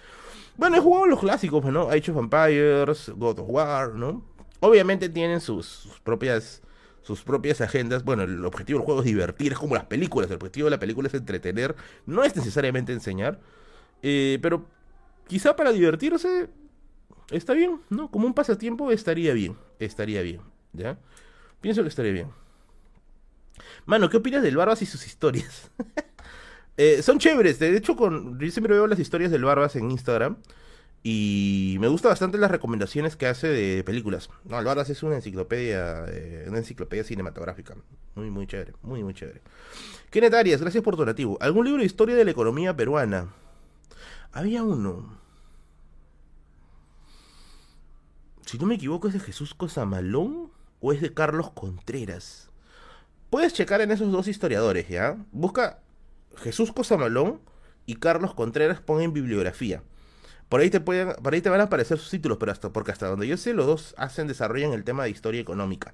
Bueno, he jugado los clásicos, ¿no? Age of Empires, God of War, ¿no? Obviamente tienen sus, propias sus propias agendas. Bueno, el objetivo del juego es divertir, es como las películas. El objetivo de la película es entretener, no es necesariamente enseñar. Eh, pero quizá para divertirse está bien, ¿no? Como un pasatiempo estaría bien, estaría bien, ¿ya? Pienso que estaría bien. Mano, ¿qué opinas del Barbas y sus historias? <laughs> Eh, son chéveres, de hecho con, yo siempre veo las historias del Barbas en Instagram y me gusta bastante las recomendaciones que hace de películas. No, el Barbas es una enciclopedia, eh, una enciclopedia cinematográfica. Muy, muy chévere, muy, muy chévere. Kenneth Arias, gracias por tu donativo. ¿Algún libro de historia de la economía peruana? Había uno. Si no me equivoco, es de Jesús Cosamalón o es de Carlos Contreras. Puedes checar en esos dos historiadores, ¿ya? Busca Jesús Cosamalón y Carlos Contreras, pon en bibliografía. Por ahí te van a aparecer sus títulos, pero hasta porque hasta donde yo sé, los dos hacen, desarrollan el tema de historia económica.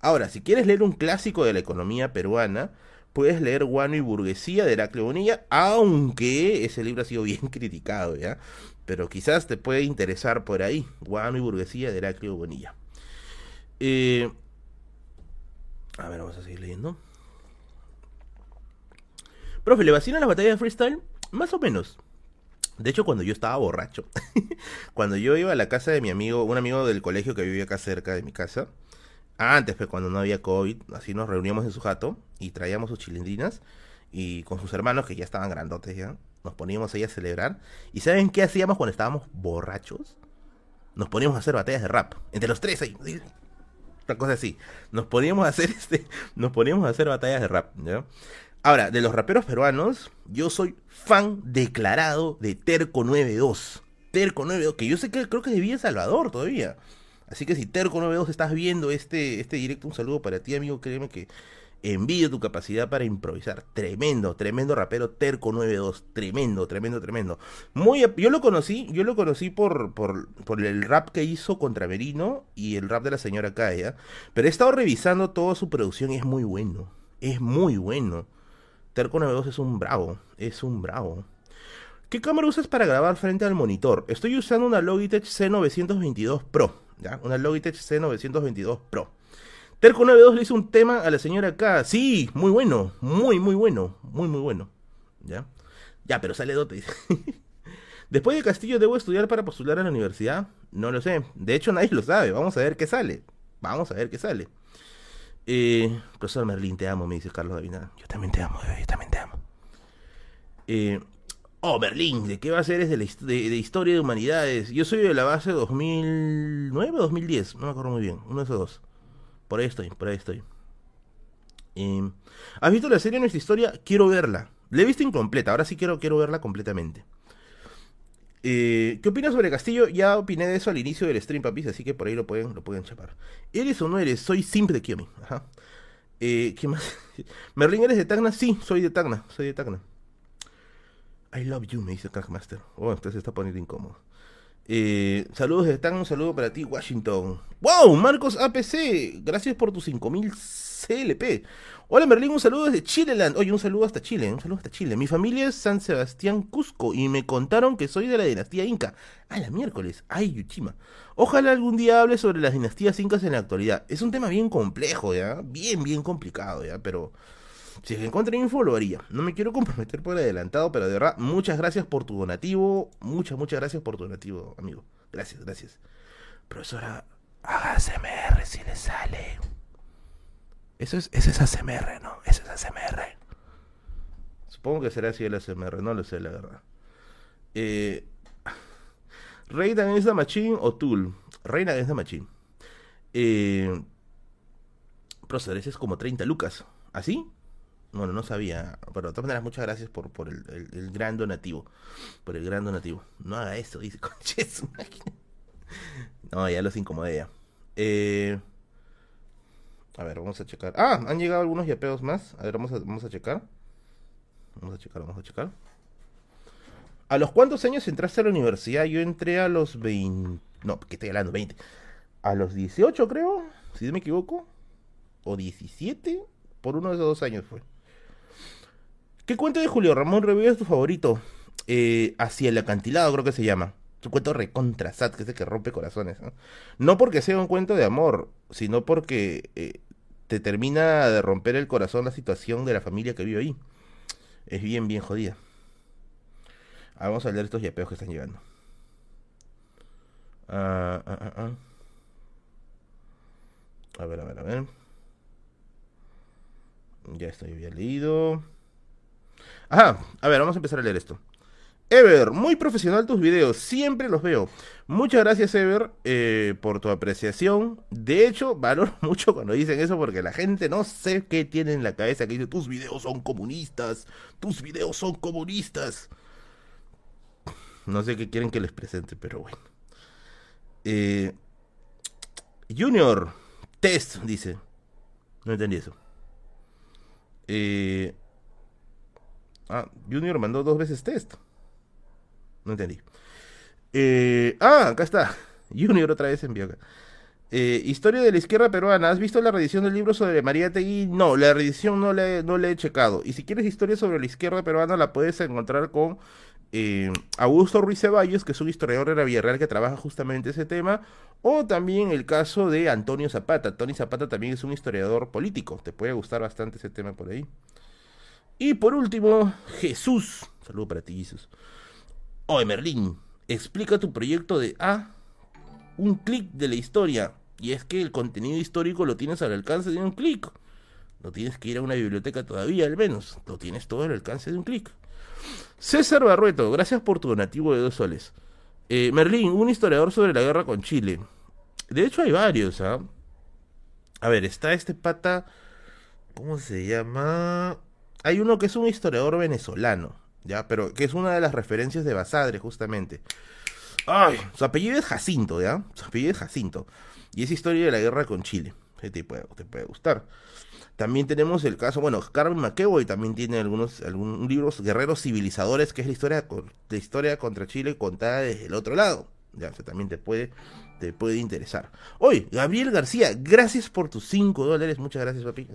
Ahora, si quieres leer un clásico de la economía peruana, puedes leer Guano y Burguesía de Heraclio Bonilla, aunque ese libro ha sido bien <laughs> criticado, ¿ya? Pero quizás te puede interesar por ahí, Guano y Burguesía de Heraclio Bonilla. Eh, a ver, vamos a seguir leyendo. Profe, ¿le vacilan las batallas de freestyle? Más o menos. De hecho, cuando yo estaba borracho, <laughs> cuando yo iba a la casa de mi amigo, un amigo del colegio que vivía acá cerca de mi casa, antes, pues, cuando no había COVID, así nos reuníamos en su jato y traíamos sus chilindrinas y con sus hermanos que ya estaban grandotes ya, nos poníamos ahí a celebrar. ¿Y saben qué hacíamos cuando estábamos borrachos? Nos poníamos a hacer batallas de rap, entre los tres ahí. Una cosa así. Nos poníamos a hacer <laughs> este, nos poníamos a hacer batallas de rap. Ahora, de los raperos peruanos, yo soy fan declarado de Terco 92. Terco 92, que yo sé que creo que es de Salvador todavía. Así que si Terco 92 estás viendo este, este directo, un saludo para ti, amigo. Créeme que envío tu capacidad para improvisar. Tremendo, tremendo rapero Terco 92. Tremendo, tremendo, tremendo. Muy, yo lo conocí, yo lo conocí por, por, por el rap que hizo contra Merino y el rap de la señora Kaya. Pero he estado revisando toda su producción y es muy bueno. Es muy bueno. Terco 92 es un bravo. Es un bravo. ¿Qué cámara usas para grabar frente al monitor? Estoy usando una Logitech C922 Pro. Una Logitech C922 Pro. Terco 92 le hizo un tema a la señora K. Sí, muy bueno, muy, muy bueno, muy, muy bueno. ¿Ya? Ya, pero sale dote. <laughs> Después de Castillo, ¿debo estudiar para postular a la universidad? No lo sé. De hecho, nadie lo sabe. Vamos a ver qué sale. Vamos a ver qué sale. Eh, profesor Merlín, te amo, me dice Carlos Davina. Yo también te amo, yo también te amo. Eh, Oh, Berlín, ¿de qué va a ser? Es de, historia de humanidades. Yo soy de la base 2009 o 2010, no me acuerdo muy bien, uno de esos dos. Por ahí estoy, por ahí estoy. Em, ¿Has visto la serie Nuestra Historia? Quiero verla. La he visto incompleta, ahora sí quiero, quiero verla completamente. Eh, ¿Qué opinas sobre Castillo? Ya opiné de eso al inicio del stream, papis, así que por ahí lo pueden, lo pueden chapar. ¿Eres o no eres? Soy simple de Kiomi. Ajá. Eh, ¿Qué más? <laughs> ¿Merlín eres de Tacna? Sí, soy de Tacna, soy de Tacna. I love you, me dice Crackmaster. Oh, usted se está poniendo incómodo. Eh, saludos de un saludo para ti, Washington. ¡Wow! Marcos APC, gracias por tus 5000 CLP. Hola Merlín, un saludo desde Chileland. Oye, un saludo hasta Chile, un saludo hasta Chile. Mi familia es San Sebastián Cusco y me contaron que soy de la dinastía Inca. A la miércoles, ay, Yuchima. Ojalá algún día hable sobre las dinastías incas en la actualidad. Es un tema bien complejo, ¿ya? Bien, bien complicado, ¿ya? Pero si encontré info, lo haría. No me quiero comprometer por adelantado, pero de verdad, muchas gracias por tu donativo. Muchas, muchas gracias por tu donativo, amigo. Gracias, gracias. Profesora, haga ASMR si le sale. Eso es, eso es ASMR, ¿no? Eso es ASMR. Supongo que será así el ASMR, no lo sé, la verdad. Eh, Reina es the Machine o Tool. Reina the Machine. Eh, ese es como 30 lucas. ¿Así? Bueno, no sabía. Pero de todas maneras, muchas gracias por, por el, gran donativo. Por el gran donativo. No haga eso, dice <laughs> Conches. No, ya los incomodé ya. Eh, a ver, vamos a checar. Ah, han llegado algunos yapeos más. A ver, vamos a, vamos a checar. Vamos a checar, vamos a checar. ¿A los cuántos años entraste a la universidad? Yo entré a los 20. No, ¿qué estoy hablando? 20. A los 18, creo, si no me equivoco. O 17. Por uno de esos dos años fue. ¿Qué cuento de Julio Ramón Revilla es tu favorito? Eh, hacia el acantilado, creo que se llama. Es un cuento recontra sad, que es el que rompe corazones. ¿no? porque sea un cuento de amor, sino porque eh, te termina de romper el corazón la situación de la familia que vive ahí. Es bien, bien jodida. Ah, vamos a leer estos yapeos que están llegando. Ah, ah, ah. A ver, a ver, a ver. Ya estoy bien leído. Ajá, a ver, vamos a empezar a leer esto. Ever, muy profesional tus videos, siempre los veo. Muchas gracias, Ever, eh, por tu apreciación. De hecho, valoro <laughs> mucho cuando dicen eso porque la gente no sé qué tiene en la cabeza que dice tus videos son comunistas, tus videos son comunistas. No sé qué quieren que les presente, pero bueno. Eh, Junior, test, dice. No entendí eso. Eh, ah, Junior mandó dos veces test. No entendí. Eh, ah, acá está. <laughs> Junior otra vez envió acá. Eh, historia de la izquierda peruana. ¿Has visto la reedición del libro sobre María Tegui? No, la reedición no le, no le he checado. Y si quieres historia sobre la izquierda peruana, la puedes encontrar con eh, Augusto Ruiz Ceballos, que es un historiador de la Villarreal que trabaja justamente ese tema. O también el caso de Antonio Zapata. Tony Zapata también es un historiador político. Te puede gustar bastante ese tema por ahí. Y por último, Jesús. Saludo para ti, Jesús. Oye, Merlín, explica tu proyecto de A. Un clic de la historia. Y es que el contenido histórico lo tienes al alcance de un clic. No tienes que ir a una biblioteca todavía, al menos. Lo tienes todo al alcance de un clic. César Barrueto, gracias por tu donativo de dos soles. Eh, Merlín, un historiador sobre la guerra con Chile. De hecho, hay varios, ¿ah? A ver, está este pata. ¿Cómo se llama? Hay uno que es un historiador venezolano. ¿ya? Pero que es una de las referencias de Basadre, justamente. Ay, su apellido es Jacinto, ¿ya? Su apellido es Jacinto. Y es historia de la guerra con Chile. Te puede, te puede gustar. También tenemos el caso, bueno, Carmen McEvoy también tiene algunos, algunos libros, Guerreros Civilizadores, que es la historia, la historia contra Chile contada desde el otro lado. Ya, o también te puede, te puede interesar. Hoy, Gabriel García, gracias por tus 5 dólares. Muchas gracias, papi.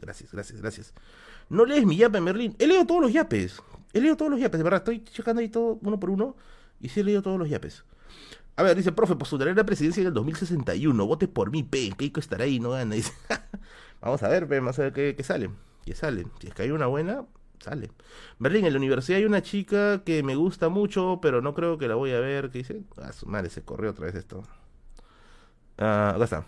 gracias, gracias, gracias. No lees mi yape, Merlín. He leído todos los yapes. He leído todos los yapes, de verdad. Estoy checando ahí todo uno por uno. Y sí he leído todos los yapes. A ver, dice, profe, postularé la presidencia en el 2061. Vote por mí, pe. Keiko estará ahí, no gana. <laughs> Dice, vamos a ver, pe, vamos a ver qué, sale. ¿Qué sale? Si es que hay una buena, sale. Berlín, en la universidad hay una chica que me gusta mucho, pero no creo que la voy a ver. ¿Qué dice? Ah, su madre, se corrió otra vez esto. Ah, acá está.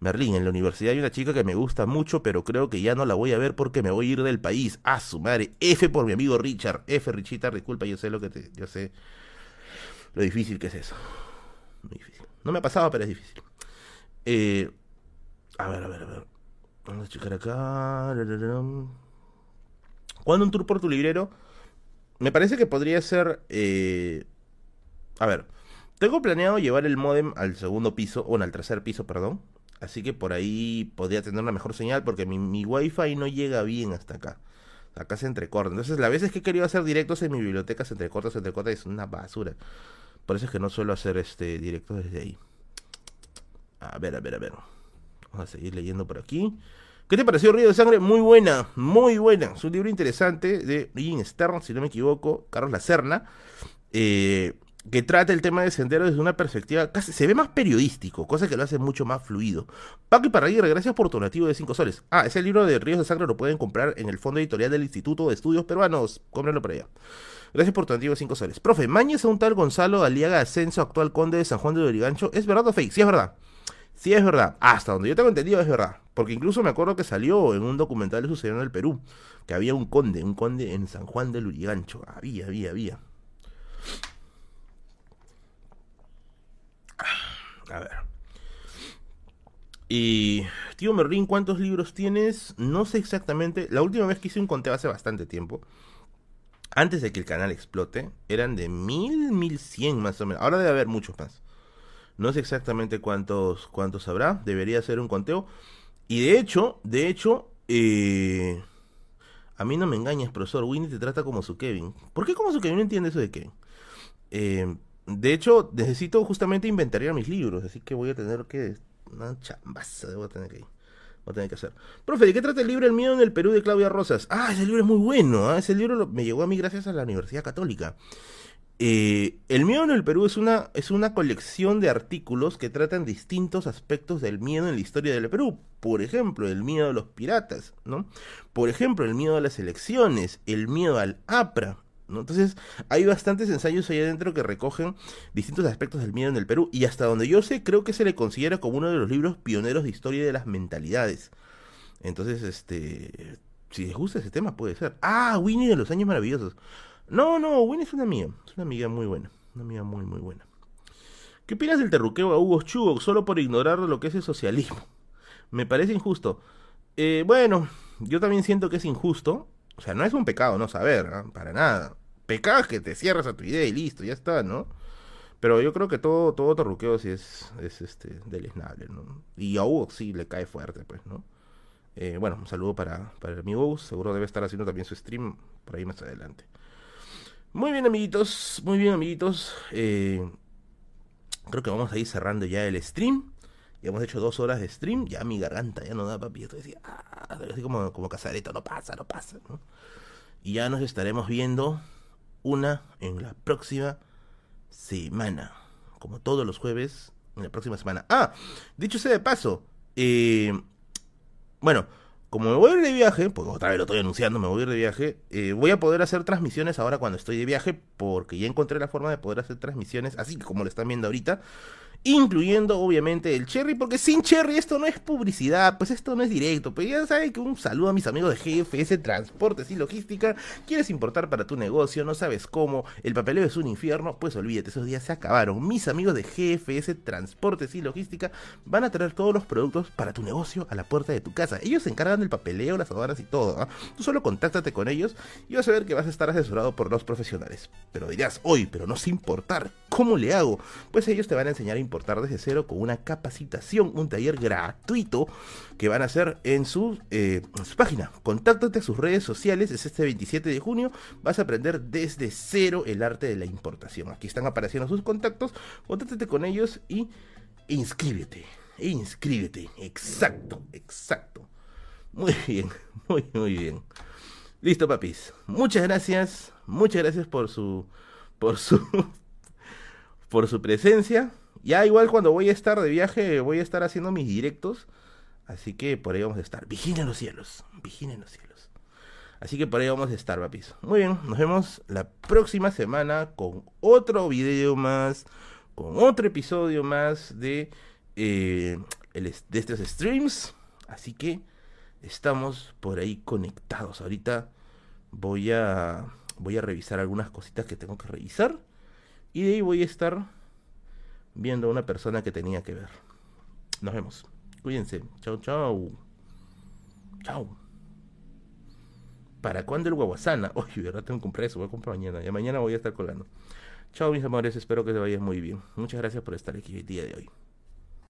Merlín, en la universidad hay una chica que me gusta mucho, pero creo que ya no la voy a ver porque me voy a ir del país. Ah, su madre. F por mi amigo Richard. F, Richita, disculpa, yo sé lo que te. Yo sé lo difícil que es eso. Muy difícil. No me ha pasado, pero es difícil. Eh, a ver, a ver, a ver. Vamos a checar acá. ¿Cuándo un tour por tu librero? Me parece que podría ser. Eh, a ver. Tengo planeado llevar el modem al segundo piso, o al tercer piso, perdón. Así que por ahí podría tener una mejor señal porque mi, mi wifi no llega bien hasta acá. Acá se entrecorta. Entonces, las veces que he querido hacer directos en mi biblioteca se entrecorta, se entrecorta es una basura. Por eso es que no suelo hacer este directos desde ahí. A ver, a ver, a ver. Vamos a seguir leyendo por aquí. ¿Qué te pareció Río de Sangre? Muy buena, muy buena. Es un libro interesante de Ian Stern, si no me equivoco, Carlos Lacerna. Eh, que trata el tema de Sendero desde una perspectiva casi se ve más periodístico, cosa que lo hace mucho más fluido. Paco y Parraguirre, gracias por tu donativo de 5 soles. Ah, ese libro de Ríos de Sangre lo pueden comprar en el fondo editorial del Instituto de Estudios Peruanos. Cómprenlo por allá. Gracias por tu donativo de 5 soles. Profe, Mañez a un tal Gonzalo Aliaga Ascenso, actual conde de San Juan de Lurigancho. ¿Es verdad o fake? Sí, es verdad. Sí, es verdad. Hasta donde yo tengo entendido es verdad. Porque incluso me acuerdo que salió en un documental de sucedió en el Perú. Que había un conde, un conde en San Juan de Lurigancho. Había, había, había. A ver. Y, tío Merlín, ¿cuántos libros tienes? No sé exactamente. La última vez que hice un conteo hace bastante tiempo. Antes de que el canal explote, eran de mil, mil cien más o menos. Ahora debe haber muchos más. No sé exactamente cuántos, cuántos habrá. Debería ser un conteo. Y de hecho, de hecho, eh, a mí no me engañas, profesor. Winnie te trata como su Kevin. ¿Por qué como su Kevin? No entiende eso de Kevin. Eh, de hecho, necesito justamente inventariar mis libros, así que voy a tener que... Una chambaza debo tener que Voy a tener que hacer. Profe, ¿de qué trata el libro El miedo en el Perú de Claudia Rosas? Ah, ese libro es muy bueno. ¿ah? Ese libro me llegó a mí gracias a la Universidad Católica. Eh, el miedo en el Perú es una, es una colección de artículos que tratan distintos aspectos del miedo en la historia del Perú. Por ejemplo, el miedo a los piratas, ¿no? Por ejemplo, el miedo a las elecciones, el miedo al APRA, Entonces, hay bastantes ensayos ahí adentro que recogen distintos aspectos del miedo en el Perú y hasta donde yo sé, creo que se le considera como uno de los libros pioneros de historia de las mentalidades. Entonces, este, si les gusta ese tema, puede ser. Ah, Winnie de los años maravillosos. No, no, Winnie es una amiga. Es una amiga muy buena. Una amiga muy, muy buena. ¿Qué opinas del terruqueo a Hugo Chugo solo por ignorar lo que es el socialismo? Me parece injusto. Eh, bueno, yo también siento que es injusto. O sea, no es un pecado no saber, para nada. Pecado es que te cierras a tu idea y listo, ya está, ¿no? Pero yo creo que todo, todo terruqueo sí es, es este, deleznable, ¿no? Y a Hugo sí le cae fuerte, pues, ¿no? Eh, bueno, un saludo para, para amigo Hugo. Seguro debe estar haciendo también su stream por ahí más adelante. Muy bien, amiguitos, muy bien, amiguitos. Eh, creo que vamos a ir cerrando ya el stream. Ya hemos hecho dos horas de stream. Ya mi garganta ya no da, papi. Estoy así, ah, así como, como casareto. No pasa, no pasa. Y ya nos estaremos viendo una en la próxima semana. Como todos los jueves, en la próxima semana. Ah, dicho sea de paso. Eh, bueno como me voy a ir de viaje, pues otra vez lo estoy anunciando, me voy a ir de viaje, eh, voy a poder hacer transmisiones ahora cuando estoy de viaje, porque ya encontré la forma de poder hacer transmisiones, así como lo están viendo ahorita, incluyendo obviamente el Cherry, porque sin Cherry esto no es publicidad, pues esto no es directo, pues ya saben que un saludo a mis amigos de GFS Transportes y Logística, quieres importar para tu negocio, no sabes cómo, el papeleo es un infierno, pues olvídate, esos días se acabaron, mis amigos de GFS Transportes y Logística van a traer todos los productos para tu negocio a la puerta de tu casa, ellos se encargan del papeleo, las aduanas y todo, ¿ah? tú solo contáctate con ellos y vas a ver que vas a estar asesorado por los profesionales, pero dirás, hoy, pero no sé importar, ¿cómo le hago? Pues ellos te van a enseñar a importar desde cero con una capacitación, un taller gratuito que van a hacer en su, eh, su página. Contáctate a sus redes sociales, es este 27 de junio, vas a aprender desde cero el arte de la importación. Aquí están apareciendo sus contactos, contáctate con ellos y inscríbete, inscríbete, exacto, exacto. Muy <laughs> bien, muy, muy bien. Listo, papis. Muchas gracias, muchas gracias por su, por su, <laughs> por su presencia. Ya igual cuando voy a estar de viaje, voy a estar haciendo mis directos. Así que por ahí vamos a estar. Vigilen los cielos. Vigilen los cielos. Así que por ahí vamos a estar, papis. Muy bien, nos vemos la próxima semana con otro video más. Con otro episodio más de, eh, de estos streams. Así que estamos por ahí conectados. Ahorita voy a, voy a revisar algunas cositas que tengo que revisar. Y de ahí voy a estar viendo a una persona que tenía que ver. Nos vemos. Cuídense. Chao, chao. Chao. ¿Para cuándo el guaguasana? Oye, <laughs> verdad tengo que comprar eso, voy a comprar mañana. Ya mañana voy a estar colando. Chao, mis amores, espero que te vayas muy bien. Muchas gracias por estar aquí el día de hoy.